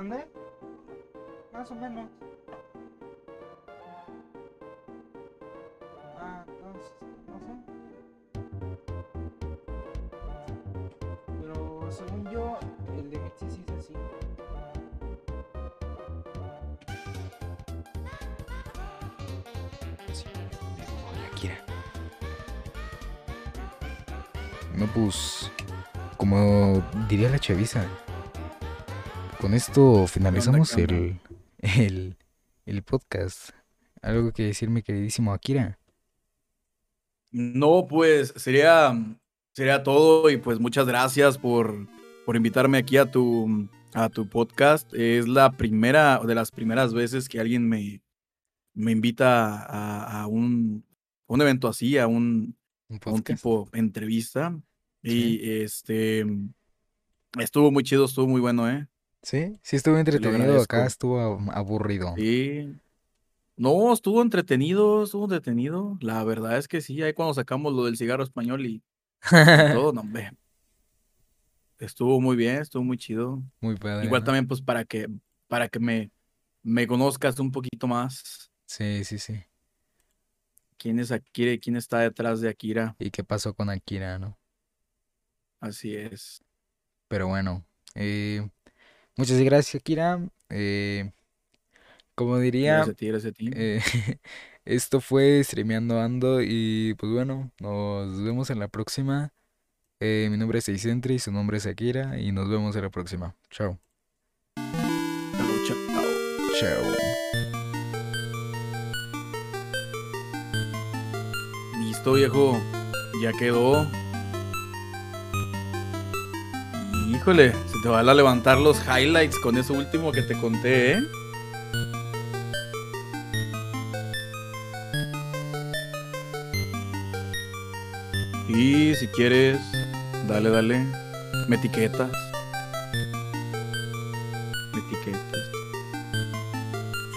¿Mande? Más o menos. Ah, no sé. Pero según yo, el de Mixi sí es así. No, pues, como diría la chaviza, con esto finalizamos el, el, el podcast. Algo que decir, mi queridísimo Akira. No, pues sería, sería todo y pues muchas gracias por, por invitarme aquí a tu, a tu podcast. Es la primera de las primeras veces que alguien me, me invita a, a un, a un evento así, a un, Un a un tipo entrevista. Y este estuvo muy chido, estuvo muy bueno, ¿eh? Sí, sí estuvo entretenido, acá estuvo ab- aburrido. Sí. No, estuvo entretenido, estuvo entretenido. La verdad es que sí, ahí cuando sacamos lo del cigarro español y todo, no, hombre. Estuvo muy bien, estuvo muy chido. Muy padre, Igual ¿no? también, pues, para que, para que me, me conozcas un poquito más. Sí, sí, sí. ¿Quién es Akira y quién está detrás de Akira? ¿Y qué pasó con Akira, no? Así es. Pero bueno, eh, muchas gracias, Akira. Eh, como diría, Gracias a ti, gracias a ti. eh, esto fue Streameando Ando y pues bueno, nos vemos en la próxima. Eh, mi nombre es Seisentri, su nombre es Akira y nos vemos en la próxima. Chao. Chao, chao. Chao. Listo, viejo. Ya quedó. Híjole, se te van a levantar los highlights con eso último que te conté, ¿eh? Y si quieres, dale, dale. Me etiquetas. Me etiquetas.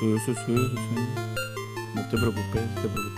Sí, sí, sí, sí. No te preocupes, te preocupes.